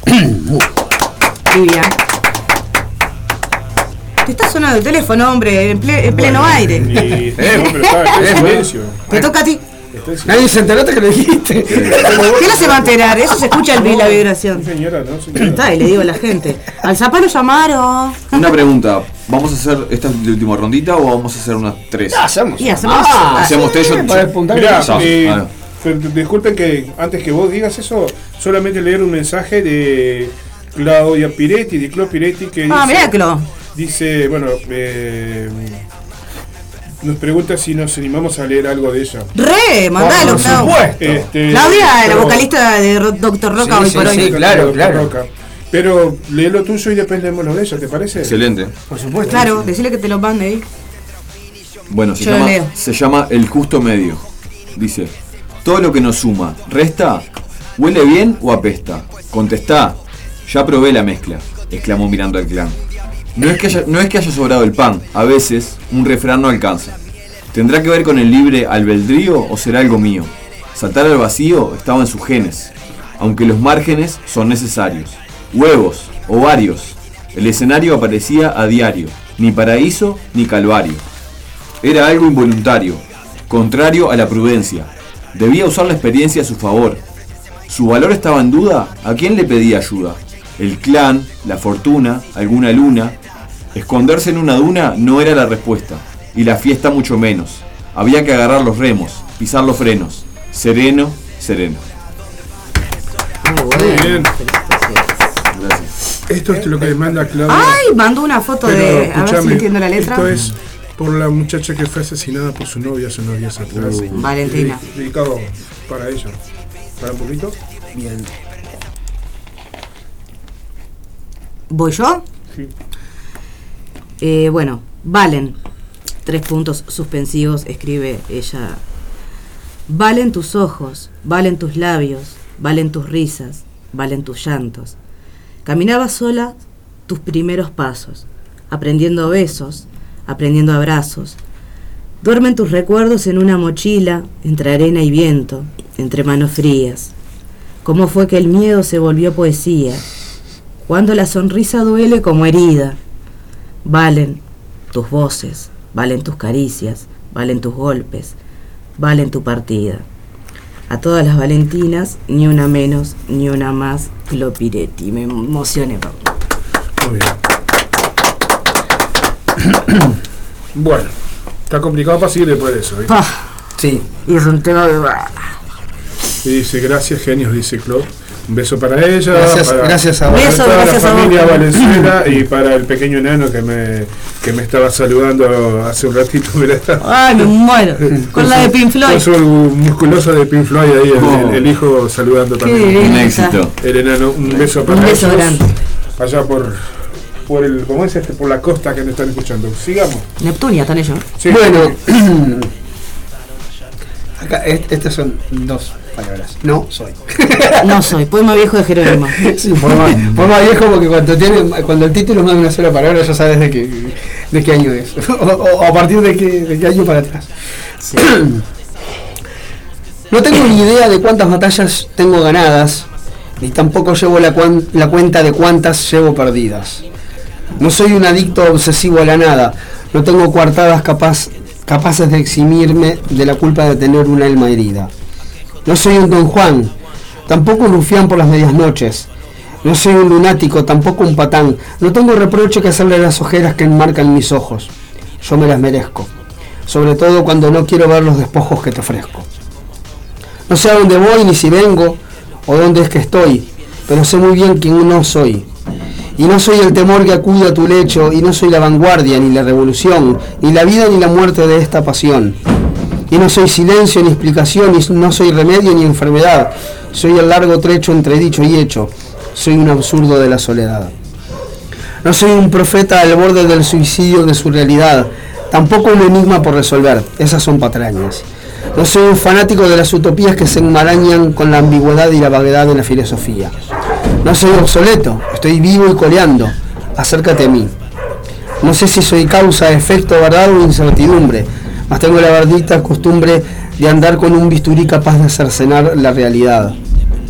[SPEAKER 5] <clears throat> Te está sonando el teléfono, hombre, en, ple- en pleno aire.
[SPEAKER 3] Y, no, pero está, está en <laughs> silencio.
[SPEAKER 5] Te toca a ti.
[SPEAKER 4] Nadie se enteró hasta que lo dijiste. <laughs>
[SPEAKER 5] ¿Qué no se va a enterar? Eso se escucha el, la vibración.
[SPEAKER 3] Señora, no, señora.
[SPEAKER 5] Está, y le digo a la gente. Al zapa lo llamaron. <laughs>
[SPEAKER 7] Una pregunta. ¿Vamos a hacer esta es la última rondita o vamos a hacer unas tres?
[SPEAKER 4] hacemos.
[SPEAKER 5] Y hacemos.
[SPEAKER 4] Ah,
[SPEAKER 7] Hacemos tres,
[SPEAKER 4] para.
[SPEAKER 3] Mirá, eh,
[SPEAKER 7] ah,
[SPEAKER 3] disculpen que antes que vos digas eso, solamente leer un mensaje de Claudia Piretti, de Clo Piretti, que
[SPEAKER 5] Ah,
[SPEAKER 3] dice,
[SPEAKER 5] mirá, Clo.
[SPEAKER 3] Dice, bueno, eh, nos pregunta si nos animamos a leer algo de ella.
[SPEAKER 5] Re, mandalo,
[SPEAKER 4] Por
[SPEAKER 5] Clau.
[SPEAKER 4] supuesto.
[SPEAKER 3] Este,
[SPEAKER 5] Claudia, la vocalista de Doctor Roca
[SPEAKER 4] Sí,
[SPEAKER 5] hoy
[SPEAKER 4] sí,
[SPEAKER 5] por hoy.
[SPEAKER 4] sí. claro, claro.
[SPEAKER 3] Roca. Pero lee lo tuyo y después leemos lo de ella, ¿te parece?
[SPEAKER 7] Excelente.
[SPEAKER 4] Por supuesto.
[SPEAKER 5] Claro, decirle que te lo mande ahí.
[SPEAKER 7] Bueno, se
[SPEAKER 5] Yo
[SPEAKER 7] llama,
[SPEAKER 5] leo.
[SPEAKER 7] se llama El Justo Medio. Dice, todo lo que nos suma, resta, huele bien o apesta. Contestá, ya probé la mezcla, exclamó mirando al clan. No es, que haya, no es que haya sobrado el pan, a veces un refrán no alcanza. ¿Tendrá que ver con el libre albedrío o será algo mío? Saltar al vacío estaba en sus genes, aunque los márgenes son necesarios. Huevos, ovarios. El escenario aparecía a diario, ni paraíso ni calvario. Era algo involuntario, contrario a la prudencia. Debía usar la experiencia a su favor. ¿Su valor estaba en duda? ¿A quién le pedía ayuda? ¿El clan? ¿La fortuna? ¿Alguna luna? Esconderse en una duna no era la respuesta, y la fiesta mucho menos. Había que agarrar los remos, pisar los frenos. Sereno, sereno.
[SPEAKER 3] Muy bien. Esto es lo que manda Claudia.
[SPEAKER 5] Ay, mandó una foto
[SPEAKER 3] Pero,
[SPEAKER 5] de. A ver si
[SPEAKER 3] escúchame,
[SPEAKER 5] entiendo la letra.
[SPEAKER 3] Esto es por la muchacha que fue asesinada por su novia hace unos días atrás.
[SPEAKER 5] Valentina.
[SPEAKER 3] Dedi- Dedicado para ella. ¿Para un poquito?
[SPEAKER 4] Bien.
[SPEAKER 5] ¿Voy yo?
[SPEAKER 3] Sí.
[SPEAKER 5] Eh, bueno, valen. Tres puntos suspensivos, escribe ella. Valen tus ojos, valen tus labios, valen tus risas, valen tus llantos. Caminaba sola tus primeros pasos, aprendiendo besos, aprendiendo abrazos. Duermen tus recuerdos en una mochila, entre arena y viento, entre manos frías. ¿Cómo fue que el miedo se volvió poesía? Cuando la sonrisa duele como herida. Valen tus voces, valen tus caricias, valen tus golpes, valen tu partida. A todas las Valentinas, ni una menos, ni una más, Clopiretti. Me emocioné, Pablo.
[SPEAKER 3] Muy bien. <coughs> bueno, está complicado para seguir después de eso. ¿viste?
[SPEAKER 5] Ah,
[SPEAKER 4] Sí.
[SPEAKER 5] y es un tema de...
[SPEAKER 3] Y dice, gracias, genios, dice Claude. Un beso para ella,
[SPEAKER 4] Gracias-
[SPEAKER 3] para,
[SPEAKER 4] gracias a vos.
[SPEAKER 3] para
[SPEAKER 5] Beso,
[SPEAKER 3] toda
[SPEAKER 5] gracias a
[SPEAKER 3] la
[SPEAKER 5] vos.
[SPEAKER 3] familia Valenzuela <clears throat> y para el pequeño enano que me, que me estaba saludando hace un ratito. <laughs>
[SPEAKER 5] Ay, me muero. Con la de Pink Floyd.
[SPEAKER 3] Con su musculoso de Pink Floyd ahí, el,
[SPEAKER 7] Oh.
[SPEAKER 3] el- el hijo saludando también.
[SPEAKER 7] Un éxito.
[SPEAKER 3] El enano, un beso para
[SPEAKER 5] Un beso
[SPEAKER 3] ellos.
[SPEAKER 5] grande.
[SPEAKER 3] Allá por, por el, ¿cómo es este? Por la costa que nos están escuchando. Sigamos.
[SPEAKER 5] Neptunia, están ellos.
[SPEAKER 3] Sí.
[SPEAKER 4] Bueno, <clears throat> acá est- estas son dos palabras. No soy. <laughs>
[SPEAKER 5] No soy, poema viejo de Jerónimo. <laughs>
[SPEAKER 4] Sí, por más, por más viejo porque cuando tiene, cuando el título es más de una sola palabra ya sabes de qué, de qué año es. <laughs> O, o- o a partir de qué, de qué año para atrás.
[SPEAKER 5] Sí. <clears throat>
[SPEAKER 4] No tengo ni idea de cuántas batallas tengo ganadas, ni tampoco llevo la, cuan- la cuenta de cuántas llevo perdidas. No soy un adicto obsesivo a la nada, no tengo coartadas capaz, capaces de eximirme de la culpa de tener un alma herida. No soy un don Juan, tampoco un rufián por las medias noches. No soy un lunático, tampoco un patán. No tengo reproche que hacerle las ojeras que enmarcan mis ojos. Yo me las merezco. Sobre todo cuando no quiero ver los despojos que te ofrezco. No sé a dónde voy ni si vengo o dónde es que estoy, pero sé muy bien quién no soy. Y no soy el temor que acude a tu lecho, y no soy la vanguardia, ni la revolución, ni la vida ni la muerte de esta pasión. Y no soy silencio ni explicación, no soy remedio ni enfermedad. Soy el largo trecho entre dicho y hecho. Soy un absurdo de la soledad. No soy un profeta al borde del suicidio de su realidad, tampoco un enigma por resolver, esas son patrañas. No soy un fanático de las utopías que se enmarañan con la ambigüedad y la vaguedad de la filosofía. No soy obsoleto, estoy vivo y coleando, acércate a mí. No sé si soy causa, efecto, verdad o incertidumbre, mas tengo la verdita costumbre de andar con un bisturí capaz de cercenar la realidad.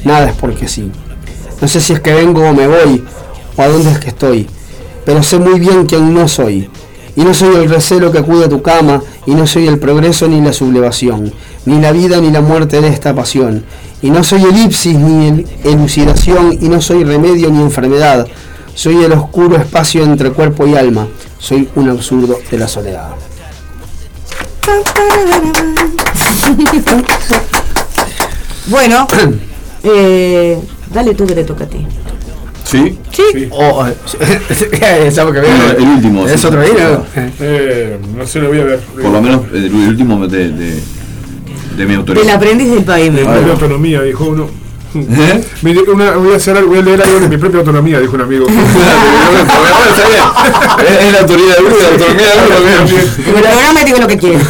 [SPEAKER 4] Nada es porque sí. No sé si es que vengo o me voy, o a dónde es que estoy, pero sé muy bien quién no soy. Y no soy el recelo que acude a tu cama, y no soy el progreso ni la sublevación, ni la vida ni la muerte de esta pasión. Y no soy elipsis ni el- elucidación, y no soy remedio ni enfermedad. Soy el oscuro espacio entre cuerpo y alma. Soy un absurdo de la soledad. <laughs>
[SPEAKER 5] Bueno, <coughs> eh, dale tú que te toca a ti.
[SPEAKER 7] ¿Sí?
[SPEAKER 5] Sí.
[SPEAKER 4] Oh, <laughs> ¿sabes que
[SPEAKER 7] Bueno, el último.
[SPEAKER 4] ¿Es
[SPEAKER 7] sí.
[SPEAKER 4] otro vino?
[SPEAKER 3] Eh, no sé, lo voy a ver.
[SPEAKER 7] Por lo menos el, el último de, de, de mi autoría.
[SPEAKER 5] Del aprendiz del
[SPEAKER 3] De
[SPEAKER 5] pavimento.
[SPEAKER 3] mi autonomía, dijo uno.
[SPEAKER 7] ¿Eh?
[SPEAKER 3] Una- voy, a hacer voy a leer algo de mi propia autonomía, dijo un amigo. <laughs>
[SPEAKER 7] Es, la autoría de la autonomía de uno. bien.
[SPEAKER 5] El programa digo lo que quiere. <laughs>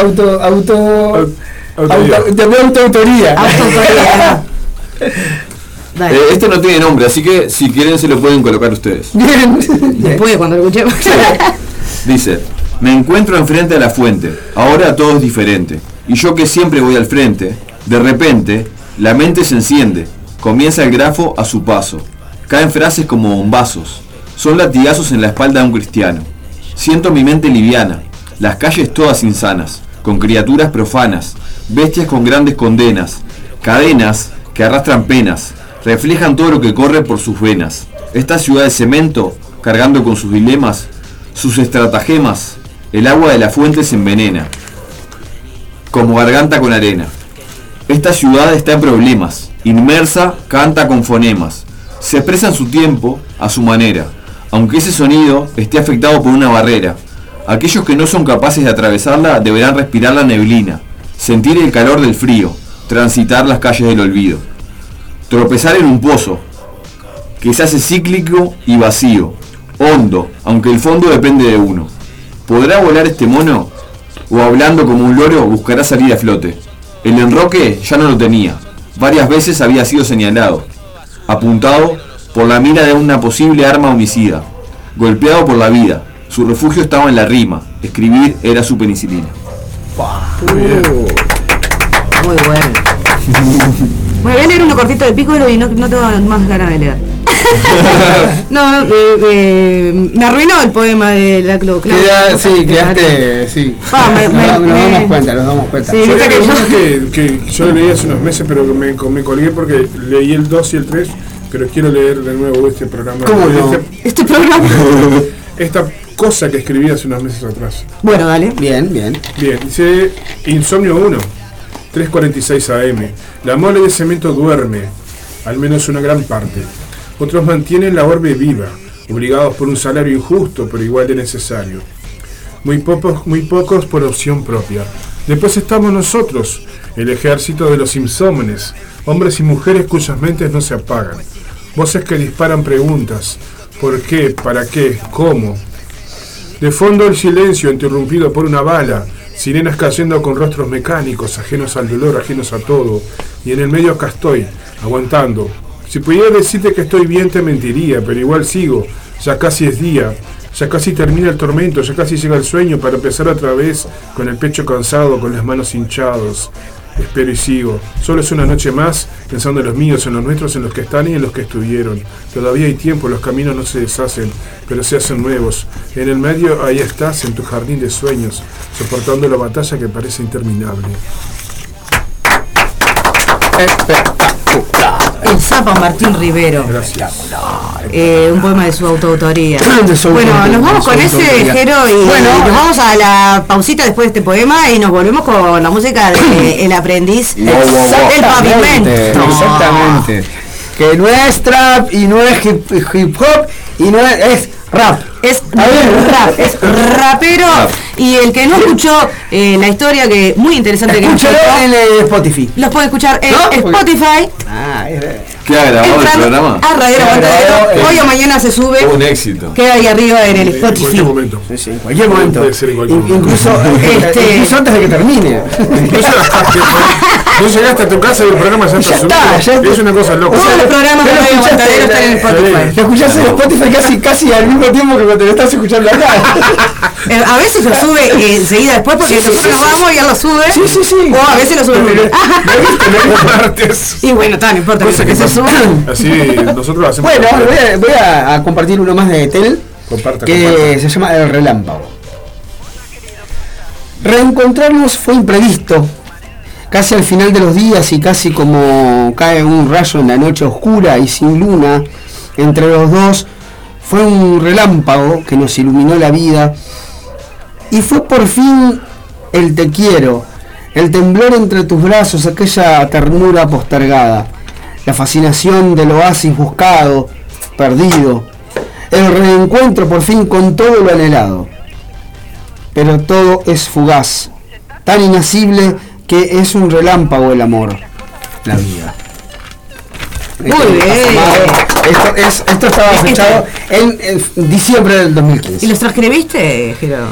[SPEAKER 4] Auto, auto, autoautoría.
[SPEAKER 5] Autoría. Dale.
[SPEAKER 7] Eh, este no tiene nombre, así que si quieren se lo pueden colocar ustedes.
[SPEAKER 5] Después, cuando lo escuchemos.
[SPEAKER 7] Dice, me encuentro enfrente de la fuente, ahora todo es diferente. Y yo que siempre voy al frente, de repente, la mente se enciende, comienza el grafo a su paso. Caen frases como bombazos, son latigazos en la espalda de un cristiano. Siento mi mente liviana, las calles todas insanas, con criaturas profanas, bestias con grandes condenas, cadenas que arrastran penas, reflejan todo lo que corre por sus venas. Esta ciudad de cemento, cargando con sus dilemas, sus estratagemas, el agua de la fuente se envenena, como garganta con arena. Esta ciudad está en problemas, inmersa, canta con fonemas, se expresa en su tiempo, a su manera, aunque ese sonido esté afectado por una barrera. Aquellos que no son capaces de atravesarla deberán respirar la neblina, sentir el calor del frío, transitar las calles del olvido, tropezar en un pozo, que se hace cíclico y vacío, hondo, aunque el fondo depende de uno. ¿Podrá volar este mono? ¿O hablando como un loro buscará salir a flote? El enroque ya no lo tenía. Varias veces había sido señalado, apuntado por la mira de una posible arma homicida, golpeado por la vida. Su refugio estaba en la rima. Escribir era su penicilina.
[SPEAKER 5] Muy bueno. <laughs> Bueno, voy a leer uno cortito de pico y no, no tengo más ganas de leer. No, eh, eh, me arruinó el poema de la Clo. Claudia.
[SPEAKER 4] Queda- sí, quedaste, sí.
[SPEAKER 5] Ah, me- me-
[SPEAKER 4] nos, damos cuenta, nos damos cuenta.
[SPEAKER 5] Sí,
[SPEAKER 3] Yo
[SPEAKER 5] que yo-
[SPEAKER 3] algunos que, que yo leí hace unos meses, pero me, me colgué porque leí el 2 y el 3, pero quiero leer de nuevo este programa.
[SPEAKER 4] ¿Cómo no?
[SPEAKER 3] Este-
[SPEAKER 5] Este programa. <laughs>
[SPEAKER 3] esta cosa que escribí hace unos meses atrás.
[SPEAKER 5] Bueno, dale.
[SPEAKER 4] Bien, bien.
[SPEAKER 3] Bien, dice Insomnio 1, 3.46 AM. La mole de cemento duerme, al menos una gran parte. Otros mantienen la orbe viva, obligados por un salario injusto, pero igual de necesario. Muy pocos, muy pocos por opción propia. Después estamos nosotros, el ejército de los insómenes, hombres y mujeres cuyas mentes no se apagan. Voces que disparan preguntas. ¿Por qué? ¿Para qué? ¿Cómo? De fondo el silencio interrumpido por una bala, sirenas cayendo con rostros mecánicos, ajenos al dolor, ajenos a todo. Y en el medio acá estoy, aguantando. Si pudiera decirte que estoy bien te mentiría, pero igual sigo. Ya casi es día, ya casi termina el tormento, ya casi llega el sueño para empezar otra vez con el pecho cansado, con las manos hinchados. Espero y sigo. Solo es una noche más, pensando en los míos, en los nuestros, en los que están y en los que estuvieron. Todavía hay tiempo, los caminos no se deshacen, pero se hacen nuevos. En el medio, ahí estás, en tu jardín de sueños, soportando la batalla que parece interminable.
[SPEAKER 5] El Zapa Martín Rivero.
[SPEAKER 3] Gracias.
[SPEAKER 5] Eh, un poema de su autoautoría.
[SPEAKER 4] De su
[SPEAKER 5] bueno,
[SPEAKER 4] autoría,
[SPEAKER 5] nos vamos con ese. Jero y
[SPEAKER 4] Bueno.
[SPEAKER 5] nos vamos a la pausita después de este poema y nos volvemos con la música de <coughs> El aprendiz del pavimento.
[SPEAKER 4] Exactamente. Que no es trap y no es hip, hip hop y no es, es rap.
[SPEAKER 5] Es rap, es rapero y el que no escuchó eh, la historia que muy interesante que nos
[SPEAKER 4] Escúchalo
[SPEAKER 5] contó,
[SPEAKER 4] en el Spotify.
[SPEAKER 5] los puede escuchar en
[SPEAKER 4] ¿No?
[SPEAKER 5] Spotify
[SPEAKER 4] Ah, es verdad.
[SPEAKER 7] ¿Qué ha grabado el programa?
[SPEAKER 5] a Radio
[SPEAKER 4] Queda en-
[SPEAKER 5] Hoy o mañana se sube,
[SPEAKER 7] Un éxito.
[SPEAKER 5] queda ahí arriba en el
[SPEAKER 3] En
[SPEAKER 5] Spotify.
[SPEAKER 3] cualquier momento.
[SPEAKER 4] Sí, sí, en cualquier momento.
[SPEAKER 3] Puede ser en cualquier
[SPEAKER 4] In-
[SPEAKER 3] momento.
[SPEAKER 4] incluso,
[SPEAKER 5] Este-
[SPEAKER 4] incluso antes de que termine.
[SPEAKER 3] Incluso no llegaste a tu casa y el programa ya está
[SPEAKER 4] Ya
[SPEAKER 3] subido.
[SPEAKER 4] está, ya está.
[SPEAKER 3] Es una cosa loca.
[SPEAKER 5] Todos los programas de Radio están en Spotify.
[SPEAKER 4] Lo escuchás en Spotify casi, casi al mismo tiempo que cuando lo estás escuchando acá. <laughs>
[SPEAKER 5] Eh, a veces lo sube eh, enseguida después porque
[SPEAKER 4] Sí, sí,
[SPEAKER 5] nosotros
[SPEAKER 4] sí,
[SPEAKER 5] nos
[SPEAKER 4] sí.
[SPEAKER 5] vamos y él lo sube.
[SPEAKER 4] Sí, sí, sí.
[SPEAKER 5] O a veces lo sube. <laughs>
[SPEAKER 3] Martes.
[SPEAKER 5] Y bueno, está, no importa,
[SPEAKER 3] Cosa
[SPEAKER 5] que se suba.
[SPEAKER 3] Así nosotros hacemos.
[SPEAKER 4] Bueno, voy a, voy a- a compartir uno más de Tel
[SPEAKER 3] Comparta,
[SPEAKER 4] que
[SPEAKER 3] comparta.
[SPEAKER 4] se llama El Relámpago. Reencontrarnos fue imprevisto. Casi al final de los días y casi como cae un rayo en la noche oscura y sin luna entre los dos, fue un relámpago que nos iluminó la vida y fue por fin el te quiero, el temblor entre tus brazos, aquella ternura postergada, la fascinación del oasis buscado, perdido, el reencuentro por fin con todo lo anhelado. Pero todo es fugaz, tan inacible que es un relámpago el amor, la vida.
[SPEAKER 5] Muy
[SPEAKER 4] Esto
[SPEAKER 5] bien.
[SPEAKER 4] Esto, es, esto estaba fechado en, en diciembre del
[SPEAKER 5] ¿Y
[SPEAKER 4] 2015.
[SPEAKER 5] los transcribiste, Jero?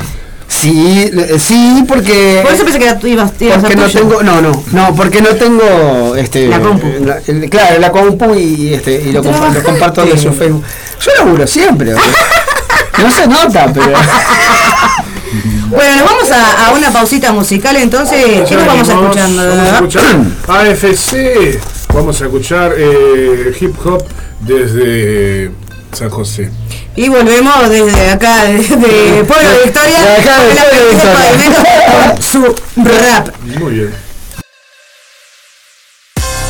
[SPEAKER 4] Sí, eh, sí, porque
[SPEAKER 5] Por eso pensé que ibas, ibas a
[SPEAKER 4] porque no
[SPEAKER 5] tuyo.
[SPEAKER 4] tengo, no, no, no, porque no tengo este
[SPEAKER 5] La compu.
[SPEAKER 4] la- el- claro, la compu y este y lo, comparto de su Facebook. Yo laburo siempre. no se nota, pero <laughs> <laughs>
[SPEAKER 5] Bueno, nos vamos a, a una pausita musical entonces. ¿Qué
[SPEAKER 3] Ya
[SPEAKER 5] nos vamos escuchando?
[SPEAKER 3] Vamos a escuchar AFC. Vamos a escuchar eh, hip hop desde San José.
[SPEAKER 5] Y volvemos desde acá, <laughs> desde Pueblo de Victoria,
[SPEAKER 4] De acá, de
[SPEAKER 5] la con su rap.
[SPEAKER 3] Muy bien.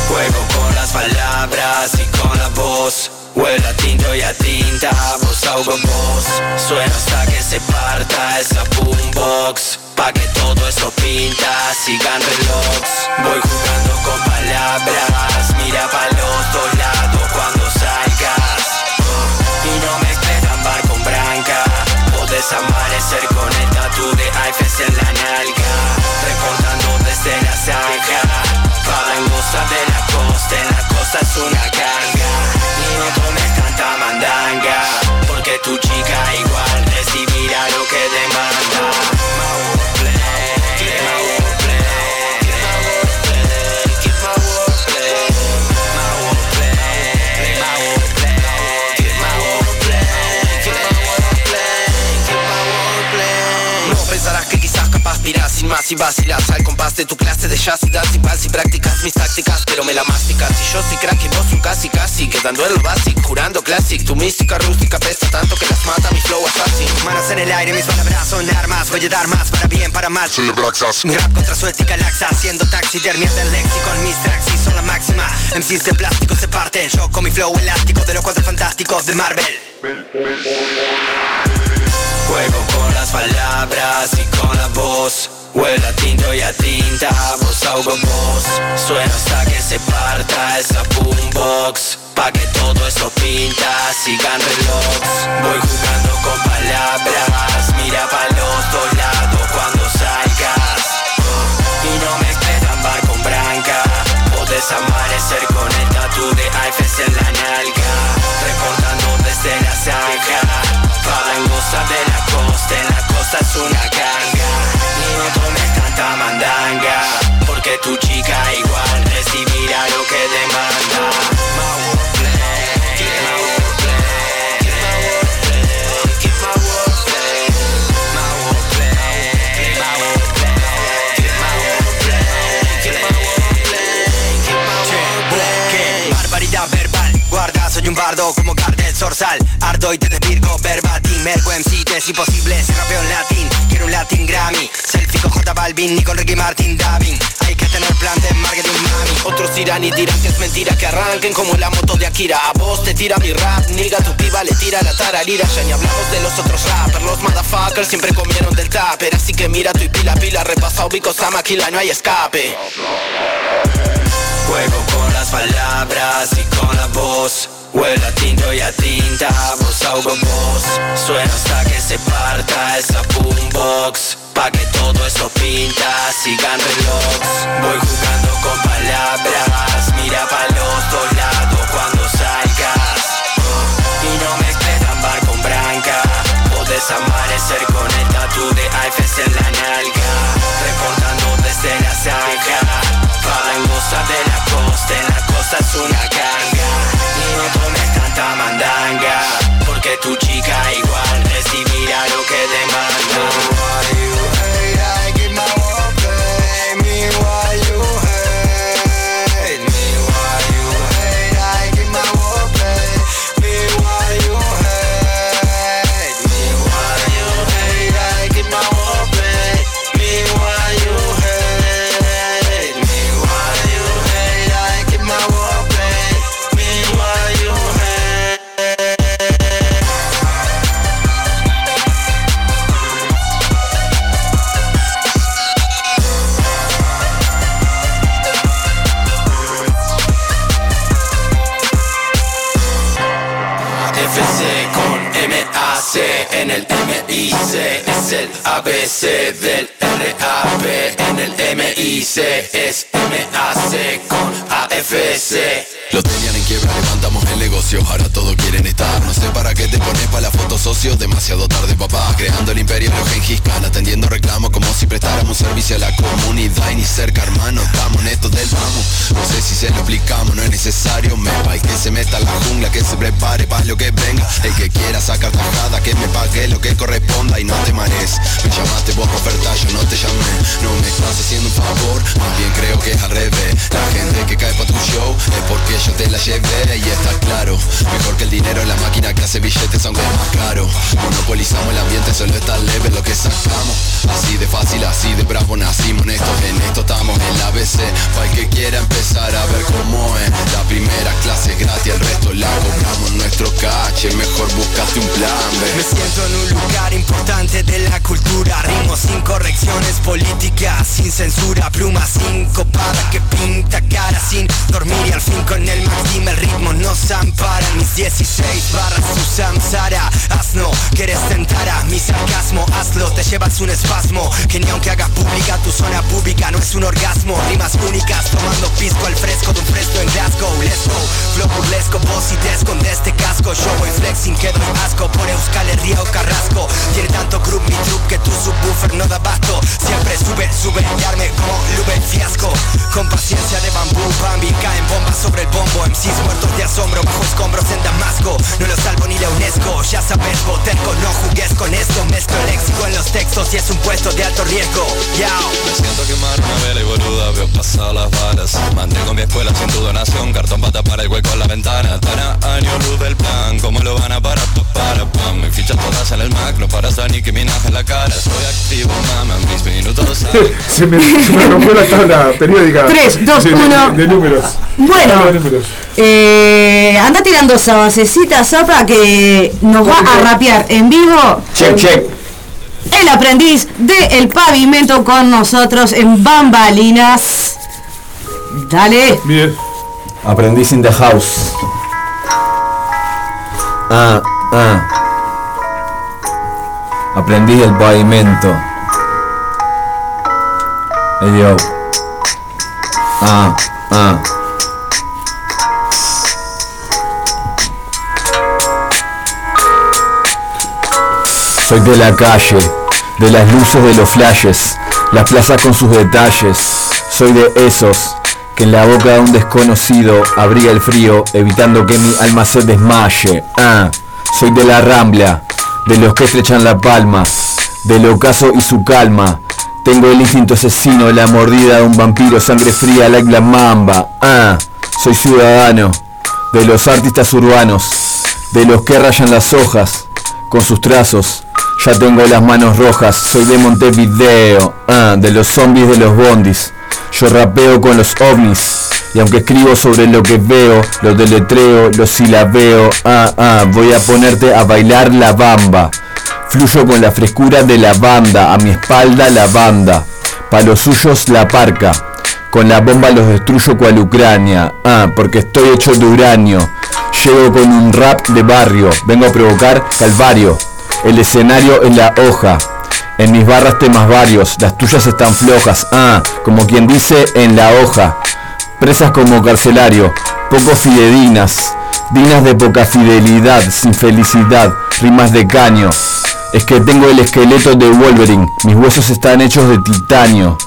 [SPEAKER 6] Juego con las palabras y con la voz Huele y a tinta, voz hago voz Suena hasta que se parta esa boombox. Pa' que todo eso pinta, sigan relojes Voy jugando con palabras Mira pa' los dos lados cuando salgas. Y no me esperan bar con branca. Podés amanecer con el tatu de AFC en la nalga. Reportando desde la zanja Para angosta de la costa En la costa es una carga no tomes tanta mandanga Porque tu Si vacilas al compás de tu clase de jazz y dance y vas y practicas mis tácticas Pero me la masticas. Y yo soy crack y vos un casi casi Quedando en lo básico, curando classic. Tu mística rústica pesa tanto que las mata mi flow assassin
[SPEAKER 8] Manos en el aire, mis palabras son armas. Voy a dar más para bien, para mal. Mi rap contra su ética laxa Haciendo taxidermia del léxico Mis tracks y son la máxima. MCs de plástico se parten Yo con mi flow elástico De los cuadros fantásticos de Marvel.
[SPEAKER 6] Juego con las palabras y con la voz Huele a tinto y a tinta, voz ahogo voz Suena hasta que se parta esa boombox. Pa' que todo eso pinta, sigan relojes Voy jugando con palabras Mira pa' los dos lados cuando salgas. Y no me esperan bar con branca. Podés amanecer con el tatu de AFS en la nalga. Reportando desde la zanja Palangosa de la costa, en la costa es una ganga. Y no tomes tanta mandanga Porque tu chica igual recibirá lo que demanda. My wordplay, get my wordplay, get my wordplay, get my wordplay, my wordplay, my wordplay, get my wordplay, get my
[SPEAKER 8] barbaridad verbal. Guarda, soy un bardo como Gardel Zorzal Ardo y te desvirgo verbatim Mergo MC, es imposible si rapeo en latín Quiero un latín Grammy Selfie con J Balvin ni con Ricky Martin Davin Hay que tener plan de marketing mami.
[SPEAKER 6] Otros dirán y dirán que es mentira Que arranquen como la moto de Akira A vos te tira mi rap, niga tu piba le tira la tararira Ya ni hablamos de los otros rappers Los motherfuckers siempre comieron del tupper Así que mira tu y pila pila Repasa ubico Samakila, no hay escape. Juego con las palabras y con la voz Huele a tinto y a tinta, voz ahogo voz Suena hasta que se parta esa boombox. Pa' que todo eso pinta, sigan relojes Voy jugando con palabras Mira pa' los dos lados cuando salgas. Y no me esperan bar con branca. Podés amanecer con el tatu de AFS en la nalga Reportando desde la zanja Palangosa de la costa, en la costa es una ganga. Y no tomes tanta mandanga Porque tu chica igual recibirá lo que demanda en el MIC es el ABC del RAP en el MIC es MAC con AFC
[SPEAKER 11] Lo tenían en quiebra, levantamos el negocio, ahora todos quieren estar. No sé para qué te pones para la foto socio, demasiado tarde papá. Creando el imperio, los Gengis Khan, atendiendo reclamos como si prestáramos servicio a la comunidad y ni cerca, hermano. Estamos en esto del vamos. No sé si se lo explicamos, no es necesario, me y que se meta a la jungla, que se prepare para lo que venga. El que quiera sacar tajada, que me pague lo que corresponda y no te marees. Me llamaste vos oferta, yo no te llamé. No me estás haciendo un favor, más bien creo que es al La gente que cae pa' tu show es porque yo te la llevé y está claro. Mejor que el dinero es la máquina que hace billetes aunque es más caro. Monopolizamos el ambiente, solo está leve lo que sacamos. Así de fácil, así de bravo nacimos en esto, en esto estamos en la ABC. Para el que quiera empezar a ver cómo es. La primera clase es gratis, el resto la cobramos nuestro cache. Mejor buscaste un plan B.
[SPEAKER 8] Me siento en un lugar importante de la cultura Ritmos sin correcciones políticas Sin censura, pluma sincopada Que pinta cara sin dormir Y al fin con el máximo el ritmo nos ampara. Mis 16 barras su samsara Asno, quieres tentar a mi sarcasmo Hazlo, te llevas un espasmo Que ni aunque hagas pública tu zona pública No es un orgasmo, rimas únicas Tomando pisco al fresco de un fresco en Glasgow. Let's go, flow burlesco, vos y te escondes este casco. Yo voy flexing, que doy asco Por Euskal Herria o Carrasco. Tiene tanto group mi trup que tu subwoofer no da basto Siempre sube, sube y arme como Lube fiasco Con paciencia de bambú, Bambi Caen bombas
[SPEAKER 12] sobre el bombo. MCs muertos de asombro bajo escombros en Damasco. No lo salvo ni la UNESCO. Ya sabes, boterco, no jugues con esto. Mezclo léxico en los textos y es un puesto de alto riesgo. Yao.
[SPEAKER 11] Me siento quemar una vela y boluda, veo pasar las balas Mantengo mi escuela sin tu donación, cartón para tapar el hueco en la ventana. Para año luz del plan, ¿cómo lo van a parar? Pa, para, pam, mis fichas todas en el Mac, no paras a ni que minaje en la cara. Soy activo, mama, mis minutos <laughs>
[SPEAKER 3] se, me, se me rompió la tabla periódica.
[SPEAKER 5] Tres, dos,
[SPEAKER 3] Sí, de-
[SPEAKER 5] uno.
[SPEAKER 3] De, números.
[SPEAKER 5] Bueno.
[SPEAKER 3] De números.
[SPEAKER 5] Eh, anda tirando esa basecita, Zapa, que nos va a rapear en vivo.
[SPEAKER 7] Check, check.
[SPEAKER 5] El aprendiz de El Pavimento con nosotros en Bambalinas. Dale.
[SPEAKER 3] Bien.
[SPEAKER 7] Aprendiz in the house. Ah, ah. Aprendiz del pavimento. Hey yo. Ah, ah. Soy de la calle, de las luces de los flashes, las plazas con sus detalles. Soy de esos que en la boca de un desconocido abriga el frío, evitando que mi alma se desmaye. Ah, soy de la rambla, de los que estrechan la palma, del ocaso y su calma. Tengo el instinto asesino, la mordida de un vampiro, sangre fría, like la mamba. Ah, soy ciudadano, de los artistas urbanos, de los que rayan las hojas, con sus trazos. Ya tengo las manos rojas, soy de Montevideo, ah, de los zombies de los bondis. Yo rapeo con los ovnis, y aunque escribo sobre lo que veo, lo deletreo, lo silabeo, ah, ah, voy a ponerte a bailar la bamba. Fluyo con la frescura de la banda, a mi espalda la banda. Pa' los suyos la parca, con la bomba los destruyo cual Ucrania, ah, porque estoy hecho de uranio. Llego con un rap de barrio, vengo a provocar calvario. El escenario en la hoja, en mis barras temas varios, las tuyas están flojas, ah, como quien dice en la hoja. Presas como carcelario, poco fidedignas, dignas de poca fidelidad, sin felicidad, rimas de caño. Es que tengo el esqueleto de Wolverine, mis huesos están hechos de titanio,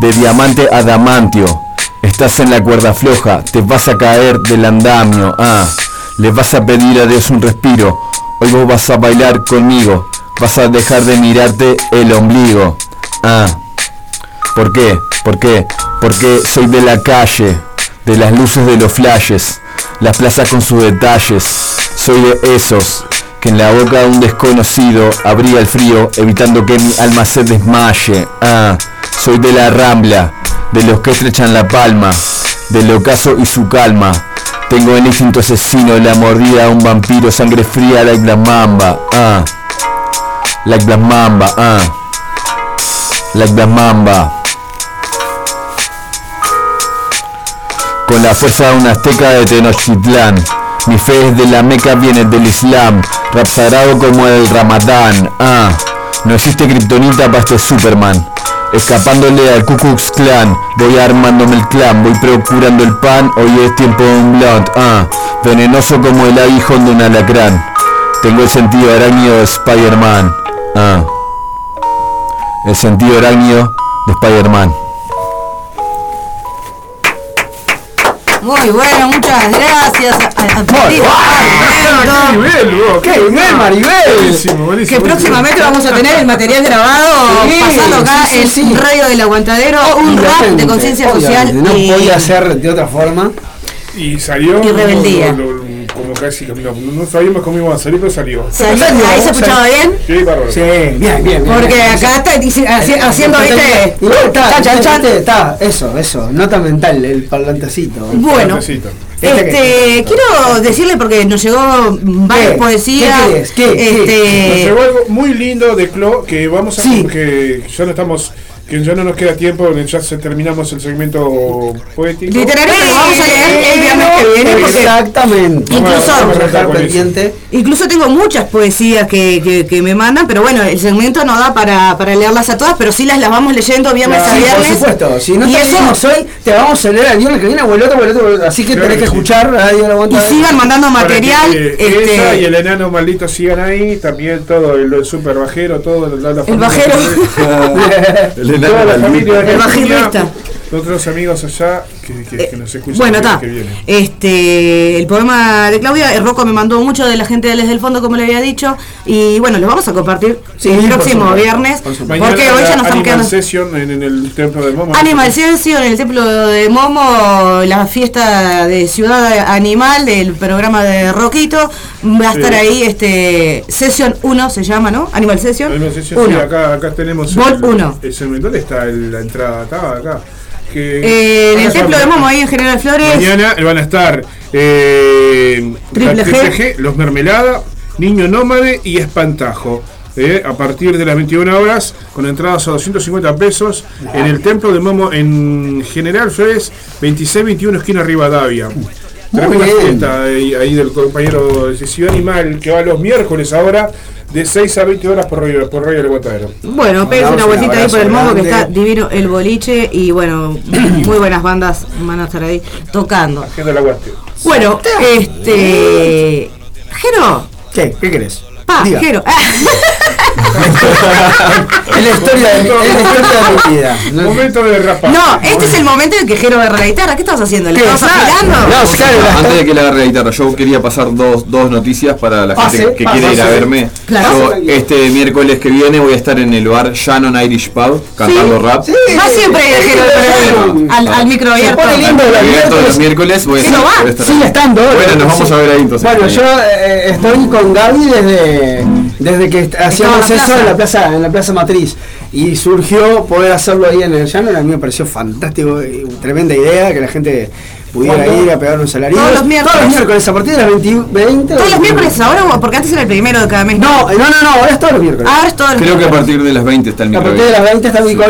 [SPEAKER 7] de diamante a damantio. Estás en la cuerda floja, te vas a caer del andamio, ah. Le vas a pedir a Dios un respiro, hoy vos vas a bailar conmigo, vas a dejar de mirarte el ombligo, ah. ¿Por qué? ¿Por qué? Porque soy de la calle, de las luces de los flashes, las plazas con sus detalles. Soy de esos que en la boca de un desconocido abría el frío, evitando que mi alma se desmaye. Ah, soy de la rambla, de los que estrechan la palma, del ocaso y su calma. Tengo el instinto asesino, la mordida de un vampiro, sangre fría like la mamba. Ah, like la mamba. Ah, like la mamba. con la fuerza de una azteca de Tenochtitlán. Mi fe es de la Meca, viene del Islam, rap sagrado como el Ramadán. Ah, no existe kriptonita para este Superman. Escapándole al Ku Klux Klan, voy armándome el clan, voy procurando el pan, hoy es tiempo de un blunt. Ah, venenoso como el aguijón de un alacrán. Tengo el sentido arácnido de Spider-Man. Ah, el sentido arácnido de Spider-Man.
[SPEAKER 5] Muy bueno, muchas gracias. a- a-
[SPEAKER 3] ¡Qué nivel!
[SPEAKER 4] ¡Qué nivel, Maribel!
[SPEAKER 3] Buenísimo, buenísimo.
[SPEAKER 5] Que próximamente vamos a tener el material grabado
[SPEAKER 4] Sí,
[SPEAKER 5] pasando acá
[SPEAKER 4] sí, sí,
[SPEAKER 5] en. Radio del Aguantadero, un rap de conciencia social
[SPEAKER 4] No
[SPEAKER 5] y
[SPEAKER 4] podía ser de otra forma.
[SPEAKER 3] Y salió.
[SPEAKER 5] Y rebeldía.
[SPEAKER 3] lo- lo- como casi. No, no sabíamos cómo iba a salir, pero salió.
[SPEAKER 5] ¿Salió? ¿Ahí se escuchaba bien?
[SPEAKER 3] Sí, bárbaro.
[SPEAKER 4] Sí, bien, bien. bien.
[SPEAKER 5] Porque acá está dice- haci- haciendo, viste,
[SPEAKER 4] está, eso, eso, nota mental, el parlantecito.
[SPEAKER 5] Bueno,
[SPEAKER 3] Necesito.
[SPEAKER 5] este, quiero decirle porque nos llegó varias
[SPEAKER 4] ¿Qué?
[SPEAKER 5] poesías.
[SPEAKER 4] ¿Qué? ¿Qué? ¿Qué?
[SPEAKER 3] Nos
[SPEAKER 5] Este,
[SPEAKER 3] llegó algo muy lindo de Clo que vamos a
[SPEAKER 4] Sí.
[SPEAKER 3] que ya no estamos que ya no nos queda tiempo, ya se terminamos el segmento poético.
[SPEAKER 5] literalmente lo vamos a leer el viernes que viene porque
[SPEAKER 4] Exactamente.
[SPEAKER 5] Incluso-
[SPEAKER 4] vamos a pendiente.
[SPEAKER 5] Incluso tengo muchas poesías que, que, que me mandan, pero bueno, el segmento no da para, para leerlas a todas, pero sí las, las vamos leyendo viernes a
[SPEAKER 4] Sí, por
[SPEAKER 5] viernes.
[SPEAKER 4] supuesto. Si no
[SPEAKER 5] y
[SPEAKER 4] te
[SPEAKER 5] eso,
[SPEAKER 4] leímos hoy, te vamos a leer el viernes que viene o el otro, o el otro, o el otro. Así que
[SPEAKER 3] Claro
[SPEAKER 4] tenés que
[SPEAKER 3] que sí.
[SPEAKER 4] escuchar Radio La
[SPEAKER 5] y sigan mandando material.
[SPEAKER 3] que, eh,
[SPEAKER 5] este,
[SPEAKER 3] y el enano maldito sigan ahí, también todo el, el super bajero, todo la, la
[SPEAKER 5] el bajero, <laughs>
[SPEAKER 3] Toda la familia
[SPEAKER 5] el.
[SPEAKER 3] Otros amigos allá que, que- que nos escuchan
[SPEAKER 5] Bueno,
[SPEAKER 3] el
[SPEAKER 5] está. Este, el programa de Claudia, el Rocco me mandó mucho de la gente de desde el fondo, como le había dicho, y bueno, lo vamos a compartir
[SPEAKER 4] Sí,
[SPEAKER 5] el próximo viernes,
[SPEAKER 4] por
[SPEAKER 5] porque
[SPEAKER 3] Mañana
[SPEAKER 5] hoy ya nos estamos
[SPEAKER 3] Animal
[SPEAKER 5] quedando.
[SPEAKER 3] Session en, en el templo de Momo.
[SPEAKER 5] Animal Session en el templo de Momo, la fiesta de Ciudad Animal del programa de Roquito. Va a
[SPEAKER 3] Sí.
[SPEAKER 5] estar ahí, este, Session 1 se llama, ¿no? Animal Session.
[SPEAKER 3] Animal Session, sí,
[SPEAKER 5] Uno.
[SPEAKER 3] acá, acá tenemos
[SPEAKER 5] Vol
[SPEAKER 3] el,
[SPEAKER 5] uno.
[SPEAKER 3] el segmento. ¿Dónde está el- la entrada? Estaba acá. Que,
[SPEAKER 5] Eh, en el templo de. Momo, ahí en General Flores.
[SPEAKER 3] Mañana van a estar eh,
[SPEAKER 5] Triple G.
[SPEAKER 3] Los Mermelada, Niño Nómade y Espantajo. eh, a partir de las 21 horas, con entradas a 250 pesos, en el Templo de Momo en General Flores, 26-21 esquina Rivadavia. Tremenda
[SPEAKER 4] bien.
[SPEAKER 3] fiesta ahí, ahí del compañero de Ciudad Animal que va los miércoles ahora de 6 a 20 horas por rollo, por rollo del Aguantadero.
[SPEAKER 5] Bueno, pégase una vueltita ahí por el momo que está divino el boliche y bueno, <clears throat> muy buenas bandas van a estar ahí tocando.
[SPEAKER 3] Aguante.
[SPEAKER 5] Bueno, este. Jero,
[SPEAKER 4] ¿Qué? ¿Qué querés?
[SPEAKER 5] pa,
[SPEAKER 4] Diga.
[SPEAKER 5] Jero. <laughs>
[SPEAKER 4] Es la historia de mi, es la historia de mi vida. No-
[SPEAKER 3] Momento de rapar.
[SPEAKER 5] No, este es el momento en que Jero agarra la guitarra. ¿Qué estabas haciendo? ¿Le estabas afilando?
[SPEAKER 4] No, claro, la-
[SPEAKER 7] Antes de que le agarre la guitarra, yo quería pasar dos, dos noticias para la
[SPEAKER 4] Pase,
[SPEAKER 7] gente que
[SPEAKER 4] pase,
[SPEAKER 7] quiere ir a verme.
[SPEAKER 5] Claro.
[SPEAKER 7] Yo este miércoles que viene voy a estar en el bar Shannon Irish Pub cantando rap.
[SPEAKER 4] Sí.
[SPEAKER 5] Va siempre Jero
[SPEAKER 4] Sí.
[SPEAKER 5] al, al micro abierto.
[SPEAKER 4] pone lindo
[SPEAKER 7] Al
[SPEAKER 4] los
[SPEAKER 7] abierto de los
[SPEAKER 4] miércoles.
[SPEAKER 7] voy a
[SPEAKER 5] Sí,
[SPEAKER 7] estar,
[SPEAKER 5] va.
[SPEAKER 4] Sigue estando.
[SPEAKER 7] Bueno, nos vamos a ver ahí entonces.
[SPEAKER 4] Bueno, yo eh, estoy con Gaby desde, desde que hacíamos eso en la plaza, en la plaza matriz. Y surgió poder hacerlo ahí en el llano, a mí me pareció fantástico, y tremenda idea que la gente pudiera
[SPEAKER 5] ¿Cuándo?
[SPEAKER 4] ir a pegar unos salarios.
[SPEAKER 5] Todos los miércoles.
[SPEAKER 4] Todos los miércoles, a partir de las 20. 20
[SPEAKER 5] ¿Todos los miércoles ahora o porque antes era el primero de cada mes?
[SPEAKER 4] No, no, no, no, ahora es todos los miércoles.
[SPEAKER 5] Ahora es todos los
[SPEAKER 7] Creo que a partir de las 20 está el
[SPEAKER 4] A
[SPEAKER 7] micro.
[SPEAKER 4] partir de las 20 está el micro,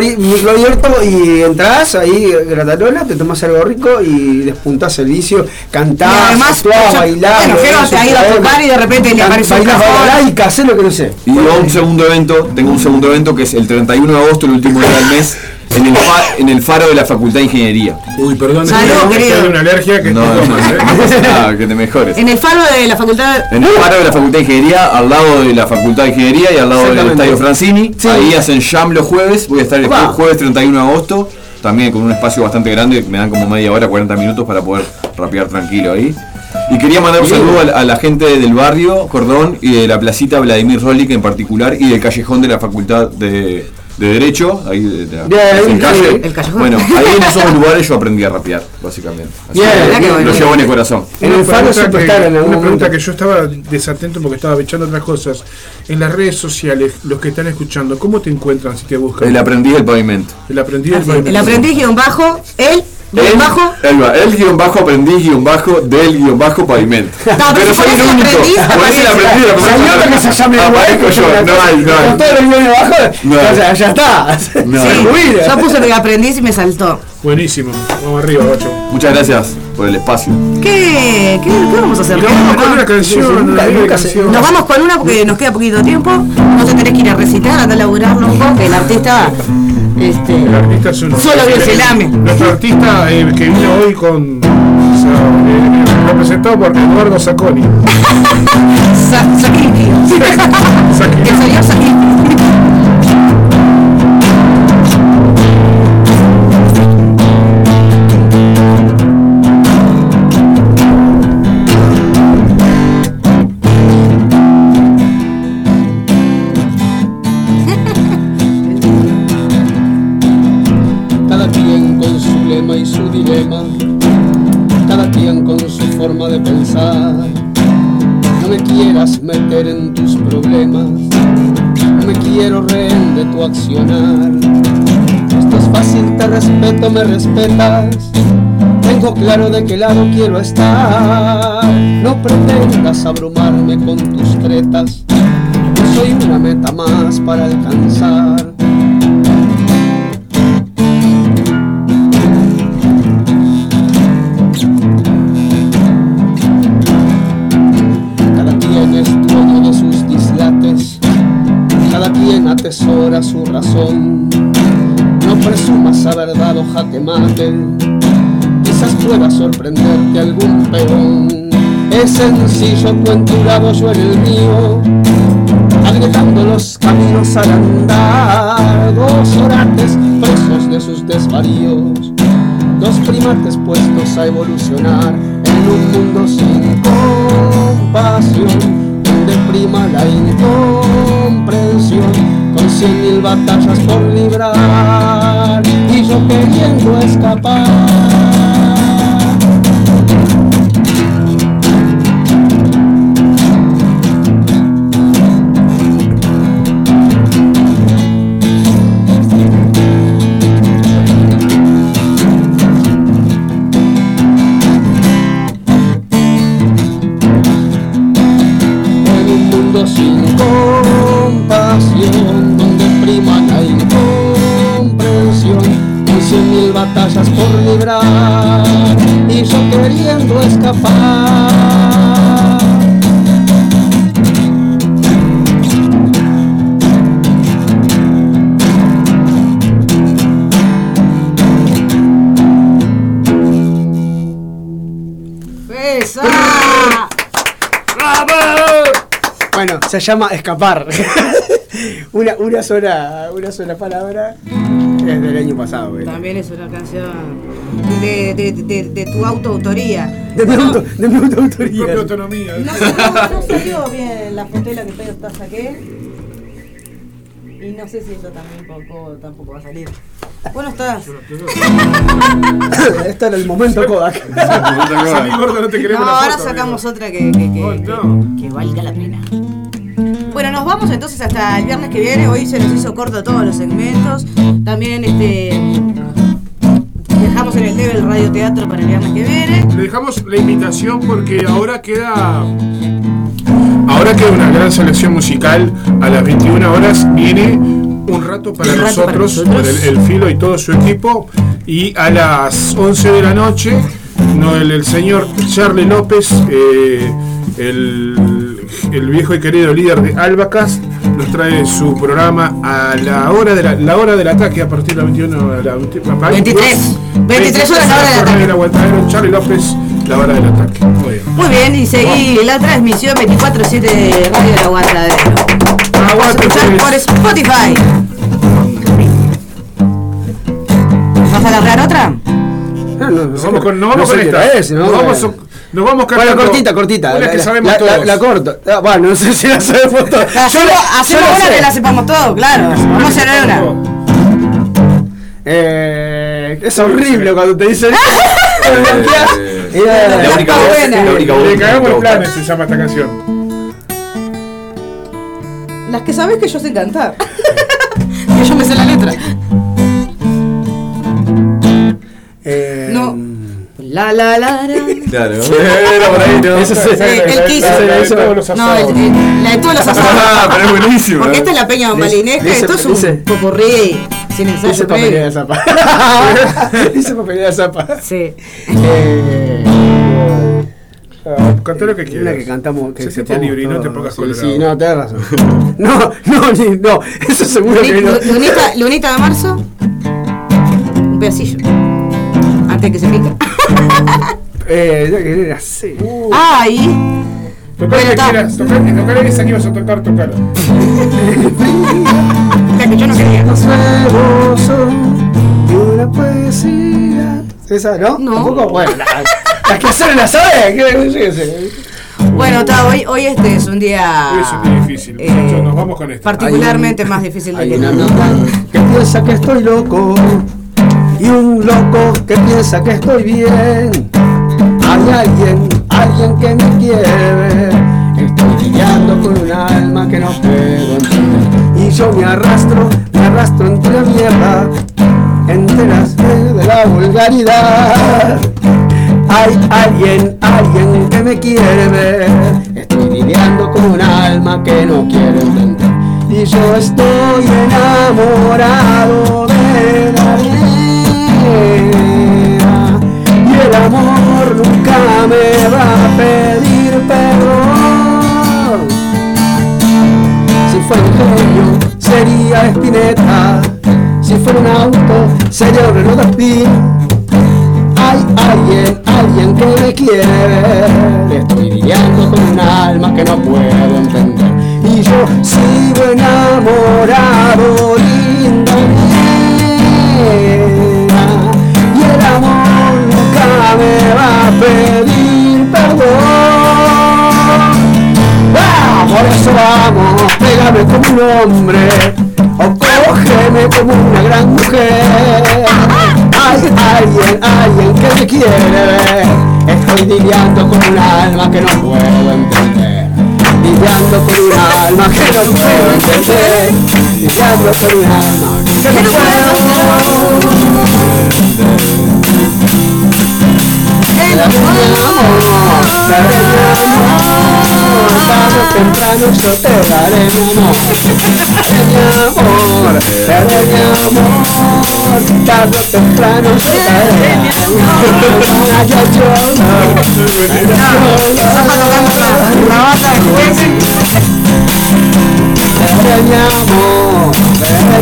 [SPEAKER 4] abierto y entras ahí, gratarola, te tomas algo rico y despuntás el vicio,
[SPEAKER 5] Y
[SPEAKER 4] cantás,
[SPEAKER 5] además,
[SPEAKER 4] actuás,
[SPEAKER 5] yo-
[SPEAKER 4] bailás.
[SPEAKER 5] bueno, Jero te ha ido a
[SPEAKER 4] un
[SPEAKER 5] tocar y de repente le aparece un
[SPEAKER 4] bailás hacés lo que no sé.
[SPEAKER 7] Y luego un segundo evento, tengo un segundo evento que es el 31 de agosto, el último día del mes, en el, fa- en el faro de la Facultad de Ingeniería.
[SPEAKER 3] Uy, perdón,
[SPEAKER 5] Salud, querido.
[SPEAKER 3] una alergia que
[SPEAKER 7] No, no,
[SPEAKER 3] tomas, ¿eh?
[SPEAKER 7] nada, que te mejores.
[SPEAKER 5] En el faro de la facultad.
[SPEAKER 7] En el faro de la Facultad de Ingeniería, al lado de la Facultad de Ingeniería y al lado del. Estadio Francini.
[SPEAKER 4] Sí.
[SPEAKER 7] Ahí hacen jam los jueves. Voy a estar el
[SPEAKER 4] Opa.
[SPEAKER 7] jueves 31 de agosto. También con un espacio bastante grande. Me dan como media hora, 40 minutos para poder rapear tranquilo ahí. Y quería mandar un saludo a la, a la gente del barrio Cordón y de la placita Vladimir Rolik en particular y del callejón de la Facultad de, de Derecho, ahí de, de es el calle.
[SPEAKER 5] el callejón.
[SPEAKER 7] Bueno, <laughs> ahí en esos lugares yo aprendí a rapear, básicamente. Así que lo llevo en el corazón.
[SPEAKER 4] En el
[SPEAKER 3] Una
[SPEAKER 4] faro algún
[SPEAKER 3] Una pregunta
[SPEAKER 4] momento.
[SPEAKER 3] que yo estaba desatento porque estaba echando otras cosas. En las redes sociales, los que están escuchando, ¿cómo te encuentran si te buscan?
[SPEAKER 7] El aprendiz del pavimento.
[SPEAKER 3] El aprendiz del pavimento.
[SPEAKER 5] El aprendiz guion bajo, él guion
[SPEAKER 7] El,
[SPEAKER 5] bajo.
[SPEAKER 7] va, el guion bajo aprendiz guion bajo del guion bajo pavimento.
[SPEAKER 5] pero
[SPEAKER 7] pero
[SPEAKER 5] si
[SPEAKER 7] soy el único. Por eso
[SPEAKER 4] Si hay otro que se llame
[SPEAKER 7] Aparezco yo. No hay, no
[SPEAKER 4] Con
[SPEAKER 7] hay.
[SPEAKER 4] todos los guiones abajo,
[SPEAKER 7] No.
[SPEAKER 4] o sea, ya está.
[SPEAKER 7] No.
[SPEAKER 5] Sí, yo puse el aprendiz y me saltó.
[SPEAKER 3] Buenísimo. Vamos arriba, ocho.
[SPEAKER 7] Muchas gracias por el espacio.
[SPEAKER 5] ¿Qué, qué, qué vamos a hacer?
[SPEAKER 3] Y vamos con una canción.
[SPEAKER 5] Nos vamos con una porque nos queda poquito tiempo. No te tenés que ir a recitar, anda a laburarlo un poco. El artista. Este,
[SPEAKER 3] El artista es.
[SPEAKER 5] Solo Dios ame.
[SPEAKER 3] Nuestro artista eh, que vino hoy con. o sea, eh, representado por Eduardo Sacconi. <laughs>
[SPEAKER 5] Sa-. <laughs>
[SPEAKER 13] me respetas. Tengo claro de qué lado quiero estar. No pretendas abrumarme con tus tretas. Yo soy una meta más para alcanzar. Cada quien es dueño de sus dislates, cada quien atesora su razón. No presumas haber dado jaque mate, quizás pueda sorprenderte algún peón. Es sencillo tu en tu lado, yo en el mío, agregando los caminos al andar, dos orates presos de sus desvaríos. dos primates puestos a evolucionar en un mundo sin compasión, donde prima la incomprensión, con cien mil batallas por librar y yo queriendo escapar.
[SPEAKER 4] Se llama escapar. <laughs> una, una sola, una sola palabra es del año pasado.
[SPEAKER 5] También es una canción de, de, de, de tu autoautoría.
[SPEAKER 4] De mi, auto, de mi autoautoría.
[SPEAKER 3] Propia autonomía.
[SPEAKER 5] No, no, no salió bien la fotela que esta saqué. Y no sé si eso también poco, tampoco va a salir. Bueno, estás. <laughs>
[SPEAKER 4] Este era <laughs> el momento Kodak.
[SPEAKER 3] Salí gordo, no te queremos
[SPEAKER 5] No,
[SPEAKER 3] la
[SPEAKER 5] ahora
[SPEAKER 3] foto,
[SPEAKER 5] sacamos otra que, que, que, que valga la pena. Vamos entonces hasta el viernes que viene. Hoy se nos hizo corto todos los segmentos. También este dejamos en el debe el radioteatro para el viernes que viene.
[SPEAKER 3] Le dejamos la invitación porque ahora queda. Ahora queda una gran selección musical. A las 21 horas viene un rato para
[SPEAKER 5] Un rato para
[SPEAKER 3] nosotros, con el, el Filo y todo su equipo. Y a las 11 de la noche, no, el, el señor Charlie López, eh, el, el viejo y querido líder de Albacas, nos trae su programa a la hora, de la, la hora del ataque a partir de las 21 a la 20
[SPEAKER 5] 23. 23 horas la hora del
[SPEAKER 3] ataque. Aguantadero, Charlie López, la hora del ataque. Muy bien.
[SPEAKER 5] Muy bien, y seguí la transmisión 24-7 de Radio El Aguantadero. Por Spotify. ¿Vas a agarrar otra?
[SPEAKER 4] No,
[SPEAKER 3] vamos con, vamos
[SPEAKER 4] no
[SPEAKER 3] con esta. nos, vamos. Nos vamos
[SPEAKER 4] Bueno, cortita, cortita.
[SPEAKER 3] Una
[SPEAKER 4] La-
[SPEAKER 3] que sabemos
[SPEAKER 4] la,
[SPEAKER 3] todos.
[SPEAKER 4] La, la corto. Ah, bueno, <laughs> no sé si la sabemos <laughs> todos. Yo
[SPEAKER 5] Hacemos,
[SPEAKER 4] la-
[SPEAKER 5] hacemos una
[SPEAKER 4] sé.
[SPEAKER 5] que la sepamos todo, claro. Vamos a hacer una.
[SPEAKER 4] Eh, es horrible cuando te dicen. <laughs>
[SPEAKER 7] Eh,
[SPEAKER 4] Era-
[SPEAKER 7] la única
[SPEAKER 5] buena.
[SPEAKER 7] la única voz
[SPEAKER 3] Le cagamos
[SPEAKER 7] toca.
[SPEAKER 3] planes, se llama esta canción.
[SPEAKER 5] Las que sabes que yo sé cantar. que yo me sé la letra. La la la la.
[SPEAKER 7] Claro. Era por ahí, ¿no?
[SPEAKER 4] Eso. Sí,
[SPEAKER 5] el kiss.
[SPEAKER 3] La de
[SPEAKER 4] Eso-
[SPEAKER 3] todos los
[SPEAKER 5] No,
[SPEAKER 3] asados.
[SPEAKER 5] el- el- la de todos los asados.
[SPEAKER 7] Ah, pero es buenísimo.
[SPEAKER 5] Porque esta es la peña malinesca,
[SPEAKER 4] dice-
[SPEAKER 5] esto es un
[SPEAKER 4] dice-
[SPEAKER 5] popurrí sin
[SPEAKER 4] Dice
[SPEAKER 5] ensayo
[SPEAKER 4] papelera de zapa. <laughs> Dice papelera de zapa.
[SPEAKER 5] Sí.
[SPEAKER 3] Cantá lo que quieras.
[SPEAKER 4] una que cantamos. Que
[SPEAKER 3] Sentite
[SPEAKER 4] sepamos
[SPEAKER 3] libre y no te pongas
[SPEAKER 4] sí,
[SPEAKER 3] colorado.
[SPEAKER 4] sí, no, tenés razón. <laughs> No, no, ni- no. Eso seguro que no.
[SPEAKER 5] Lu- Lunita, lunita de marzo. Un pedacillo. Antes de que se pique.
[SPEAKER 4] Eh, ya que era así.
[SPEAKER 5] Ay.
[SPEAKER 3] Tocá
[SPEAKER 5] Bueno,
[SPEAKER 3] lo que quieras. Tocá, tocá esa que ibas a tocar, tocala. <laughs>
[SPEAKER 5] La que yo no quería.
[SPEAKER 4] Rebozo y una poesía. ¿Esa no?
[SPEAKER 5] No.
[SPEAKER 4] ¿Tampoco? Bueno, la- las que la
[SPEAKER 5] hoy, hoy este es un día.
[SPEAKER 3] Hoy es un día difícil,
[SPEAKER 5] eh,
[SPEAKER 3] muchachos. Nos vamos con esta.
[SPEAKER 5] Particularmente más difícil de
[SPEAKER 4] Hay
[SPEAKER 5] que
[SPEAKER 4] una <laughs> amiga que piensa que estoy loco y un loco que piensa que estoy bien. Hay alguien, alguien que me quiere. Estoy lidiando con un alma que no puedo entender. Y yo me arrastro, me arrastro entre la mierda, entre las de la vulgaridad. Hay alguien, alguien que me quiere. Estoy lidiando con un alma que no quiero entender. Y yo estoy enamorado de la. Amor nunca me va a pedir perdón. Si fuera un genio, sería Spinetta. Si fuera un auto, sería un Renault Spin. Hay alguien, alguien que me quiere. Estoy lidiando con un alma que no puedo entender. Y yo sigo enamorado, linda nena. El amor a pedir perdón. Ah, por eso vamos, pégame como un hombre o cógeme como una gran mujer. Hay alguien, alguien que me quiere ver. Estoy lidiando con un alma que no puedo entender. Lidiando con un alma que no puedo entender. Lidiando con un alma que no puedo Daré mi amor, tarde temprano yo te daré mi amor. Mi amor, mi amor, tarde temprano yo te daré mi amor. Mi amor,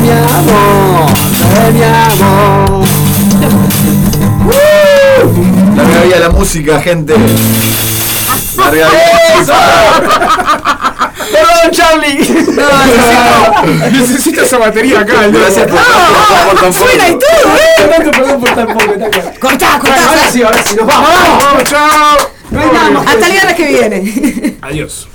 [SPEAKER 4] mi amor, mi amor.
[SPEAKER 7] Larga la música, gente. Larga <laughs>
[SPEAKER 14] Perdón, Charlie.
[SPEAKER 3] Necesito esa batería acá.
[SPEAKER 7] Gracias por, por, por,
[SPEAKER 5] Suena y todo, ¿eh?
[SPEAKER 14] Perdón por tan poco.
[SPEAKER 5] Cortá, cortá.
[SPEAKER 14] Ahora sí, ahora sí. Nos vamos, vamos.
[SPEAKER 3] Vamos, chao.
[SPEAKER 14] Nos vamos.
[SPEAKER 5] Hasta el viernes que viene.
[SPEAKER 3] Adiós.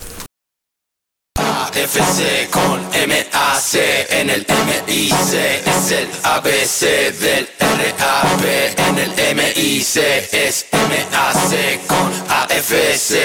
[SPEAKER 6] AFC con MAC en el MIC es el ABC del RAP en el MIC es MAC con AFC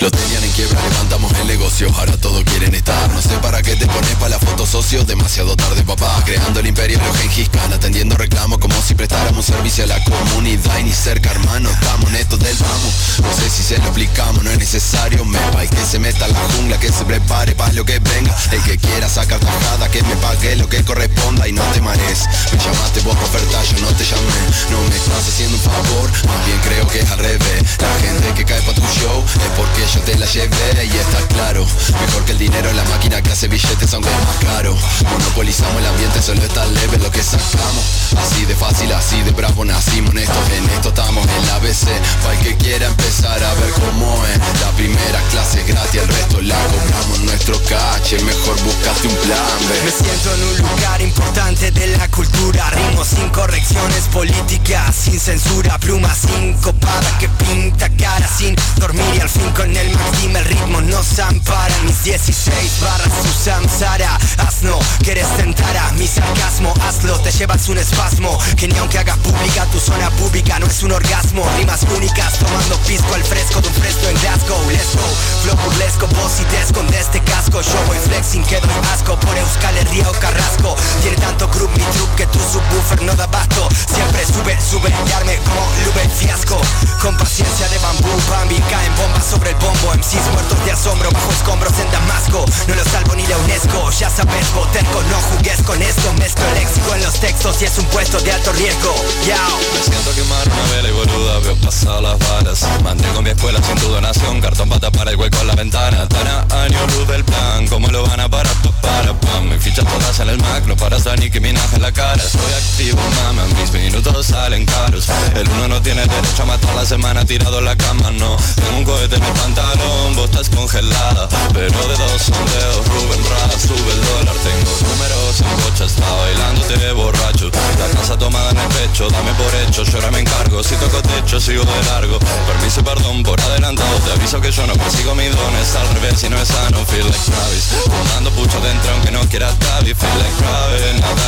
[SPEAKER 11] Lo tenían en quiebra, levantamos el negocio, ahora todos quieren estar. No sé para qué te pones para la foto socio, demasiado tarde papá. Creando el imperio los Gengis Khan, atendiendo reclamos como si prestáramos servicio a la comunidad y ni cerca hermano, estamos en esto del vamos. No sé si se lo explicamos, no es necesario, me y que se meta la jungla, que se prepare para lo que venga. El que quiera sacar tajada, que me pague lo que corresponda y no te marees. Me llamaste vos oferta, yo no te llamé. No me estás haciendo un favor, más bien creo que es al revés. La gente que cae pa' tu show es porque yo te la llevé y está claro. Mejor que el dinero en la máquina que hace billetes aunque es más caro. Monopolizamos el ambiente, solo está leve lo que sacamos. Así de fácil, así de bravo nacimos en esto, en esto estamos en la ABC. Para el que quiera empezar a ver cómo es. La primera clase es gratis, el resto la cobramos nuestro Mejor un plan.
[SPEAKER 8] Me siento en un lugar importante de la cultura. Ritmos sin correcciones políticas Sin censura, pluma sincopada Que pinta cara sin dormir. Y al fin con el máximo el ritmo nos ampara. Mis 16 barras su samsara. Asno, quieres tentar a mi sarcasmo Hazlo, te llevas un espasmo Que ni aunque hagas pública tu zona pública No es un orgasmo, rimas únicas Tomando pisco al fresco de un fresco en Glasgow. Let's go, flow burlesco, vos y te escondes este casco Voy flexing, que doy asco. Por Euskal Herria o Carrasco. Tiene tanto group mi truck que tu subwoofer no da basto Siempre sube, sube, y como Lube fiasco. Con paciencia de bambú, Bambi Caen bombas sobre el bombo. MCs muertos de asombro Bajo escombros en Damasco. No lo salvo ni la UNESCO. Ya sabes, boterco, no jugues con esto. Mezclo léxico en los textos Y es un puesto de alto riesgo. Yao.
[SPEAKER 15] Me siento quemar una vela y boluda, veo pasar las balas. Mantengo mi escuela sin tu donación, cartón para tapar el hueco en la ventana. Tana, año, luz del plan, ¿cómo lo van a parar? Pa, para, pam, mis fichas todas en el Mac, no paras a ni que minaje en la cara. Estoy activo, mama, mis minutos salen caros. El uno no tiene derecho a matar la semana tirado en la cama, no. Tengo un cohete en el pantalón, vos estás congelada. Pero de dos son dedos, Rubén Ras, sube el dólar. Tengo números en bocha, está bailándote borracho. La casa tomada en el pecho, dame por hecho, yo ahora me encargo Si toco techo, sigo de largo. Permiso y perdón por adelantado, te aviso que yo no persigo mis dones. Al revés, si no es sano, feel like Travis. Fumando pucho dentro aunque no quiera Tavi Feel like Travis, nada